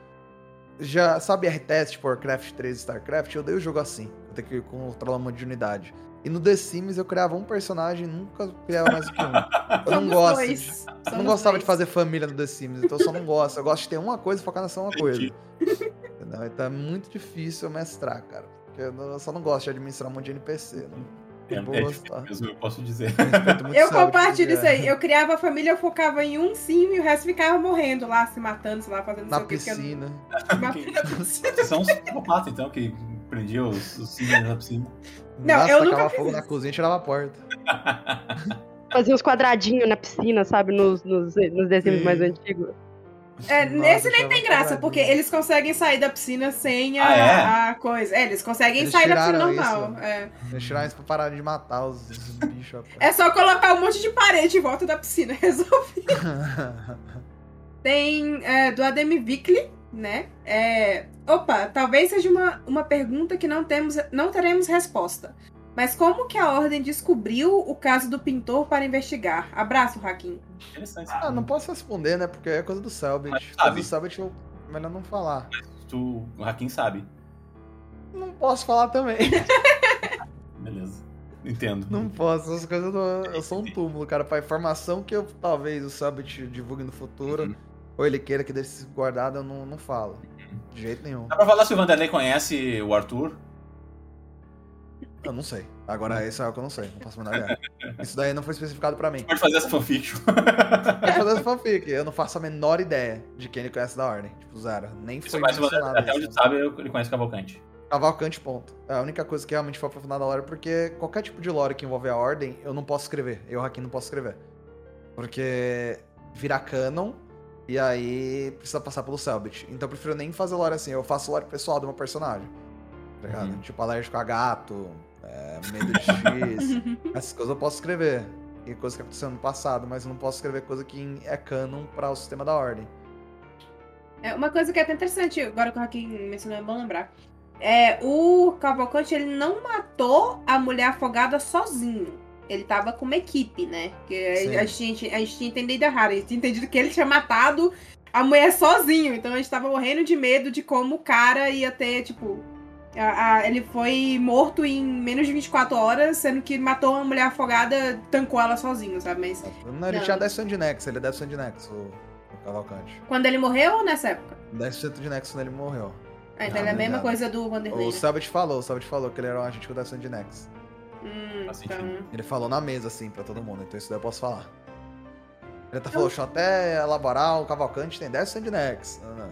Já sabe RTS, tipo Warcraft 3 e StarCraft? Eu odeio jogo assim. Eu tenho que controlar um monte de unidade. E no The Sims eu criava um personagem e nunca criava mais do que um. Eu não Somos gosto. dois. Eu não gostava dois. de fazer família no The Sims, então eu só não gosto. Eu gosto de ter uma coisa e focar nessa uma coisa. Entendeu? Então é muito difícil eu mestrar, cara. Porque eu, só não gosto de administrar um monte de NPC. Não, É, é mesmo, eu posso dizer. Eu compartilho isso aí. Eu criava a família, eu focava em um sim e o resto ficava morrendo lá, se matando, sei lá, fazendo Na o que, eu- piscina. Na piscina. São uns psicopatas, então, que prendiam os, os sinos na piscina. Não, Nossa, eu nunca fiz fogo na isso. cozinha e tirava a porta. Fazia uns quadradinhos na piscina, sabe? Nos, nos, nos desenhos mais antigos. É, Nossa, nesse nem tem graça, porque eles conseguem sair da piscina sem a, Ah, é? a coisa. É, eles conseguem Eles sair da piscina normal. isso. É. Eles tiraram isso pra parar de matar os, os bichos. rapaz. É só colocar um monte de parede em volta da piscina, resolve. Tem é, do Ademi Vickley, né? É, opa, talvez seja uma, uma pergunta que não, temos, não teremos resposta. Mas como que a Ordem descobriu o caso do pintor para investigar? Abraço, Hakim. Interessante. ah, não posso responder, né? Porque é coisa do Selbit. Mas Coisa sabe. do Selbit, eu... melhor não falar. Tu, o Hakim sabe. Não posso falar também. Beleza. Entendo. Não posso, essas coisas eu, eu sou um túmulo, cara. Pra informação que eu talvez o Selbit divulgue no futuro, Uhum. ou ele queira que deixe guardado, eu não, não falo. De jeito nenhum. Dá pra falar se o Vanderlei conhece o Arthur? Eu não sei. Agora, isso é o que eu não sei. Não faço a menor ideia. Isso daí não foi especificado pra mim. Pode fazer essa fanfiction. Pode fazer essa fanfic. Eu não faço a menor ideia de quem ele conhece da ordem. Tipo, zero. Nem foi Vanderlei, mencionado até onde sabe, ele conhece Cavalcante. Cavalcante, ponto. É a única coisa que realmente foi aprofundada da lore, porque qualquer tipo de lore que envolve a ordem, eu não posso escrever. Eu, Hakim, não posso escrever. Porque vira canon, e aí precisa passar pelo Selbit. Então eu prefiro nem fazer lore assim, eu faço lore pessoal do meu personagem. Tá ligado? Uhum. Tipo, alérgico a gato, é, medo de X. Essas coisas eu posso escrever. E coisa que aconteceu no passado, mas eu não posso escrever coisa que é canon para o sistema da ordem. É, uma coisa que é até interessante, agora que o Hakim mencionou, é bom lembrar. É, o Cavalcante, ele não matou a mulher afogada sozinho. Ele tava com uma equipe, né? Sim. a, gente, a gente tinha entendido errado. A gente tinha entendido que ele tinha matado a mulher sozinho. Então a gente tava morrendo de medo de como o cara ia ter, tipo, A- a- ele foi morto em menos de 24 horas, sendo que matou uma mulher afogada, tancou ela sozinho, sabe? Mas Não, ele Não. tinha 10% de ele é 10% de o, o Cavalcante. quando ele morreu ou nessa época? 10% de Nexus quando ele morreu. Ah, então ele é a mesma obrigado. coisa do Vanderlei. O? Selbit falou, o Selbit falou que ele era um agente com 10% de Nexus. Hum, Faz então... sentido. Ele falou na mesa, assim, pra todo mundo, então isso daí eu posso falar. Ele até falou, deixa eu até elaborar, o Cavalcante tem 10% de Nexus. Ah, não.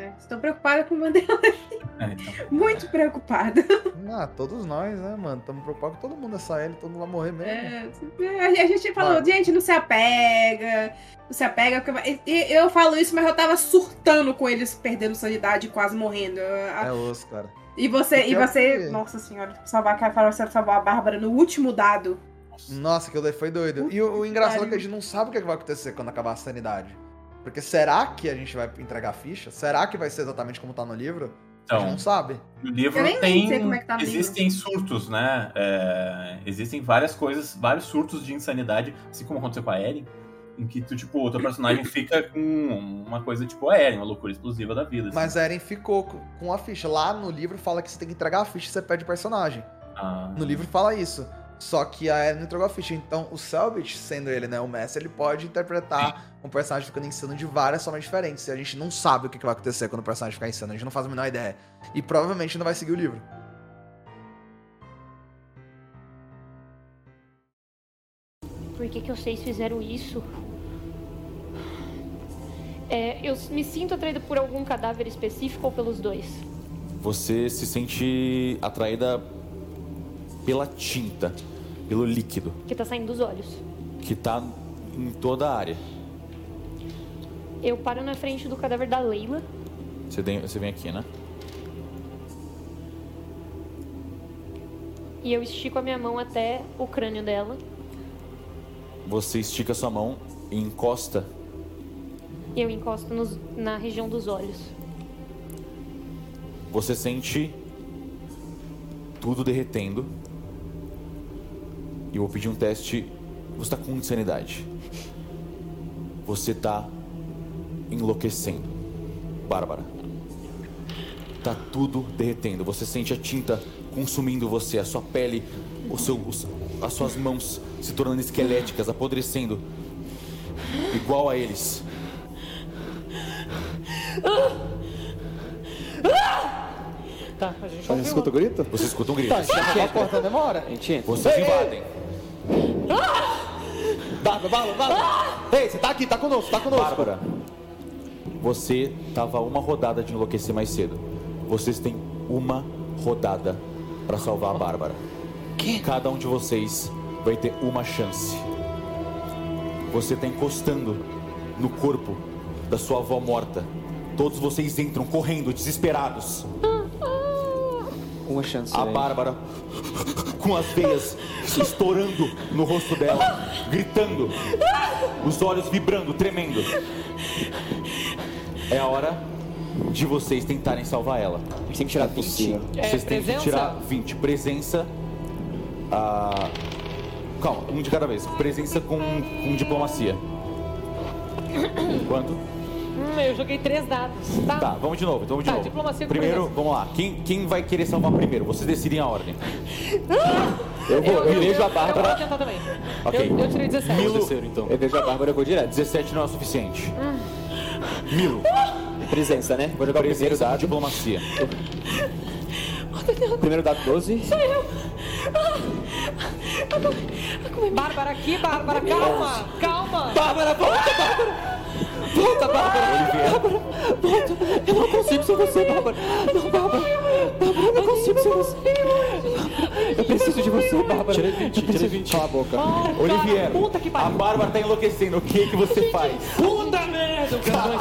né, Estou preocupada com o Vanderlei. É, então. Muito preocupada. Ah, todos nós, né, mano? Estamos preocupados com todo mundo dessa L, todo mundo vai morrer mesmo. É, a gente falou, Vai. gente, não se apega, não se apega. porque- e- Eu falo isso, mas eu tava surtando com eles perdendo sanidade e quase morrendo. É osso, cara. E você, e Pior você, nossa senhora, salvar a você salvou a Bárbara no último dado. Nossa, aquilo daí foi doido. E o, o engraçado é que a gente não sabe o que, é que vai acontecer quando acabar a sanidade. Porque será que a gente vai entregar a ficha? Será que vai ser exatamente como tá no livro? a gente Então, não sabe. no livro Eu nem tem. sei como é que tá no existem surtos, né? É, existem várias coisas, vários surtos de insanidade, assim como aconteceu com a Eren, em que tu, tipo, o teu personagem fica com uma coisa tipo a Eren, uma loucura explosiva da vida. assim. Mas a Eren ficou co- com a ficha. Lá no livro fala que você tem que entregar a ficha e você perde o personagem. Ah, No livro fala isso. Só que a Eren não entregou a ficha. Então o Selbit, sendo ele né, o mestre, ele pode interpretar um personagem ficando insano de várias formas diferentes. E a gente não sabe o que que vai acontecer quando o personagem ficar insano. A gente não faz a menor ideia. E provavelmente não vai seguir o livro. Por que, que vocês fizeram isso? É, eu me sinto atraída por algum cadáver específico ou pelos dois? Você se sente atraída pela tinta, pelo líquido, Que tá saindo dos olhos. que tá em toda a área. Eu paro na frente do cadáver da Leila. Você você vem aqui, né? E eu estico a minha mão até o crânio dela. Você estica sua mão e encosta. Eu encosto nos- na região dos olhos. Você sente tudo derretendo. E eu vou pedir um teste. Você tá com insanidade. Você tá enlouquecendo. Bárbara. Tá tudo derretendo. Você sente a tinta consumindo você, a sua pele, o seu, as suas mãos se tornando esqueléticas, apodrecendo. Igual a eles. Tá, a gente A gente escuta o grito? Você escuta um grito. Tá, a porta demora? A gente entra. Vocês invadem. Bárbara, Bárbara, Bárbara! Ei, você tá aqui, tá conosco, tá conosco. Bárbara, você tava uma rodada de enlouquecer mais cedo. Vocês têm uma rodada pra salvar a Bárbara. Cada um de vocês vai ter uma chance. Você tá encostando no corpo da sua avó morta. Todos vocês entram correndo, desesperados. Uma chance. A? Bárbara com as veias estourando no rosto dela, gritando, os olhos vibrando, tremendo. É a hora de vocês tentarem salvar ela. Tem que tirar 20. Vocês É, têm que tirar 20. Presença. Ah, Calma, um de cada vez. Presença com, com diplomacia. Quanto? Hum, eu joguei três dados. Tá. Tá, vamos de novo, então vamos de Tá, novo. diplomacia com primeiro, presença. vamos lá. Quem, quem vai querer salvar primeiro? Vocês decidem a ordem. Eu vou, eu, vejo a Eu vou Bárbara. tentar também. Ok. Eu, eu tirei 17. Milo- Terceiro, então. Eu vejo a Bárbara, eu vou direto. 17 não é o suficiente. Milo, Presença, né? Vou jogar o primeiro presença dado. diplomacia. Primeiro dado 12. Bárbara aqui, Bárbara, calma, calma. Bárbara, volta, Bárbara! Volta, Bárbara! Olivier, Eu não consigo ser você, Bárbara! Não, Bárbara! Bárbara, eu não consigo ser você! Eu preciso de você, Bárbara! Tirei 20, tirei 20. Cala a boca. Olivier, Puta que a. Bárbara tá enlouquecendo. O que que você faz? Puta merda. Dela.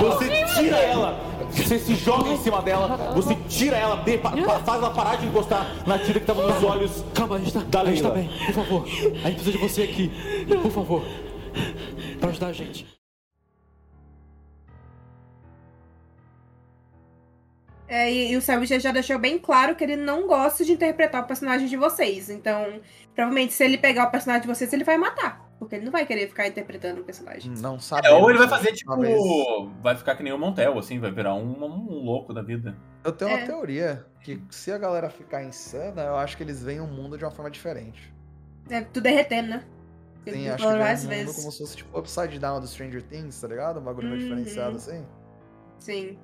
Você tira ela. Você se joga em cima dela. Você tira ela, de- pa- pa- faz ela parar de encostar na tira que tava nos olhos. Calma, a gente tá, Da a gente tá bem. Por favor, a gente precisa de você aqui. Por favor. Pra ajudar a gente. É, e, e o Selvig já deixou bem claro que ele não gosta de interpretar o personagem de vocês. Então, provavelmente, se ele pegar o personagem de vocês, ele vai matar. Porque ele não vai querer ficar interpretando o personagem. Não sabe. É, ou ele vai fazer, tipo, Talvez. vai ficar que nem o Montel, assim, vai virar um, um louco da vida. Eu tenho uma É. teoria que se a galera ficar insana, eu acho que eles veem o mundo de uma forma diferente. É tudo derretendo, né? Sim, acho que vem mundo vezes. como se fosse tipo Upside Down do Stranger Things, tá ligado? Um bagulho Uhum. diferenciado assim. Sim.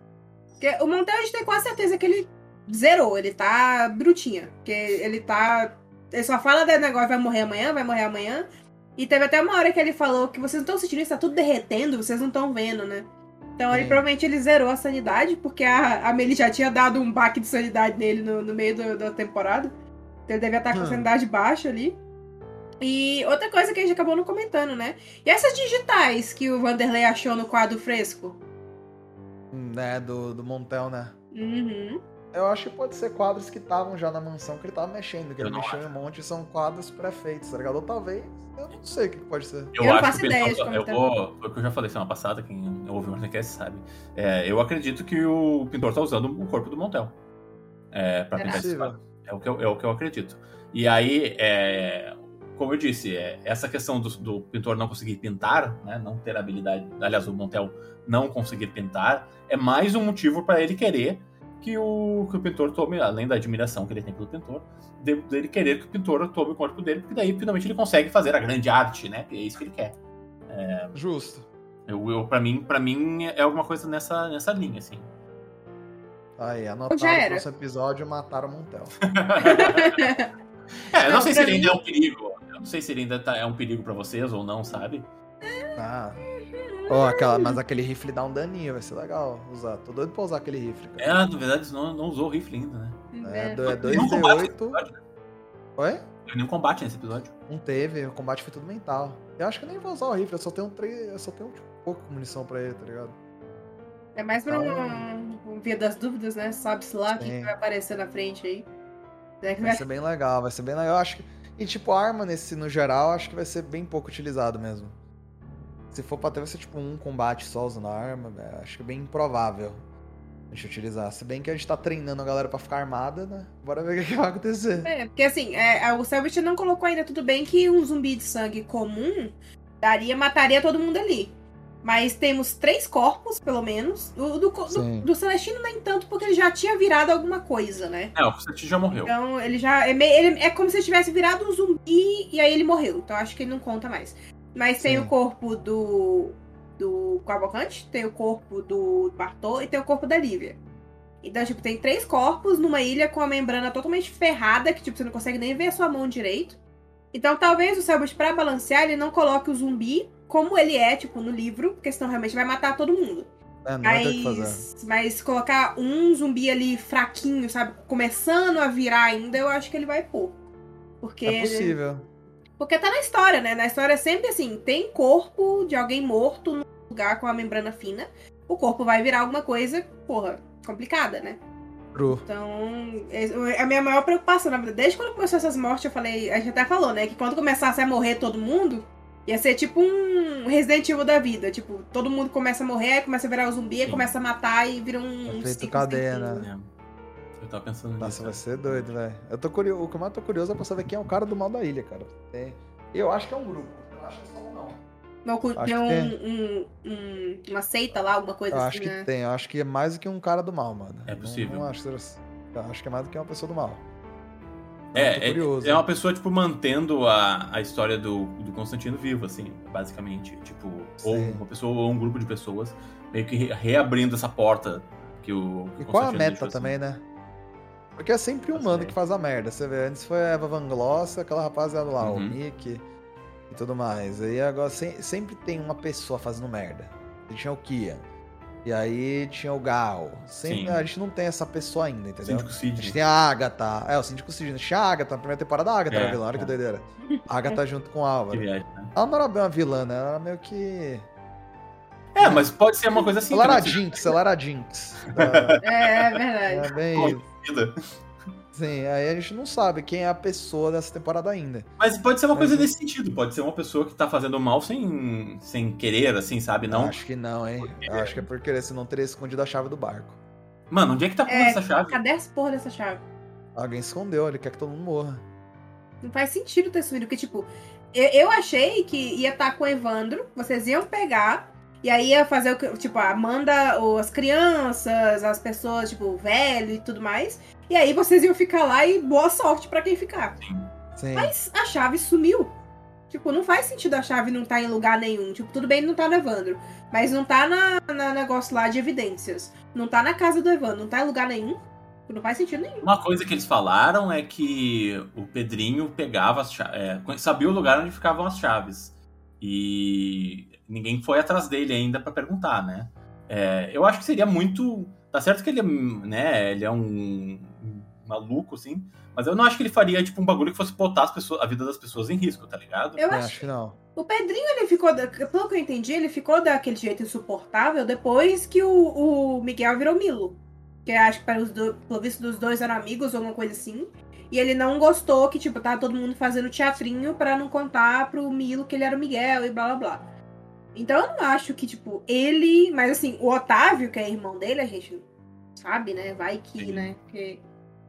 Porque o Montel a gente tem quase certeza que ele zerou, ele tá brutinha. Porque ele tá. Ele só fala do negócio, vai morrer amanhã, vai morrer amanhã. E teve até uma hora que ele falou que vocês não estão sentindo isso, tá tudo derretendo, vocês não estão vendo, né? Então ele Sim. provavelmente ele zerou a sanidade, porque a, a Melly já tinha dado um baque de sanidade nele no, no meio do- da temporada. Então ele devia estar com a Hum. sanidade baixa ali. E outra coisa que a gente acabou não comentando, né? E essas digitais que o Vanderlei achou no quadro fresco? Né, do, do Montel, né? Uhum. Eu acho que pode ser quadros que estavam já na mansão que ele tava mexendo, que Eu ele mexeu em um monte e são quadros pré-feitos, tá ligado? Ou talvez, eu não sei o que pode ser. Eu não acho faço que o ideia de como eu tá. vou, foi o que eu já falei semana passada, quem ouviu o Ortecast sabe. É, eu acredito que o pintor tá usando o corpo do Montel. É, pra É pintar esse quadro. É o, que eu, é o que eu acredito. E aí, é, como eu disse, é, essa questão do, do pintor não conseguir pintar, né, não ter habilidade, aliás, o Montel não conseguir pintar, é mais um motivo para ele querer que o, que o pintor tome, além da admiração que ele tem pelo pintor, de- dele querer que o pintor tome o corpo dele, porque daí finalmente ele consegue fazer a grande arte, né? que É isso que ele quer. Justo. Eu, eu, pra, mim, pra mim é alguma coisa nessa, nessa linha, assim. Aí, anotado Já no era. próximo episódio, mataram o Montel. É, eu não Não, sei se ele mim- ainda é um perigo. Eu não sei se ele ainda tá- é um perigo pra vocês ou não, sabe? Ah. Ó, aquela, mas aquele rifle dá um daninho, vai ser legal usar. Tô doido pra usar aquele rifle, É, cara. na verdade, não, não usou o rifle ainda, né? É, É. do- é Nenhum combate nesse 2D8. episódio, né? Oi? Teve nenhum combate nesse episódio. Não teve, o combate foi tudo mental. Eu acho que eu nem vou usar o rifle, eu só tenho um tre... eu só tenho tipo, pouco munição pra ele, tá ligado? É mais pra Então- um, um via das dúvidas, né? Sabe-se lá o que, vai aparecer na frente aí. É que Vai vai- ser bem legal, vai ser bem legal. Eu acho que... E tipo, arma nesse, no geral, acho que vai ser bem pouco utilizado mesmo. Se for pra ter, vai ser tipo um combate só usando a arma, né? acho que é bem improvável a gente utilizar. Se bem que a gente tá treinando a galera pra ficar armada, né? Bora ver o que, que vai acontecer. É, porque assim, é, o Selbit não colocou ainda tudo bem que um zumbi de sangue comum daria, mataria todo mundo ali. Mas temos três corpos, pelo menos. O do, do, do Celestino, nem tanto, porque ele já tinha virado alguma coisa, né? É, o Constantine já morreu. Então ele já. É, meio- ele- é como se ele tivesse virado um zumbi e aí ele morreu. Então acho que ele não conta mais. Mas tem Sim. o corpo do. do Cavalcante, tem o corpo do Bartô e tem o corpo da Lívia. Então, tipo, tem três corpos numa ilha com a membrana totalmente ferrada, que, tipo, você não consegue nem ver a sua mão direito. Então, talvez o Selbit, pra balancear, ele não coloque o zumbi como ele é, tipo, no livro, porque senão realmente vai matar todo mundo. É. Mas, mas colocar um zumbi ali fraquinho, sabe? Começando a virar ainda, eu acho que ele vai pôr. Porque, É possível. Porque tá na história, né? Na história é sempre assim: tem corpo de alguém morto num lugar com a membrana fina. O corpo vai virar alguma coisa, porra, complicada, né? True. Então, é a minha maior preocupação, na verdade, desde quando começou essas mortes, eu falei, a gente até falou, né? Que quando começasse a morrer todo mundo, ia ser tipo um Resident Evil da vida. Tipo, todo mundo começa a morrer, aí começa a virar um zumbi, começa a matar e vira um. Efeito ciclo cadeia, né? É. Eu tava pensando Nossa, nisso. vai ser doido, velho. Eu tô curioso. O que eu mais tô curioso é pra saber quem é o cara do mal da ilha, cara. Tem- Eu acho que é um grupo. Eu acho que é só um não. Não, Acho tem um, tem. um- um- uma seita lá, alguma coisa Eu assim, acho que né? tem. Eu acho que é mais do que um cara do mal, mano. É Não- possível. Não, acho, eu acho que é mais do que uma pessoa do mal. É, é, curioso. é uma pessoa, tipo, mantendo a, a história do, do Constantino vivo, assim, basicamente. Tipo, ou Sim. uma pessoa, ou um grupo de pessoas, meio que re- reabrindo essa porta que o. que E o qual é a meta deixou, assim. também, né? Porque é sempre um Não mano que faz a merda. Você vê, antes foi a Eva Van Gloss, aquela rapaziada lá, o Uhum. Nick e tudo mais. Aí agora sem- sempre tem uma pessoa fazendo merda. E tinha o Kian. E aí tinha o Gal. Sempre, Sim. a gente não tem essa pessoa ainda, entendeu? Síndico A Cid. gente tem a Agatha. É, o Síndico Sidney. Tinha a Agatha, na primeira temporada a Agatha É, era vilã, olha que é. doideira. A Agatha junto com o Que Álvaro. viagem, né? Ela não era bem uma vilã, né? Ela era meio que. É, mas pode ser uma coisa assim. ela era a também, Jinx, ela era a Jinx. Ela- É, é verdade. Era bem. Vida. Sim, aí a gente não sabe quem é a pessoa dessa temporada ainda. Mas pode ser uma Mas coisa e- nesse sentido. Pode ser uma pessoa que tá fazendo mal sem, sem querer, assim, sabe? Não. Acho que não, hein? Acho que é por querer, se não teria escondido a chave do barco. Mano, onde é que tá É, essa chave? Cadê as porra dessa chave? Alguém escondeu, ele quer que todo mundo morra. Não faz sentido ter sumido, porque, tipo, eu, eu achei que ia estar com o Evandro, vocês iam pegar, e aí ia fazer o que, tipo, a Amanda, ou as crianças, as pessoas, tipo, o velho e tudo mais. E aí vocês iam ficar lá e boa sorte pra quem ficar. Sim. Mas a chave sumiu. Tipo, não faz sentido a chave não tá em lugar nenhum. Tipo, tudo bem, não tá no Evandro. Mas não tá na, na negócio lá de evidências. Não tá na casa do Evandro, não tá em lugar nenhum. Não faz sentido nenhum. Uma coisa que eles falaram é que o Pedrinho pegava as chaves. sabia o lugar onde ficavam as chaves. E ninguém foi atrás dele ainda pra perguntar, né? É, eu acho que seria muito. Tá certo que ele é, né, ele é um maluco, assim. Mas eu não acho que ele faria, tipo, um bagulho que fosse botar as pessoas, a vida das pessoas em risco, tá ligado? Eu Eu acho acho que não. O Pedrinho, ele ficou, pelo que eu entendi, ele ficou daquele jeito insuportável depois que o, o Miguel virou Milo. Que eu acho que, para os do, pelo visto, dos dois eram amigos ou alguma coisa assim. E ele não gostou que, tipo, tava todo mundo fazendo teatrinho pra não contar pro Milo que ele era o Miguel e blá blá blá. Então eu não acho que, tipo, ele. Mas assim, o Otávio, que é irmão dele, a gente sabe, né? Vai que, Sim. né? Porque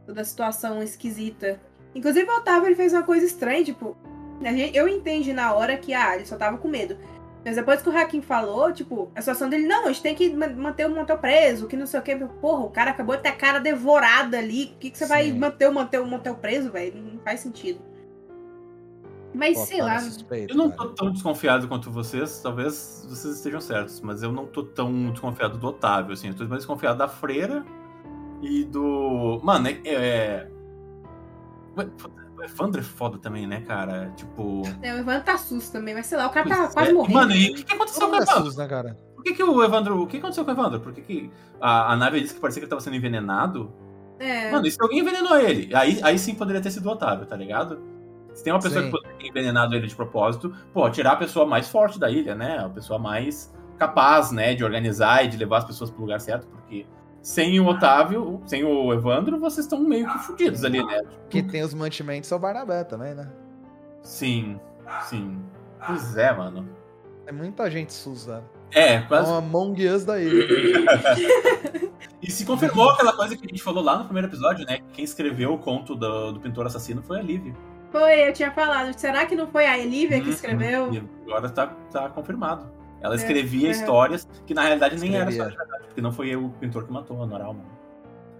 toda a situação esquisita. Inclusive, o Otávio ele fez uma coisa estranha, tipo, gente- eu entendi na hora que, ah, ele só tava com medo. Mas depois que o Hakim falou, tipo, a situação dele, não, a gente tem que ma- manter o Montel preso, que não sei o que. Porra, o cara acabou de ter a cara devorada ali. Por que, que você vai Sim. manter o Montel, o Montel preso, velho? Não faz sentido. Mas Pô, sei lá. suspeito, Eu não tô tão desconfiado quanto vocês, talvez vocês estejam certos, mas eu não tô tão desconfiado do Otávio, assim. Eu tô mais desconfiado da Freira e do. Mano, é. é... O Evandro é foda também, né, cara? Tipo. É, o Evandro tá susto também, mas sei lá, o cara tá Pois quase é. morrendo. Mano, e o que, que aconteceu com o é Evandro? SUS, né, cara? Por que, que o Evandro. O que aconteceu com o Evandro? Por que, que a, a nave disse que parecia que ele tava sendo envenenado? É. Mano, e se alguém envenenou ele? Aí, aí sim poderia ter sido o Otávio, tá ligado? Se tem uma pessoa Sim. que poderia ter envenenado ele de propósito, pô, tirar a pessoa mais forte da ilha, né? A pessoa mais capaz, né, de organizar e de levar as pessoas pro lugar certo, porque sem o Otávio, sem o Evandro, vocês estão meio que fudidos ali, né? Que tem os mantimentos é o Barnabé também, né? Sim, sim. Pois é, mano. É muita gente SUS, né? É, É quase. uma Among Us da ilha. E se confirmou aquela coisa que a gente falou lá no primeiro episódio, né? Quem escreveu o conto do, do pintor assassino foi a Lívia. Foi, eu tinha falado. Será que não foi a Elívia que Uhum. escreveu? Agora tá, tá confirmado. Ela É, escrevia é. histórias que na realidade nem eram histórias de verdade, porque não foi o pintor que matou a Noralma.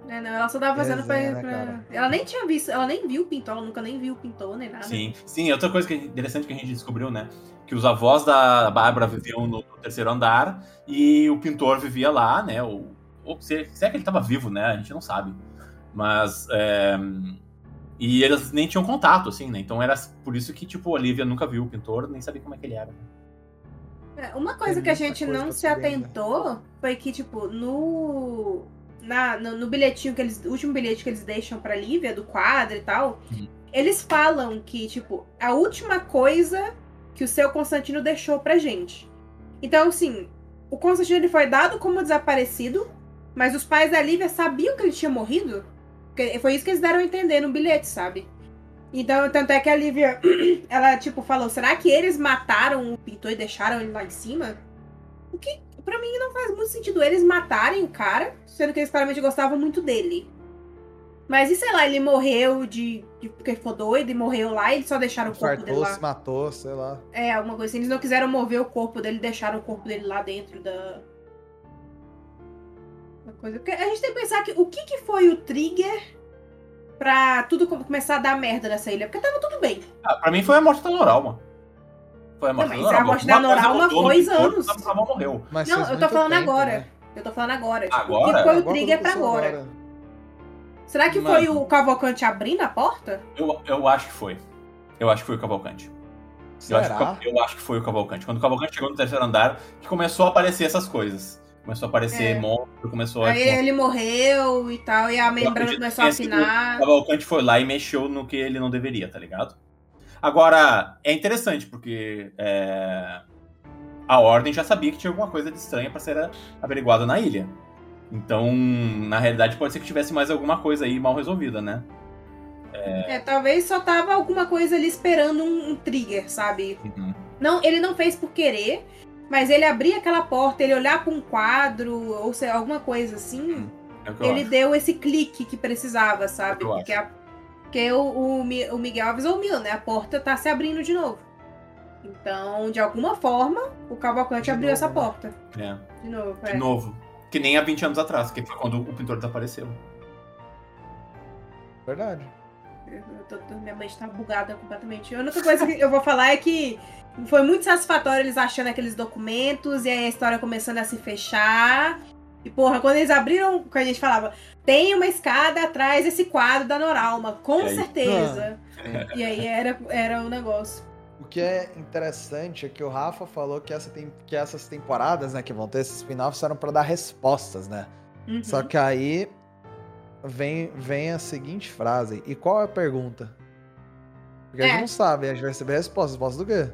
É, não, ela só tava fazendo pra, Resenha, né, pra-? Ela nem tinha visto, ela nem viu o pintor, ela nunca nem viu o pintor, nem nada. Sim, sim, outra coisa que é interessante que a gente descobriu, né? Que os avós da Bárbara viviam no terceiro andar e o pintor vivia lá, né? Ou, ou se, se é que ele tava vivo, né? A gente não sabe. Mas. é, e eles nem tinham contato, assim, né? Então era por isso que, tipo, a Olivia nunca viu o pintor, nem sabia como é que ele era. É, Uma coisa que a gente não se atentou foi que, tipo, no. Na, no, no bilhetinho que eles. O último bilhete que eles deixam pra Lívia, do quadro e tal, Uhum. eles falam que, tipo, a última coisa que o seu Constantino deixou pra gente. Então, assim, o Constantino ele foi dado como desaparecido, mas os pais da Lívia sabiam que ele tinha morrido. Porque foi isso que eles deram a entender no bilhete, sabe? Então, tanto é que a Lívia, ela, tipo, falou, será que eles mataram o pintor e deixaram ele lá em cima? O que, pra mim, não faz muito sentido eles matarem o cara, sendo que eles claramente gostavam muito dele. Mas e sei lá, ele morreu de, de porque ficou doido e morreu lá e eles só deixaram o corpo dele lá. se matou, sei lá. É, alguma coisa assim. Eles não quiseram mover o corpo dele, deixaram o corpo dele lá dentro da. da coisa. Porque a gente tem que pensar que o que, que foi o trigger pra tudo co- começar a dar merda nessa ilha? Porque tava tudo bem. Ah, pra mim foi a morte da Noralma. Foi a morte Não, da mas Noralma. a morte da Noralma foi anos. A Noralma morreu. Mas Não, eu tô falando tempo, agora. né? Eu tô falando agora. Tipo, Agora? O que foi o Agora trigger pra aconteceu agora? Será que Mano. foi o Cavalcante abrindo a porta? Eu, eu acho que foi. Eu acho que foi o Cavalcante. Eu acho, que, eu acho que foi o Cavalcante. Quando o Cavalcante chegou no terceiro andar, que começou a aparecer essas coisas. Começou a aparecer É. monstro, começou a. Aí ele morreu e tal, e a membrana começou a afinar. O Cavalcante foi lá e mexeu no que ele não deveria, tá ligado? Agora, é interessante, porque é, a Ordem já sabia que tinha alguma coisa de estranha pra ser averiguada na ilha. Então, na realidade, pode ser que tivesse mais alguma coisa aí mal resolvida, né? É, talvez só tava alguma coisa ali esperando um, um trigger, sabe? Uhum. Não, ele não fez por querer, mas ele abrir aquela porta, ele olhar pra um quadro, ou sei, alguma coisa assim, É que eu ele acho. deu esse clique que precisava, sabe? Eu Porque, a- porque o, o, o Miguel avisou o Milo, né? A porta tá se abrindo de novo. Então, de alguma forma, o Cavalcante De abriu novo, essa né? porta. É, De novo. de é. novo. Que nem há 20 anos atrás, que foi quando o pintor desapareceu. Verdade. Eu tô- tô- minha mente tá bugada completamente. A única coisa que eu vou falar é que foi muito satisfatório eles achando aqueles documentos e aí a história começando a se fechar. E, porra, quando eles abriram, quando a gente falava, tem uma escada atrás desse quadro da Noralma, com E aí? certeza. Ah. E aí era, era o negócio. O que é interessante é que o Rafa falou que, essa tem, que essas temporadas, né, que vão ter esses spin-offs eram pra dar respostas, né? Uhum. Só que aí vem, vem a seguinte frase. E qual é a pergunta? Porque a É. gente não sabe, a gente vai receber a resposta. Resposta do quê?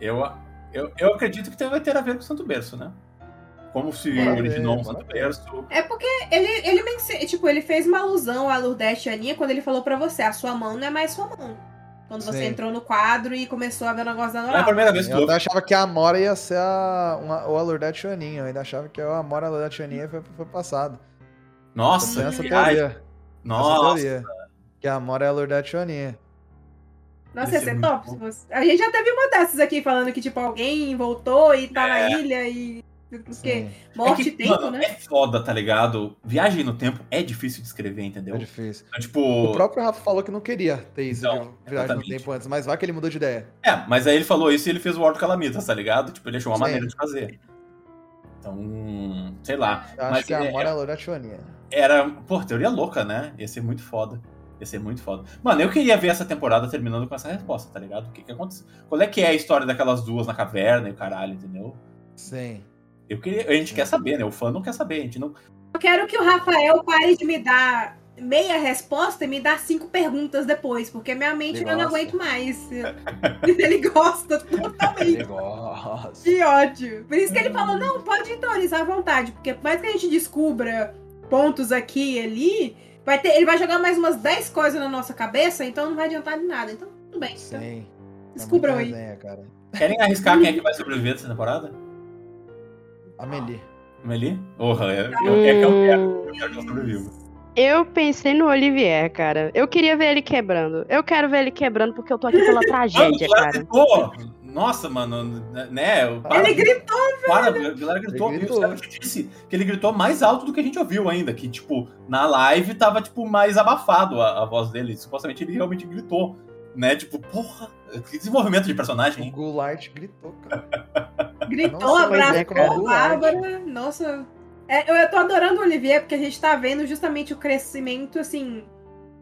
Eu, eu, eu acredito que vai ter a ver com o Santo Berço, né? Como se ver, originou um bora Santo. Berço. É porque ele, ele, tipo, ele fez uma alusão à Lourdes e a Aninha quando ele falou pra você, a sua mão não é mais sua mão. Quando você Sim. entrou no quadro e começou a ver o negócio da É a primeira vez que Eu eu até achava que a Amora ia ser a, uma, o Alurdete Choninho. Eu ainda achava que a Amora e a Alurdete Choninho foi, foi passado. Nossa, essa que teoria. viagem. Essa Nossa. teoria. Que a Amora é a Alurdete Choninho. Nossa, Ia ser ser muito top. A gente já teve uma dessas aqui falando que, tipo, alguém voltou e tá na ilha e. Porque morte é e que, tempo, mano, né? é foda, tá ligado? Viagem no tempo é difícil de escrever, entendeu? é difícil. Então, tipo. O próprio Rafa falou que não queria ter isso Então, de viagem no exatamente. tempo antes, mas vai que ele mudou de ideia. É, mas aí ele falou isso e ele fez o Ordo Calamitas, tá ligado? Tipo, ele achou uma Sim. maneira de fazer. Então, sei lá. Eu acho Mas que a é- Amora é a Alurdete Choninho. era, pô, teoria louca, né? Ia ser muito foda. Ia ser muito foda. Mano, eu queria ver essa temporada terminando com essa resposta, tá ligado? O que que aconteceu? Qual é que é a história daquelas duas na caverna e o caralho, entendeu? Sim. Eu queria, a gente quer saber, né? O fã não quer saber, a gente não. Eu quero que o Rafael pare de me dar meia resposta e me dar cinco perguntas depois, porque minha mente eu não gosta. aguento mais. Ele gosta totalmente. Negócio. Que ódio. Por isso que ele falou, não, pode teorizar à vontade, porque por mais que a gente descubra pontos aqui e ali, vai ter, ele vai jogar mais umas 10 coisas na nossa cabeça, então não vai adiantar de nada. Então, tudo bem. Então, Sim. É descubram aí. resenha, cara. Querem arriscar quem é que vai sobreviver dessa temporada? Amelie. Meli? Porra, é, eu, é que eu quero. Eu quero que ela sobreviva. Eu pensei no Olivier, cara. Eu queria ver ele quebrando. Eu quero ver ele quebrando porque eu tô aqui pela tragédia, cara. gritou! Nossa, mano, né? Para, Ele gritou, para, Vilar gritou. Ele o gritou. Disse que ele gritou mais alto do que a gente ouviu ainda. Que, tipo, na live tava, tipo, mais abafado a, a voz dele. Supostamente ele realmente gritou. Né? Tipo, porra, que desenvolvimento de O personagem, hein? Goulart gritou, cara. gritou, Nossa, mas abraçou é a o Bárbara. Nossa. É, eu, eu tô adorando o Olivier, porque a gente tá vendo justamente o crescimento, assim,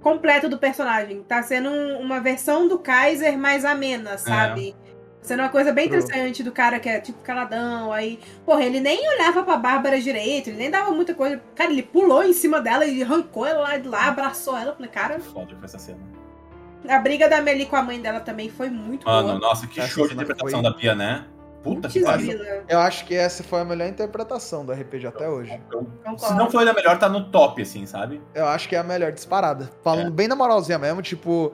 completo do personagem. Tá sendo um- uma versão do Kaiser mais amena, sabe? Sendo uma coisa bem True. interessante do cara que é tipo caladão, aí. Porra, ele nem olhava pra Bárbara direito, ele nem dava muita coisa. Cara, ele pulou em cima dela e arrancou ela lá de lá, abraçou ela. Falei, cara, Foda com essa cena. a briga da Meli com a mãe dela também foi muito Mano, boa. nossa, que Essa show de interpretação foi- da Pia, né? Puta que pariu. Eu acho que essa foi a melhor interpretação do RPG até hoje. Concordo. Se não foi a melhor, tá no top, assim, sabe? Eu acho que é a melhor disparada. Falando É. bem na moralzinha mesmo, tipo,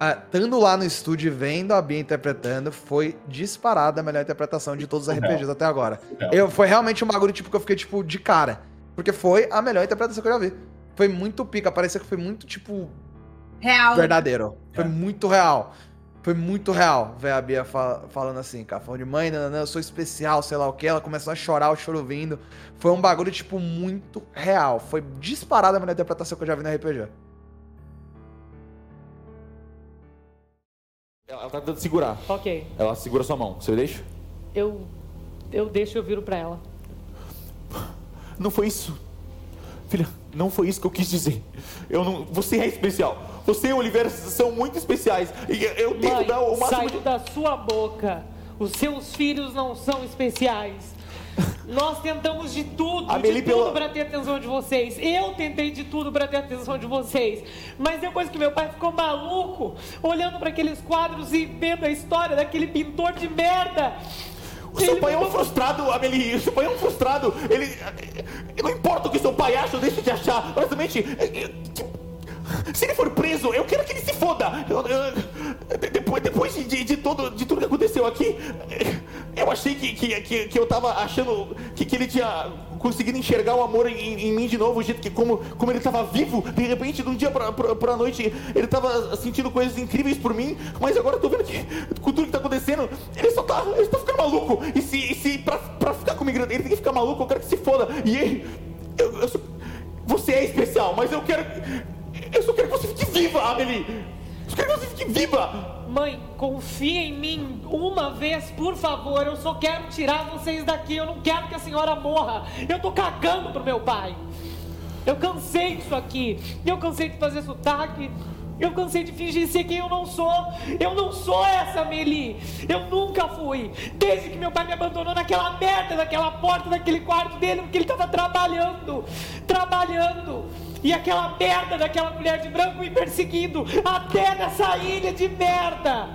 estando lá no estúdio e vendo a Bia interpretando, foi disparada a melhor interpretação de todos os. RPGs até agora. Eu, foi realmente um bagulho tipo, que eu fiquei, tipo, de cara. Porque foi a melhor interpretação que eu já vi. Foi muito pica, parecia que foi muito, tipo, Real. verdadeiro. Foi É. muito real. Foi muito real ver a Bia fa- falando assim, cara. Falando de mãe, não, eu sou especial, sei lá o que. Ela começou a chorar, o choro vindo. Foi um bagulho, tipo, muito real. Foi disparada a melhor interpretação que eu já vi no RPG. Ela ela tá tentando segurar. Ok. Ela segura sua mão. Você deixa? Eu. Eu deixo eu viro pra ela. Não foi isso. Filha, não foi isso que eu quis dizer. Eu não. Você é especial. Você e o Oliveira são muito especiais. E eu tento Mãe, dar o máximo sai de. da sua boca. Os seus filhos não são especiais. Nós tentamos de tudo, Amelie, de tudo pela- pra ter atenção de vocês. Eu tentei de tudo pra ter atenção de vocês. Mas depois que meu pai ficou maluco, olhando pra aqueles quadros e vendo a história daquele pintor de merda. O seu ele pai é um frustrado, Amelie. O seu pai é um frustrado. Ele. Não importa o que seu pai acha deixa de achar. Honestamente. Se ele for preso, eu quero que ele se foda. Eu- eu- de- depois depois de, de, todo, de tudo que aconteceu aqui, eu achei que, que, que, que eu tava achando que, que ele tinha conseguindo enxergar o amor em, em mim de novo, o jeito que como, como ele tava vivo, de repente, de um dia pra, pra, pra noite, ele tava sentindo coisas incríveis por mim, mas agora eu tô vendo que com tudo que tá acontecendo, ele só tá, ele tá ficando maluco. E se, e se pra, pra ficar comigo, ele tem que ficar maluco, eu quero que se foda. E ele, eu, eu você é especial, mas eu quero, eu só quero que você fique viva, Amelie. Só quero que você fique viva. Mãe, confia em mim uma vez, por favor. Eu só quero tirar vocês daqui. Eu não quero que a senhora morra. Eu tô cagando pro meu pai. Eu cansei disso aqui. Eu cansei de fazer sotaque. Eu cansei de fingir ser quem eu não sou. Eu não sou essa Meli. Eu nunca fui. Desde que meu pai me abandonou naquela merda, naquela porta, naquele quarto dele, porque ele tava trabalhando. Trabalhando. E aquela merda daquela mulher de branco me perseguindo até nessa ilha de merda.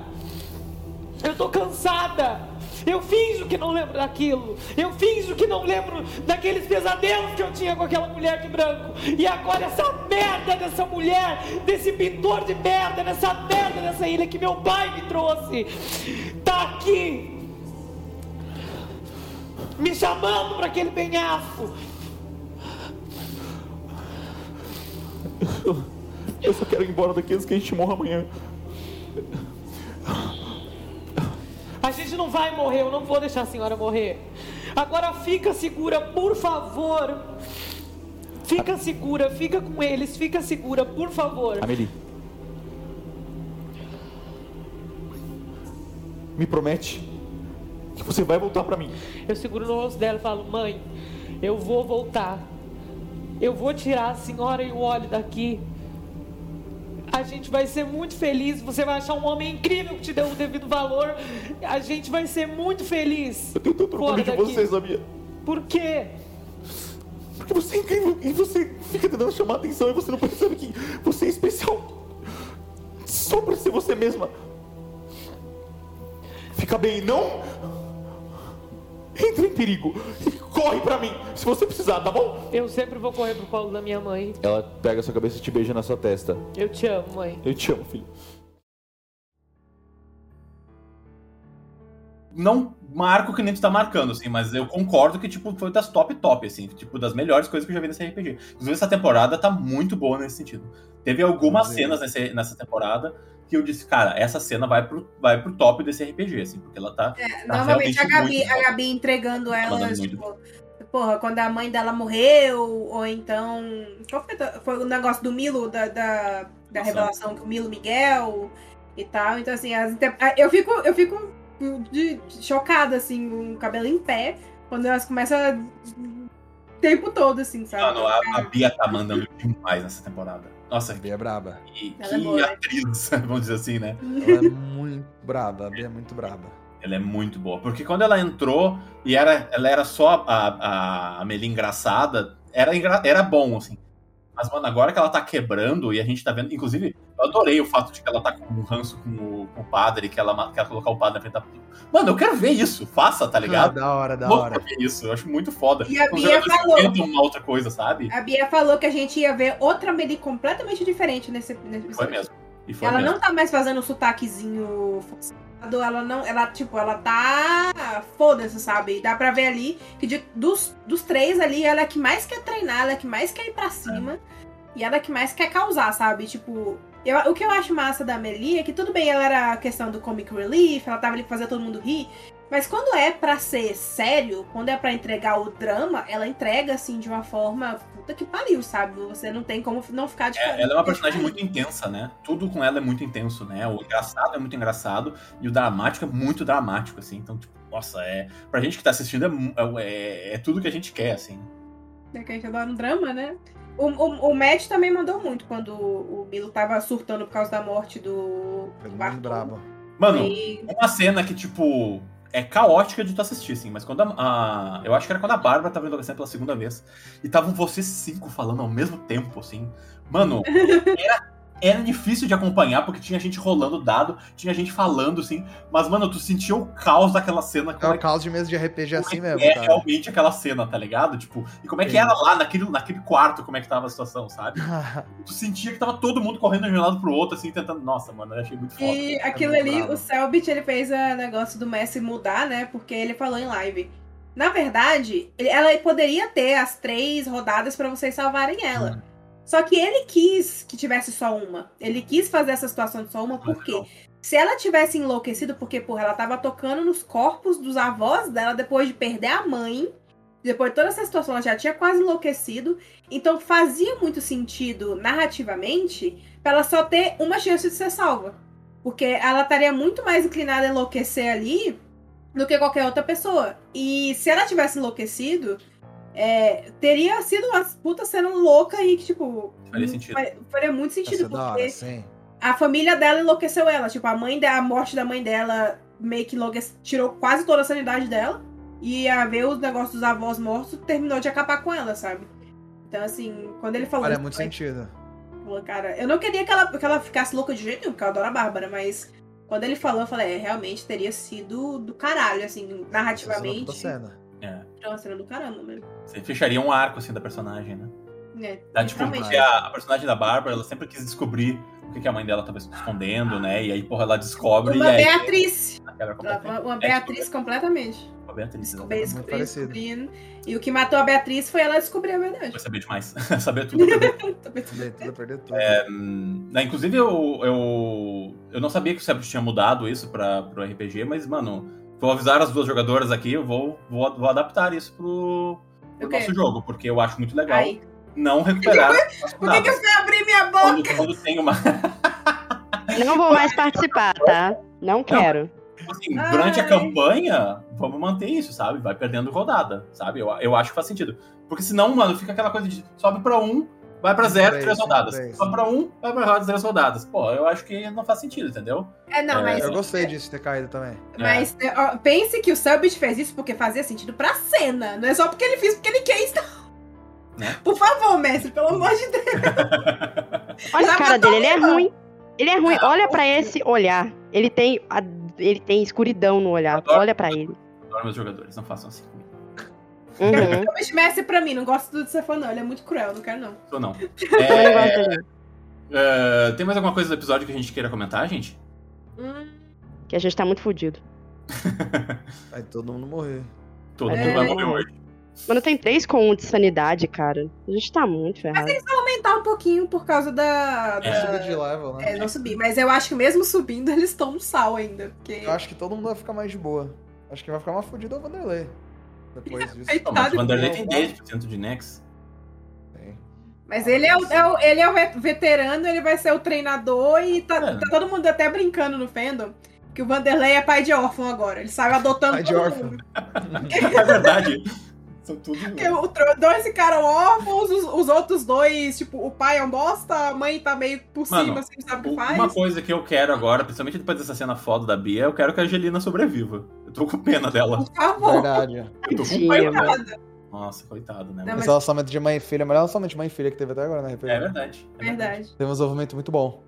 Eu tô cansada. Eu finjo que não lembro daquilo. Eu finjo que não lembro daqueles pesadelos que eu tinha com aquela mulher de branco. E agora essa merda dessa mulher, desse pintor de merda, dessa merda dessa ilha que meu pai me trouxe, tá aqui. Me chamando para aquele penhasco. Eu só quero ir embora daqui antes que a gente morra amanhã. A gente não vai morrer, eu não vou deixar a senhora morrer. Agora fica segura, por favor. Fica segura, fica com eles, fica segura, por favor. Amelie. Me promete que você vai voltar pra mim. Eu seguro no rosto dela e falo: Mãe, eu vou voltar. Eu vou tirar a senhora e o óleo daqui. A gente vai ser muito feliz. Você vai achar um homem incrível que te deu o devido valor. A gente vai ser muito feliz. Eu tenho tanto orgulho de daqui. você, sabia? Por quê? Porque você é incrível e você fica tentando chamar atenção e você não percebe que você é especial. Só pra ser você mesma. Fica bem, não? Entra em perigo e corre pra mim se você precisar, tá bom? Eu sempre vou correr pro colo da minha mãe. Ela pega sua cabeça e te beija na sua testa. Eu te amo, mãe. Eu te amo, filho. Não marco que nem tu tá marcando, assim, mas eu concordo que, tipo, foi das top top, assim, tipo, das melhores coisas que eu já vi nesse RPG. Inclusive, essa temporada tá muito boa nesse sentido. Teve algumas cenas nesse- nessa temporada que eu disse, cara, essa cena vai pro, vai pro top desse RPG, assim, porque ela tá. É, Tá Normalmente a realmente Gabi, muito a. Gabi entregando ela, tipo, porra, quando a mãe dela morreu, ou então. Qual foi, foi o negócio do Milo, da, da, da revelação que o Milo Miguel e tal. Então, assim, as eu fico, eu fico de- chocada, assim, com o cabelo em pé, quando elas começam a- o tempo todo, assim, sabe? Mano, a, a Bia tá mandando demais nessa temporada. Nossa, A Bia é braba. que, Ela é que né? atriz, vamos dizer assim, né? Ela é muito braba. A Bia é muito braba. Ela é muito boa. Porque quando ela entrou e era, ela era só a, a Amelie engraçada, era, era bom, assim. Mas, mano, agora que ela tá quebrando e a gente tá vendo. Inclusive, eu adorei o fato de que ela tá com um ranço com o, com o padre, que ela quer colocar o padre na frente da. Mano, eu quero ver isso. Faça, tá Ah, ligado? da hora, da hora. ver isso. Eu acho muito foda. E a Bia falou. uma outra coisa, sabe? A Bia falou que a gente ia ver outra Amelie completamente diferente nesse, nesse Foi mesmo. E foi Ela mesmo. não tá mais fazendo o sotaquezinho ela não. Ela, tipo, ela tá. Foda-se, sabe? Dá pra ver ali que de- dos, dos três ali, ela é que mais quer treinar, ela é que mais quer ir pra cima. E ela é que mais quer causar, sabe? Tipo. Eu, o que eu acho massa da Amelie é que tudo bem, ela era a questão do comic relief, ela tava ali pra fazer todo mundo rir. Mas quando é pra ser sério, quando é pra entregar o drama, ela entrega assim de uma forma puta que pariu, sabe? Você não tem como não ficar de É, ela é uma personagem muito intensa, né? Tudo com ela é muito intenso, né? O engraçado é muito engraçado e o dramático é muito dramático, assim. Então, tipo, nossa, é. Pra gente que tá assistindo, é, mu- é, é tudo que a gente quer, assim. É que a gente adora um drama, né? O, o, o Matt também mandou muito quando o, Milo tava surtando por causa da morte do Bartol. brabo. Mano, E- uma cena que, tipo, é caótica de tu assistir, assim, mas quando a, a- Eu acho que era quando a Bárbara tava adolescente pela segunda vez. E estavam vocês cinco falando ao mesmo tempo, assim. Mano, era, era difícil de acompanhar, porque tinha gente rolando dado, tinha gente falando, assim. Mas, mano, tu sentia o caos daquela cena. É o é, caos de mesa de RPG assim mesmo, é cara. realmente aquela cena, tá ligado? Tipo, e como é que Sim. era lá naquele, naquele quarto, como é que tava a situação, sabe? Tu sentia que tava todo mundo correndo de um lado pro outro, assim, tentando. Nossa, mano, eu achei muito foda. E aquilo ali, bravo. o Selbit, ele fez o negócio do Messi mudar, né? Porque ele falou em live Na verdade, ele- ela poderia ter as três rodadas pra vocês salvarem ela. Hum. Só que ele quis que tivesse só uma. Ele quis fazer essa situação de só uma, por quê? Se ela tivesse enlouquecido, porque, porra, ela tava tocando nos corpos dos avós dela depois de perder a mãe. Depois de toda essa situação, ela já tinha quase enlouquecido. Então fazia muito sentido, narrativamente, pra ela só ter uma chance de ser salva. Porque ela estaria muito mais inclinada a enlouquecer ali do que qualquer outra pessoa. E se ela tivesse enlouquecido, é, teria sido uma puta cena louca e que, tipo. Faria sentido. fa- Faria muito Essa sentido, hora, porque sim. a família dela enlouqueceu ela. Tipo, a mãe da, a morte da mãe dela meio que tirou quase toda a sanidade dela. E a ver os negócios dos avós mortos terminou de acabar com ela, sabe? Então, assim, quando ele falou. Faria muito foi- sentido. Falou, cara, eu não queria que ela, que ela ficasse louca de jeito nenhum, porque eu adoro a Bárbara, mas quando ele falou, eu falei, é, realmente teria sido do caralho, assim, Essa é narrativamente. cena. É. É uma cena do caramba mesmo. Você fecharia um arco assim da personagem, né? É, Tá, tipo, porque a, a personagem da Bárbara, ela sempre quis descobrir o que, que a mãe dela tava escondendo, né? E aí, porra, ela descobre Uma e aí. Beatriz. Uma É, Beatriz completamente. tipo, Uma Beatriz. Descobri, descobri, descobrindo. E o que matou a Beatriz foi ela descobrir a verdade. Vai saber demais. saber tudo. Tudo, tudo perder tudo. Hum, né, inclusive, eu, eu, eu não sabia que o Sebit tinha mudado isso pra, pro RPG, mas, mano, vou avisar as duas jogadoras aqui, eu vou, vou, vou adaptar isso pro, pro O quê? nosso jogo, porque eu acho muito legal Aí. não recuperar Por que, que eu fui abrir minha Quando, boca? quando tem uma. Não vou mais participar, tá? Não quero. Assim, durante a Ai. campanha, vamos manter isso, sabe? Vai perdendo rodada, sabe? Eu, eu acho que faz sentido. Porque senão, mano, fica aquela coisa de sobe pra um, vai pra zero, Três, rodadas. Sobe pra um, vai pra roda, três rodadas. Pô, eu acho que não faz sentido, entendeu? É, não, É, mas. Eu gostei disso ter caído também. Mas ó, pense que o Subbit fez isso porque fazia sentido pra cena. Não é só porque ele fez porque ele quis. não. Né? Por favor, mestre, pelo amor de Deus. Olha Já a cara dele, ele é ruim. Ele é ruim. Olha pra esse olhar. Ele tem, a- ele tem escuridão no olhar. Adoro. Olha pra ele. Adoro meus jogadores, não façam assim Uhum. Subbit mestre pra mim, não gosto do Stefan, não. Ele é muito cruel, não quero não. Tô não. Eu É, é, tem mais alguma coisa do episódio que a gente queira comentar, gente? Hum, Que a gente tá muito fudido. Aí todo mundo morrer. Todo É. mundo vai morrer hoje. Mano, tem 3 com 1 de sanidade, cara. A gente tá muito ferrado. aumentar um pouquinho por causa da. É. da- Subir de level, né? É, não subir. Mas eu acho que mesmo subindo, eles estão no sal ainda. Porque. Eu acho que todo mundo vai ficar mais de boa. Acho que vai ficar mais fudido é o Vanderlei. Depois disso. Mas o Vanderlei tem não. 10% de Nex. Tem. Mas ele é, o, é o- ele é o ve- veterano, ele vai ser o treinador e tá, É. tá todo mundo até brincando no fandom que o Vanderlei é pai de órfão agora. Ele saiu adotando Pai de órfão. mundo. É verdade. São tudo. Porque dois ficaram órfãos, os, os outros dois, tipo, o pai é um bosta, a mãe tá meio por Mano, cima, assim, não sabe o que faz. Uma coisa que eu quero agora, principalmente depois dessa cena foda da Bia, eu quero que a Angelina sobreviva. Eu tô com pena dela. Por favor. Verdade. Eu tô com pena. Nossa, coitado, né? Não, Mas Esse relacionamento de mãe e filha, o melhor relacionamento de mãe e filha que teve até agora, né? É verdade. é Verdade. Teve um desenvolvimento muito bom.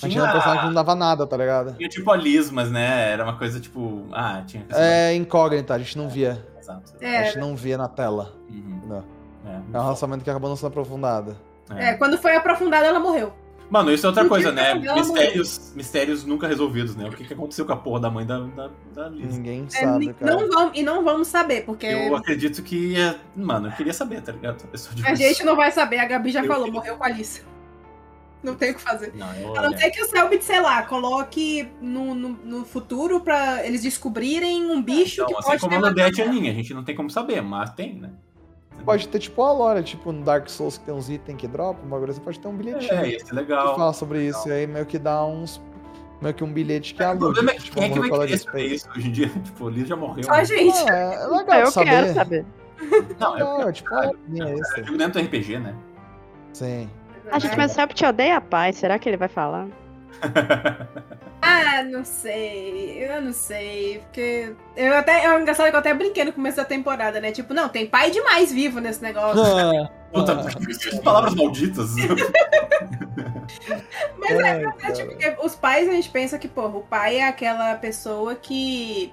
A gente Tinha, era um personagem que não dava nada, tá ligado? tinha tipo a Liz, mas né, era uma coisa tipo. Ah, tinha que ser. É incógnita, a gente não via. Exato. A É, gente não via na tela. Uhum. Não. É, É um relacionamento que acabou não sendo aprofundado. é. é, quando foi aprofundada, ela morreu. Mano, isso é outra coisa, né? morreu. Mistérios, mistérios nunca resolvidos, né? O que, que aconteceu com a porra da mãe da, da, da Liz? Ninguém É, sabe, ni- cara. não vamos, e não vamos saber, porque Eu acredito que. é- Mano, eu queria saber, tá ligado? A gente não vai saber. A Gabi já Eu falou, queria- morreu com a Alice. Não tem o que fazer. Não, eu. A não ser que o Selbit, sei lá, coloque no, no, no futuro pra eles descobrirem um bicho Então, que assim pode como ter a matado Odete e a Aninha, a gente não tem como saber, mas tem, né? Pode ter tipo a lore, tipo no Dark Souls que tem uns itens que dropa, um bagulho assim, pode ter um bilhetinho É, que ia ser legal. fala sobre isso. E aí meio que dá uns. Meio que um bilhete que é a O problema é que quem é que vai querer de saber isso hoje em dia? Tipo, o Liz já morreu. Só a né? gente. Ah, é legal Ah, eu saber. quero saber. Não, eu Legal, tipo, Cara, é Eu digo dentro do RPG, né? Sim. A gente, mas o Celp te odeia a paz. Será que ele vai falar? Ah, não sei. Eu não sei. Porque. Eu até, é engraçado que eu até brinquei no começo da temporada, né? Tipo, não, tem pai demais vivo nesse negócio. Puta, palavras malditas. Mas é, é tipo, porque os pais a gente pensa que, porra, o pai é aquela pessoa que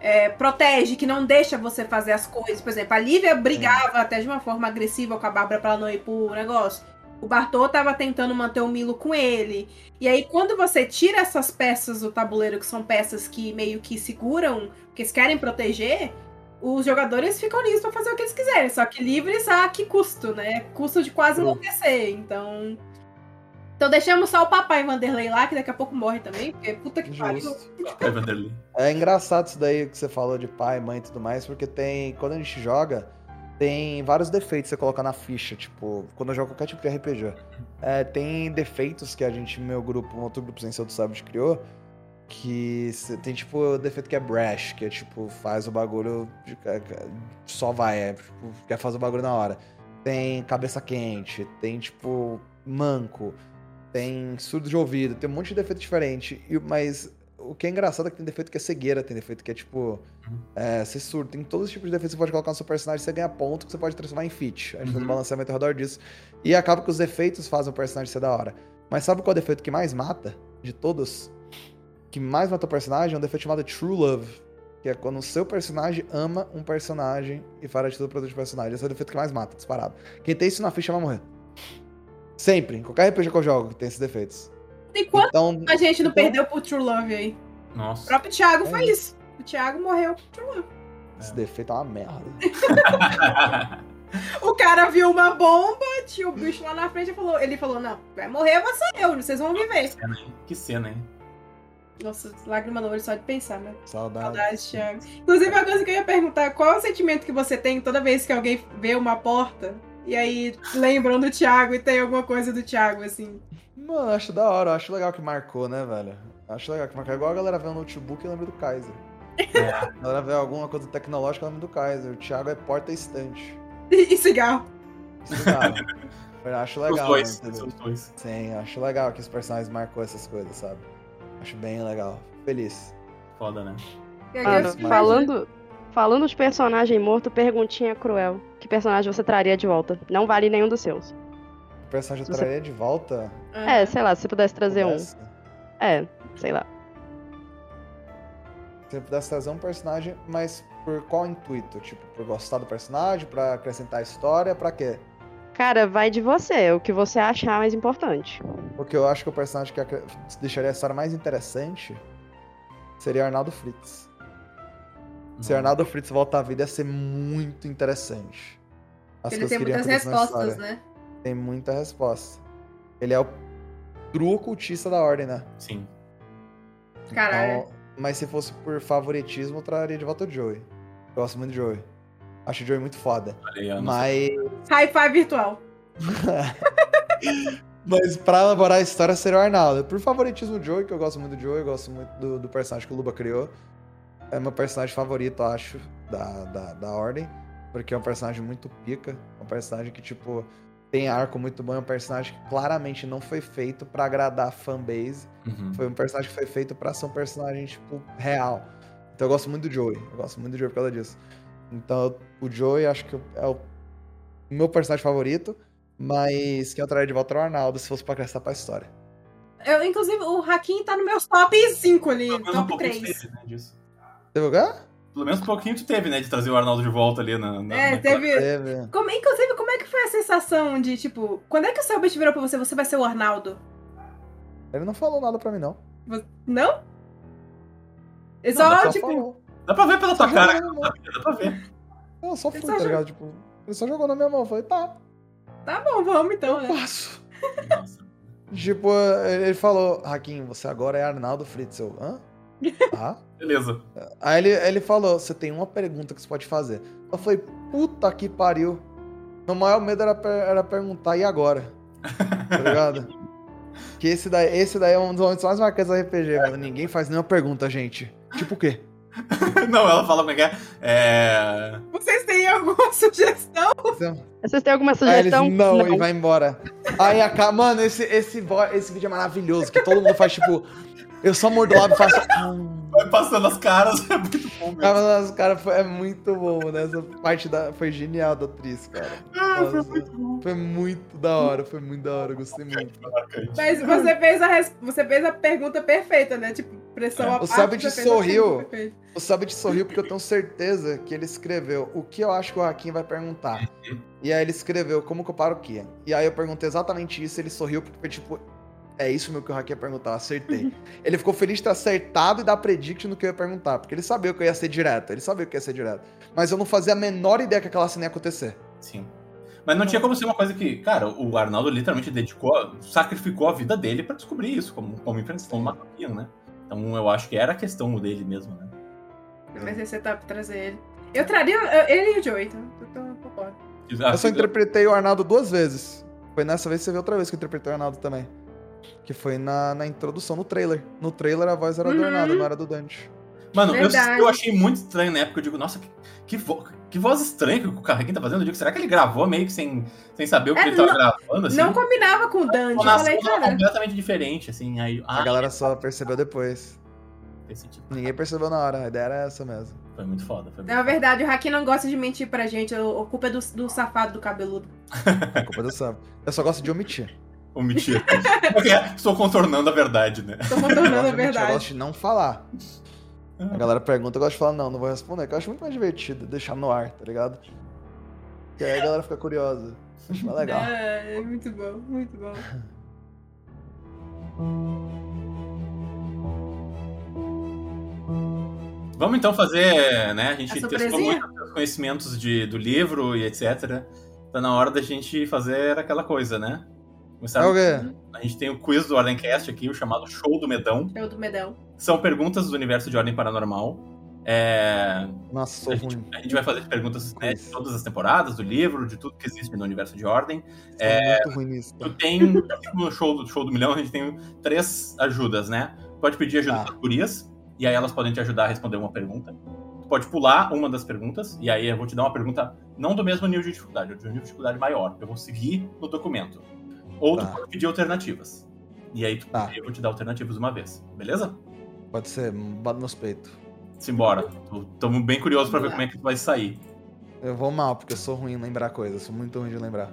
é, protege, que não deixa você fazer as coisas. Por exemplo, a Lívia brigava até de uma forma agressiva com a Bárbara pra ela não ir pro negócio. O Bartô tava tentando manter o Milo com ele. E aí, quando você tira essas peças do tabuleiro, que são peças que meio que seguram, que eles querem proteger, os jogadores ficam livres pra fazer o que eles quiserem, só que livres a que custo, né? Custo de quase enlouquecer. Então. Então deixamos só o papai Vanderlei lá, que daqui a pouco morre também, porque puta que pariu. É. É engraçado isso daí que você falou de pai, mãe e tudo mais, porque tem. Quando a gente joga, tem vários defeitos que você coloca na ficha. Tipo, quando eu jogo qualquer tipo de RPG. É, tem defeitos que a gente, meu grupo, um outro grupo sem ser do Sabot criou. Que tem tipo o defeito que é brash, que é tipo, faz o bagulho. é, é, só vai, é, tipo, quer fazer o bagulho na hora. Tem cabeça quente, tem tipo manco, tem surdo de ouvido, tem um monte de defeito diferente. Mas o que é engraçado é que tem defeito que é cegueira, tem defeito que é tipo. É, ser surdo. Tem todos os tipos de defeitos que você pode colocar no seu personagem, você ganha ponto que você pode transformar em feat. A gente faz um Uhum. balanceamento ao redor disso. E acaba que os defeitos fazem o personagem ser da hora. Mas sabe qual é o defeito que mais mata de todos? Que mais mata o personagem é um defeito chamado True Love. Que é quando o seu personagem ama um personagem e fará de tudo para outro personagem. Esse é o defeito que mais mata, disparado. Quem tem isso na ficha vai morrer. Sempre. Em qualquer RPG que eu jogo que tem esses defeitos. Tem quanto Então, a gente não então- perdeu pro True Love aí? O Nossa. próprio Thiago É foi isso. O Thiago morreu pro True Love. esse defeito é uma merda. O cara viu uma bomba, tinha o bicho lá na frente e falou. Ele falou: Não, vai morrer você eu, vocês vão viver. que cena, hein? Nossa, lágrima no olho só de pensar, né? Saudade. Saudades, Thiago. Inclusive, a coisa que eu ia perguntar: qual é o sentimento que você tem toda vez que alguém vê uma porta e aí lembram do Thiago e tem alguma coisa do Thiago, assim? Mano, acho da hora, acho legal que marcou, né, velho? Acho legal que marcou. Igual a galera vê um notebook e lembra do Kaiser. A galera vê alguma coisa tecnológica e lembra do Kaiser. O Thiago é porta e estante. E, e cigarro. Eu acho Os legal, dois. né? Os dois. Sim, acho legal que os personagens marcou essas coisas, sabe? Acho bem legal. Feliz. Foda, né? E aí, Mano, fico falando, falando de personagem morto, perguntinha cruel. Que personagem você traria de volta? Não vale nenhum dos seus. O personagem eu Você- traria de volta. imaginando. É, sei lá, se pudesse trazer um. pudesse- É, sei lá. Se pudesse trazer um personagem, mas por qual intuito? Tipo, por gostar do personagem, pra acrescentar história, pra quê? Cara, vai de você, o que você achar mais importante. Porque eu acho que o personagem que deixaria a história mais interessante seria Arnaldo Fritz. Se Uhum. Arnaldo Fritz voltar à vida, ia ser muito interessante. As Ele tem muitas respostas, né? Tem muita resposta. Ele é o true ocultista da ordem, né? Sim. Caralho. Então, mas se fosse por favoritismo, eu traria de volta o Joey. Gosto muito do Joey. Acho o Joey muito foda. Olha. Mas, Hi-Fi virtual. mas pra elaborar a história seria o Arnaldo. Por favoritismo, o Joey, que eu gosto muito do Joey, eu gosto muito do, do personagem que o Luba criou. É meu personagem favorito, acho, da, da, da Ordem. Porque é um personagem muito pica. É um personagem que, tipo, tem arco muito bom. É um personagem que claramente não foi feito pra agradar a fanbase. Uhum. Foi um personagem que foi feito pra ser um personagem, tipo, real. Então eu gosto muito do Joey. Eu gosto muito do Joey por causa disso. Então o Joey acho que é o meu personagem favorito. Mas quem eu traria de volta é o Arnaldo, se fosse pra acrescentar pra história. Eu, inclusive, o Hakim tá no meus top 5 ali, um top pouquinho 3. tu teve, né, disso. Teve lugar? Pelo menos um pouquinho tu teve, né, de trazer o Arnaldo de volta ali na... na É, na- teve. Teve. Como, inclusive, como é que foi a sensação de, tipo, quando é que o Selbit virou pra você? Você vai ser o Arnaldo? Ele não falou nada pra mim, não. Não? Ele Não, só, Só tipo. falou. Dá pra ver pela tua cara, dá pra ver. Eu só fui, Ele tá ligado? Tipo, ele só jogou na minha mão. Eu falei, tá, Tá bom, vamos então, né? passo. Nossa. Tipo, ele falou, Hakim, você agora é Arnaldo Fritz. Eu, hã? Ah? Beleza. Aí ele, ele falou: você tem uma pergunta que você pode fazer. Eu falei, puta que pariu. Meu maior medo era, era perguntar, e agora? Tá ligado? que esse daí, esse daí é um dos momentos mais marcantes do RPG, mano. Ninguém faz nenhuma pergunta, gente. Tipo o quê? Não, ela fala como é que é. É... Vocês têm alguma sugestão? Vocês têm alguma Aí eles, sugestão? não, e vai embora. Aí a ca- Mano, esse, esse, esse vídeo é maravilhoso, que todo mundo faz, tipo. Eu só mordo o lábio e faço. Vai passando as caras, é muito bom mesmo. Cara, mas, cara, foi, é muito bom, né? Essa parte da, foi genial da atriz, cara. Ah, foi muito bom. foi muito da hora, foi muito da hora, eu gostei muito. Mas você fez a, res- você fez a pergunta perfeita, né? Tipo, pressão É. O parte. Sabit você fez a sorriu. O Sabit sorriu porque eu tenho certeza que ele escreveu o que eu acho que o Hakim vai perguntar. E aí ele escreveu como que eu paro o quê? E aí eu perguntei exatamente isso e ele sorriu porque foi tipo. É isso meu que o Hack ia perguntar, eu acertei. ele ficou feliz de ter acertado e dar predict no que eu ia perguntar, porque ele sabia que eu ia ser direto, ele sabia que ia ser direto. Mas eu não fazia a menor ideia que aquela cena ia acontecer. Sim. Mas não tinha como ser uma coisa que, cara, o Arnaldo literalmente dedicou, sacrificou a vida dele pra descobrir isso, como, como enfrentação do Macapino, né? Então eu acho que era a questão dele mesmo, né? Mas esse tá pra trazer ele. Eu traria ele e o Joey, então. então eu concordo. Eu só interpretei o Arnaldo duas vezes. Foi nessa vez que você viu outra vez que eu interpretei o Arnaldo também. Que foi na, na introdução, no trailer. No trailer a voz era do Uhum. Arnaldo, não era do Dante. Mano, eu, eu achei muito estranho na época. Eu digo, nossa, que, que, vo- que voz estranha que o Carreguinho tá fazendo. Eu digo, será que ele gravou meio que sem, sem saber o que É, ele tava não- gravando? Assim? Não combinava com o a Dante. Eu entonação falei, cara. completamente diferente, assim. Aí, ah, A galera só percebeu depois. tipo. Ninguém percebeu na hora, a ideia era essa mesmo. Foi muito foda. Foi muito Na verdade, o Haki não gosta de mentir pra gente. O a culpa é do, do safado do cabeludo. É culpa do Sam. Eu só gosto de omitir. Omitir. Porque Estou contornando a verdade, né? Eu contornando a de omitir, Eu verdade. gosto de não falar. A galera pergunta, eu gosto de falar, não, não vou responder, que eu acho muito mais divertido deixar no ar, tá ligado? Que aí a galera fica curiosa. Acho mais legal. É, muito bom, muito bom. Vamos então fazer, né? A gente A testou muito os conhecimentos de, do livro e etc. Tá na hora da gente fazer aquela coisa, né? Começar- É o quê? A gente tem o quiz do Ordemcast aqui, o chamado Show do Medão. Eu do medão. São perguntas do universo de Ordem Paranormal. É, Nossa, sou a, gente, ruim. a gente vai fazer perguntas né, de todas as temporadas do livro, de tudo que existe no universo de Ordem. Sou muito ruim nisso. Tu tem, no show do, show do milhão, a gente tem três ajudas, né? Pode pedir ajuda Tá. das gurias, e aí elas podem te ajudar a responder uma pergunta. Tu pode pular uma das perguntas, e aí eu vou te dar uma pergunta não do mesmo nível de dificuldade, ou de um nível de dificuldade maior. Eu vou seguir no documento. Ou tu Tá. pode pedir alternativas. E aí tu, Tá. eu vou te dar alternativas uma vez, beleza? Pode ser, bate nos peitos. Simbora. Estamos bem curiosos pra ver como é que tu vai sair. Eu vou mal, porque eu sou ruim em lembrar coisas. Sou muito ruim de lembrar.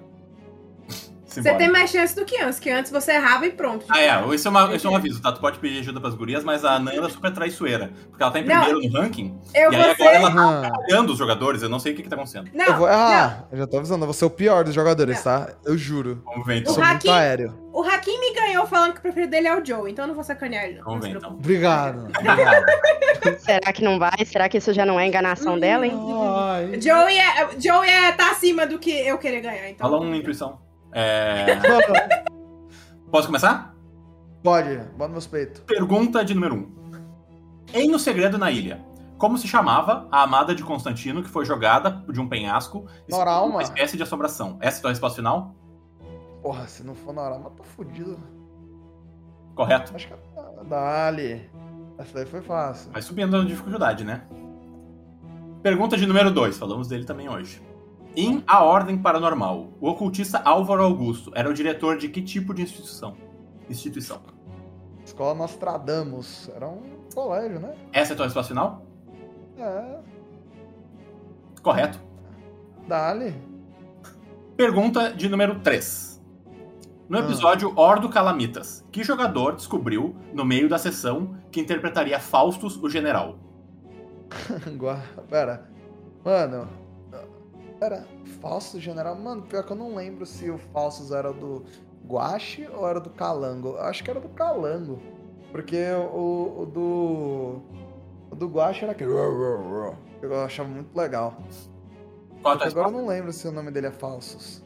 Você tem mais chance do que antes, que antes você errava e pronto. Ah, é, isso é, uma, isso é um aviso, tá? Tu pode pedir ajuda pras gurias, mas a Nanda é super traiçoeira. Porque ela tá em Não. primeiro no ranking, Eu e vou aí agora ser. ela tá Aham. olhando os jogadores, eu não sei o que que tá acontecendo. Não, eu vou. não. Ah, eu já tô avisando, eu vou ser o pior dos jogadores, tá? Eu juro. Vamos ver Eu então. sou O muito Haki- aéreo. O Hakim me ganhou falando que o preferido dele é o Joe, então eu não vou sacanear ele. Não. Vamos Não ver então. Obrigado. Obrigado. Será que não vai? Será que isso já não é enganação dela, hein? Ai. Joey é, Joey é, tá acima do que eu querer ganhar, então. Fala uma intuição. É... Posso começar? Pode, bota meus peitos. Pergunta de número 1. Um. Em O Segredo na Ilha, como se chamava a amada de Constantino que foi jogada de um penhasco e Noralma. uma espécie de assombração? Essa é a tua resposta final? Porra, se não for mas tô fudido. Correto. Acho que é Dali. Essa daí foi fácil. Vai subindo a dificuldade, né? Pergunta de número 2, falamos dele também hoje. Em A Ordem Paranormal, o ocultista Álvaro Augusto era o diretor de que tipo de instituição? Instituição. Escola Nostradamus. Era um colégio, né? Essa é a tua resposta final? É. Correto. Dali. Pergunta de número 3. No Ah. episódio Ordo Calamitas, que jogador descobriu, no meio da sessão, que interpretaria Faustus, o general? Pera. Mano. Pera. Falso general. Mano, pior que eu não lembro se o Falsos era do Guache ou era do Calango. Eu acho que era do Calango. Porque o, o do. O do Guache era aquele. Eu achava muito legal. Agora eu não lembro se o nome dele é Falsos.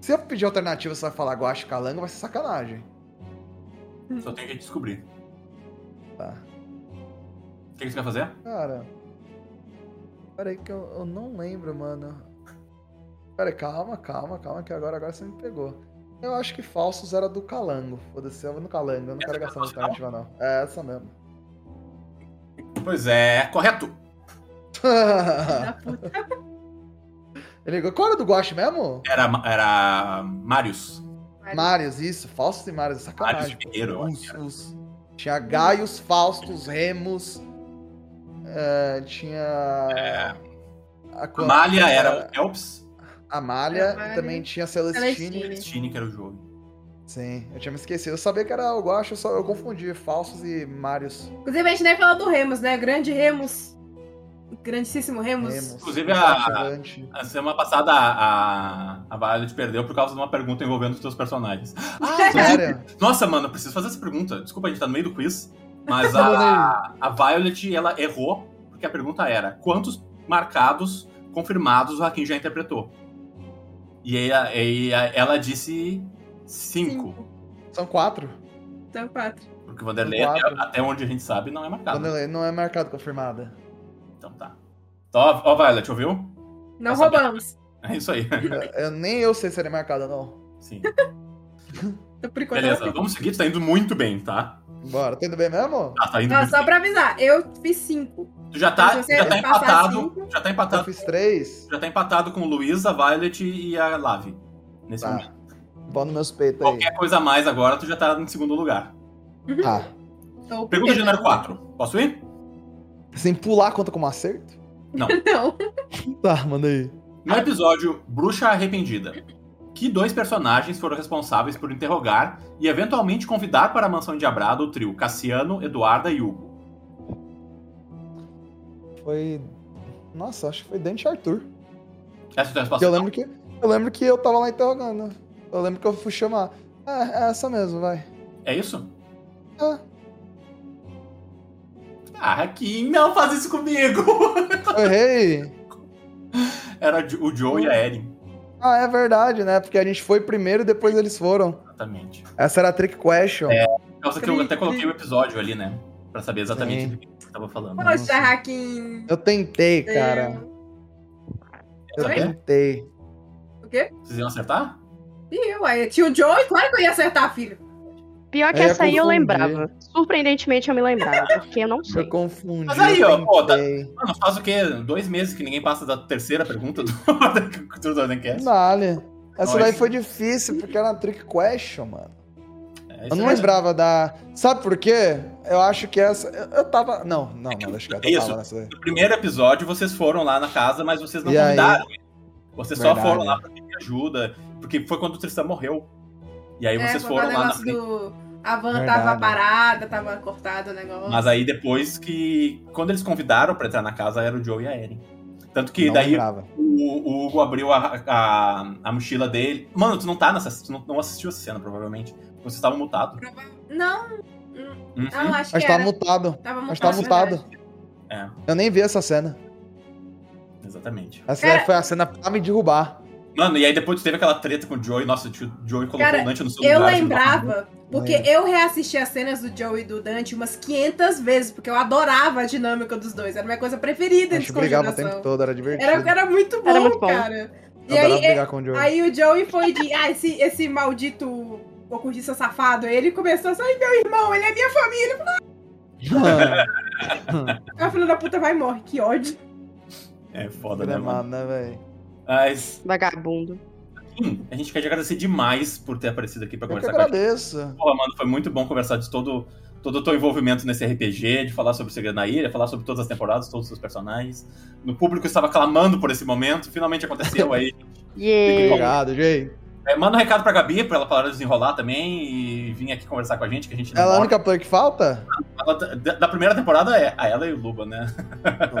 Se eu pedir alternativa, você vai falar Guache Calango, vai ser sacanagem. Só tem que descobrir. Tá. O que que você quer fazer? Cara. Pera aí que eu, eu não lembro, mano. Pera aí, calma, calma, calma, que agora, agora você me pegou. Eu acho que Falsos era do Calango. Foda-se, eu vou no Calango, eu não quero gastar muita alternativa, não. É essa mesmo. Pois é, correto. Da puta. Ele ligou. Qual era do Guache mesmo? Era, era Marius. Marius, isso. Falsos e Marius, é Marius sacanagem. Eu acho Os- Tinha Gaius, Faustos, Remus. É, tinha. A co- Amália era o Kelps. Amália, Amália. e também tinha Celestine. Celestine. Celestine, que era o jogo. Sim, eu tinha me esquecido. Eu sabia que era o Guache, eu, só, eu confundi Falsos e Marius. Inclusive, a gente nem falou do Remus, né? Grande Remus. grandíssimo Remus. Remus. Inclusive, a-. A semana passada a, a Violet perdeu por causa de uma pergunta envolvendo os teus personagens. Ah, Sério? Nossa, mano, eu preciso fazer essa pergunta. Desculpa, a gente tá no meio do quiz. Mas Manda a, a Violet, ela errou, porque a pergunta era: quantos marcados, confirmados, o Hakim já interpretou? E aí, a- aí a- ela disse cinco. São quatro. Então, quatro. Porque o Vanderlei, São até, até onde a gente sabe, não é marcado. Vanderlei não é marcado confirmada. Então tá. Então, ó, Violet, ouviu? Não Tá sabendo. roubamos. É isso aí. Eu, eu- nem eu sei se ele é marcado não. Sim. Enquanto Beleza, vamos seguir, tá indo muito bem, tá? Bora, tá indo bem mesmo? Ah, tá indo muito só bem. pra avisar, eu fiz cinco. Tu já tá, você já tá empatado. cinco- Já tá Eu empatado. fiz três. Já tá empatado com o Luiz, a Violet e a Lave. Nesse Tá. momento. Pau nos meus peitos aí. Qualquer coisa a mais agora, tu já tá em segundo lugar. Tá. Então, Pergunta de número 4. Posso ir? Sem pular conta como acerto? Não. Não. Tá, manda aí. No episódio Bruxa Arrependida, que dois personagens foram responsáveis por interrogar e eventualmente convidar para a mansão endiabrada o trio Cassiano, Eduarda e Hugo? Foi. Nossa, acho que foi Dante e Arthur. Essa é a resposta? eu lembro que. Eu lembro que eu tava lá interrogando. Eu lembro que eu fui chamar. É, é essa mesmo, vai. É isso? Ah. Ah, Hakim, não faz isso comigo! Eu errei. Era o Joe e a Erin. Ah, é verdade, né? Porque a gente foi primeiro e depois eles foram. Exatamente. Essa era a trick question. É. Causa que eu até coloquei o episódio ali, né? Pra saber exatamente Sim. do que você tava falando. Poxa, Hakim. Eu tentei, cara. Eu Oi? tentei. O quê? Vocês iam acertar? E eu, aí, tio Joey, claro que eu ia acertar, filho. Pior que Eu ia essa aí eu lembrava. Surpreendentemente eu me lembrava, porque eu não Eu sei. confundi. Mas aí, eu ó, pô, tá-. Mano, faz o quê? Dois meses que ninguém passa da terceira pergunta do do Ordencast? Dale. Essa daí foi difícil, porque era uma trick question, mano. É, Eu não mesmo. lembrava da. Sabe por quê? Eu acho que essa. Eu, eu tava. Não, não, não, acho que eu É Isso. tava nessa daí. No primeiro episódio, vocês foram lá na casa, mas vocês não E aí? convidaram ele. Vocês só Verdade. foram lá pra pedir ajuda, porque foi quando o Tristan morreu. E aí vocês é, foram o lá na frente. do... A van Verdade. tava parada, tava cortado o negócio. Mas aí depois que. Quando eles convidaram pra entrar na casa, era o Joe e a Erin. Tanto que não daí o, o Hugo abriu a, a, a mochila dele. Mano, tu não tá nessa. Tu não, não assistiu essa cena, provavelmente. Vocês estavam mutados. Não, Uhum. não, acho que Mas tava era. mutado. Tava Mas mutado, tava mutado. verdade. É, Eu nem vi essa cena. exatamente. Essa Cara- foi a cena pra me derrubar. Mano, e aí depois teve aquela treta com o Joey. Nossa, o Joey colocou Cara, o Dante no seu Eu lugar. assim, lembrava, porque eu reassisti as cenas do Joe e do Dante umas 500 vezes, porque eu adorava a dinâmica dos dois. Era minha coisa preferida de brigava o tempo todo, era divertido. Era, era muito bom, Era muito bom. cara. E Eu aí, com o Joey. aí o Joey foi de, ah, esse, esse maldito ocultista safado. Aí ele começou a sair, meu irmão, ele é minha família. A filha da puta vai e morre, que ódio. É foda, né, Gramado, mano? né, velho? Mas, Vagabundo. sim, a gente quer te agradecer demais por ter aparecido aqui que conversar com a gente. agradeço. Pô, mano, foi muito bom conversar de todo, todo o teu envolvimento nesse RPG, de falar sobre o Segredo na Ilha, falar sobre todas as temporadas, todos os seus personagens. No público estava clamando por esse momento, finalmente aconteceu aí. Yeah. Obrigado, Jay. É, manda um recado pra Gabi, pra ela parar de desenrolar também e vir aqui conversar com a gente, que a gente não Ela é a única player que falta? Ela- da, da primeira temporada é a ela e o Luba, né?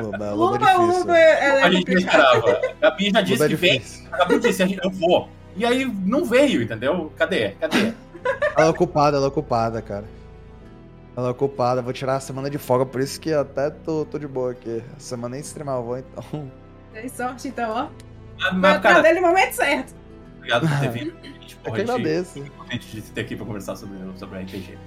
Luba, Luba é Luba, difícil. Luba, ela a é gente não esperava. A Gabi já disse Luba é que vem. A Gabi disse, a gente, eu vou. E aí não veio, entendeu? Cadê? Cadê? Ela é ocupada, ela é ocupada, cara. Ela é ocupada, vou tirar a semana de folga, por isso que até tô, tô de boa aqui. A semana nem streamar eu vou, então. Tem sorte, então, ó. Mas, Vai mas, atrás cara, no momento certo. Obrigado por ter vindo. A gente, Eu porra, que agradeço. contente de ter aqui pra conversar sobre, sobre RPG.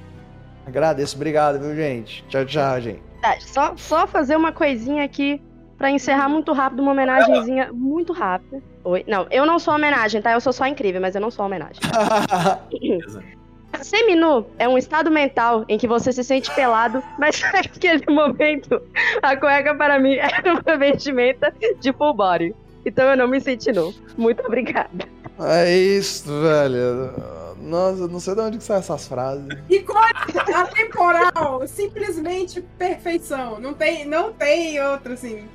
Agradeço, obrigado, viu, gente? Tchau, tchau, gente. Tá, só, só fazer uma coisinha aqui pra encerrar muito rápido, uma homenagenzinha muito rápida. Oi? Não, eu não sou homenagem, tá? Eu sou só incrível, mas eu não sou homenagem. Seminu é um estado mental em que você se sente pelado, mas naquele momento a cueca para mim era uma vestimenta de full body. Então eu não me senti nu. Muito obrigada. É isso, velho. Nossa, eu não sei de onde que saem essas frases. Icônica, atemporal, simplesmente perfeição. Não tem, não tem outro assim.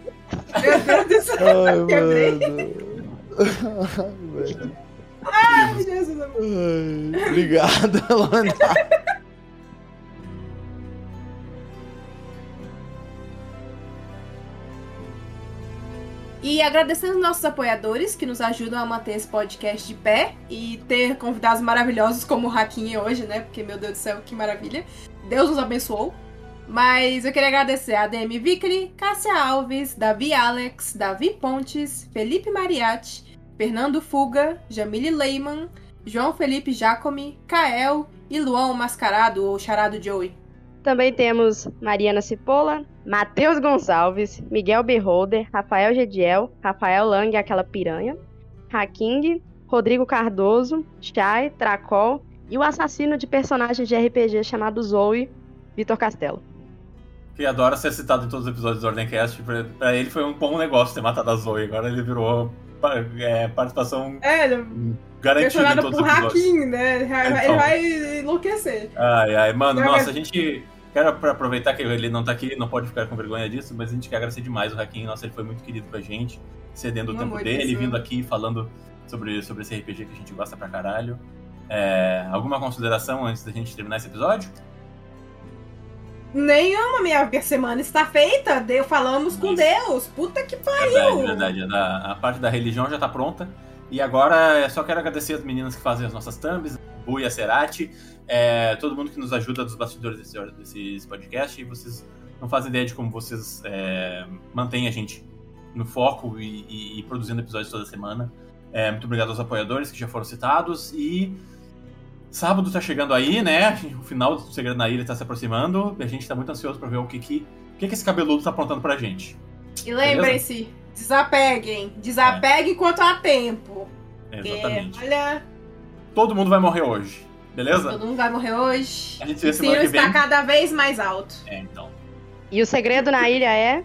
Meu Deus do céu, Ai, quebrei. Ai. Ai, Jesus. Ai, Obrigado, Lana. E agradecendo os nossos apoiadores que nos ajudam a manter esse podcast de pé e ter convidados maravilhosos como o Raquinha hoje, né? Porque, meu Deus do céu, que maravilha. Deus nos abençoou. Mas eu queria agradecer a DM Vickery, Cássia Alves, Davi Alex, Davi Pontes, Felipe Mariatti, Fernando Fuga, Jamile Leyman, João Felipe Jacomi, Kael e Luan Mascarado ou Charado Joey. Também temos Mariana Cipolla, Matheus Gonçalves, Miguel Beholder, Rafael Gediel, Rafael Lang, aquela piranha, Haking, Rodrigo Cardoso, Shai, Tracol e o assassino de personagens de RPG chamado Zoe, Vitor Castelo. Que adora ser citado em todos os episódios do Ordencast. Pra, pra ele foi um bom negócio ter matado a Zoe. Agora ele virou é, participação É, ele é garantida em todos por os episódios. Hakim, né? Ele vai- Então. Ele vai enlouquecer. Ai, ai, mano, nossa, a gente. Quero pra aproveitar que ele não tá aqui, não pode ficar com vergonha disso, mas a gente quer agradecer demais o Hakim. Nossa, ele foi muito querido com a gente, cedendo o tempo dele, pessoa. vindo aqui falando sobre, sobre esse RPG que a gente gosta pra caralho. É, alguma consideração antes da gente terminar esse episódio? Nenhuma minha semana está feita. Deu, falamos com Deus. Puta que Verdade, pariu. verdade. A, da- a parte da religião já tá pronta. E agora eu só quero agradecer as meninas que fazem as nossas thumbs, a Bu e a Cerati, é, todo mundo que nos ajuda dos bastidores desse, desses podcasts. E vocês não fazem ideia de como vocês é, mantêm a gente no foco e, e- e produzindo episódios toda semana. É, muito obrigado aos apoiadores que já foram citados. E sábado tá chegando aí, né? O final do Segredo na Ilha tá se aproximando. E a gente tá muito ansioso pra ver o que, que, o que, que esse cabeludo tá aprontando pra gente. E lembrem-se, desapeguem. Desapegue enquanto há tempo. Porque, Exatamente. olha, Todo mundo vai morrer hoje, beleza? todo mundo vai morrer hoje. A gente vê O semana sino que vem. está cada vez mais alto. É, então. E o segredo na ilha é